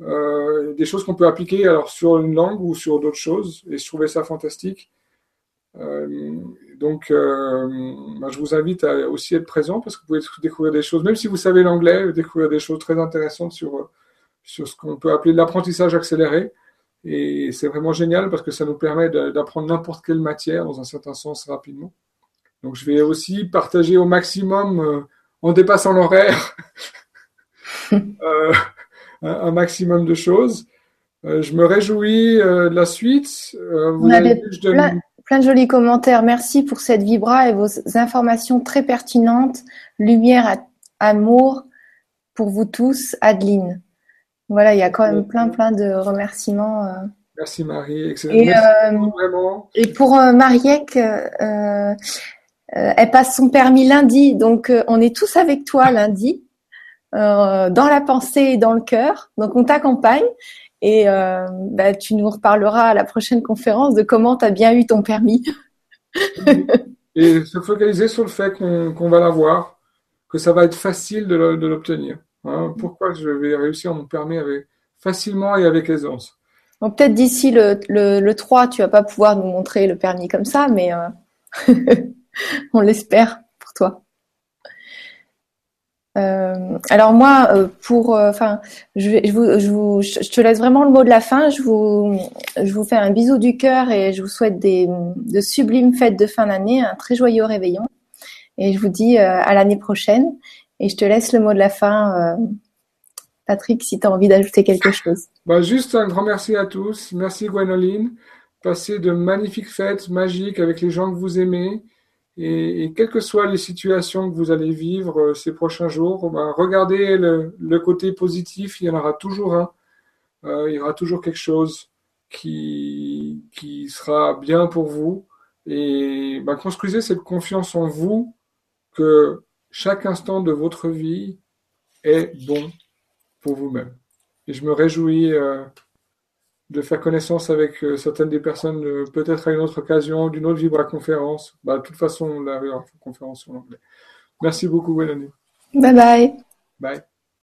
euh, des choses qu'on peut appliquer alors sur une langue ou sur d'autres choses. Et je trouvais ça fantastique. Euh, donc, bah, je vous invite à aussi être présent parce que vous pouvez découvrir des choses, même si vous savez l'anglais, découvrir des choses très intéressantes sur, sur ce qu'on peut appeler l'apprentissage accéléré. Et c'est vraiment génial parce que ça nous permet d'apprendre n'importe quelle matière dans un certain sens rapidement. Donc je vais aussi partager au maximum, euh, en dépassant l'horaire, euh, un, maximum de choses. Euh, je me réjouis de la suite. vous avez plein, de jolis commentaires. Merci pour cette vibra et vos informations très pertinentes. Lumière, amour pour vous tous, Adeline. Voilà, il y a quand même plein, plein de remerciements. Euh. Merci Marie, excellent. Et, Merci euh, vraiment. et pour euh, euh, elle passe son permis lundi, donc on est tous avec toi lundi, dans la pensée et dans le cœur. Donc on t'accompagne et bah, tu nous reparleras à la prochaine conférence de comment tu as bien eu ton permis. et se focaliser sur le fait qu'on va l'avoir, que ça va être facile de l'obtenir. Hein, pourquoi je vais réussir mon permis avec, facilement et avec aisance Donc peut-être d'ici le, le, 3, tu vas pas pouvoir nous montrer le permis comme ça, mais euh, on l'espère pour toi. Euh, alors moi, euh, pour, enfin, je, je, je, te laisse vraiment le mot de la fin. Je vous, je vous fais un bisou du cœur et je vous souhaite des, de sublimes fêtes de fin d'année, un très joyeux réveillon. Et je vous dis à l'année prochaine. Et je te laisse le mot de la fin, euh, Patrick, si tu as envie d'ajouter quelque chose. Bah, juste un grand merci à tous. Merci Gwenoline. Passez de magnifiques fêtes magiques avec les gens que vous aimez. Et, quelles que soient les situations que vous allez vivre euh, ces prochains jours, bah, regardez le, côté positif, il y en aura toujours un. Euh, il y aura toujours quelque chose qui, qui sera bien pour vous. Et bah, construisez cette confiance en vous que chaque instant de votre vie est bon pour vous-même. Et je me réjouis euh, de faire connaissance avec euh, certaines des personnes, euh, peut-être à une autre occasion, d'une autre Vibra conférence. Bah, de toute façon, la conférence en anglais. Merci beaucoup, Wélanie. Bye bye. Bye.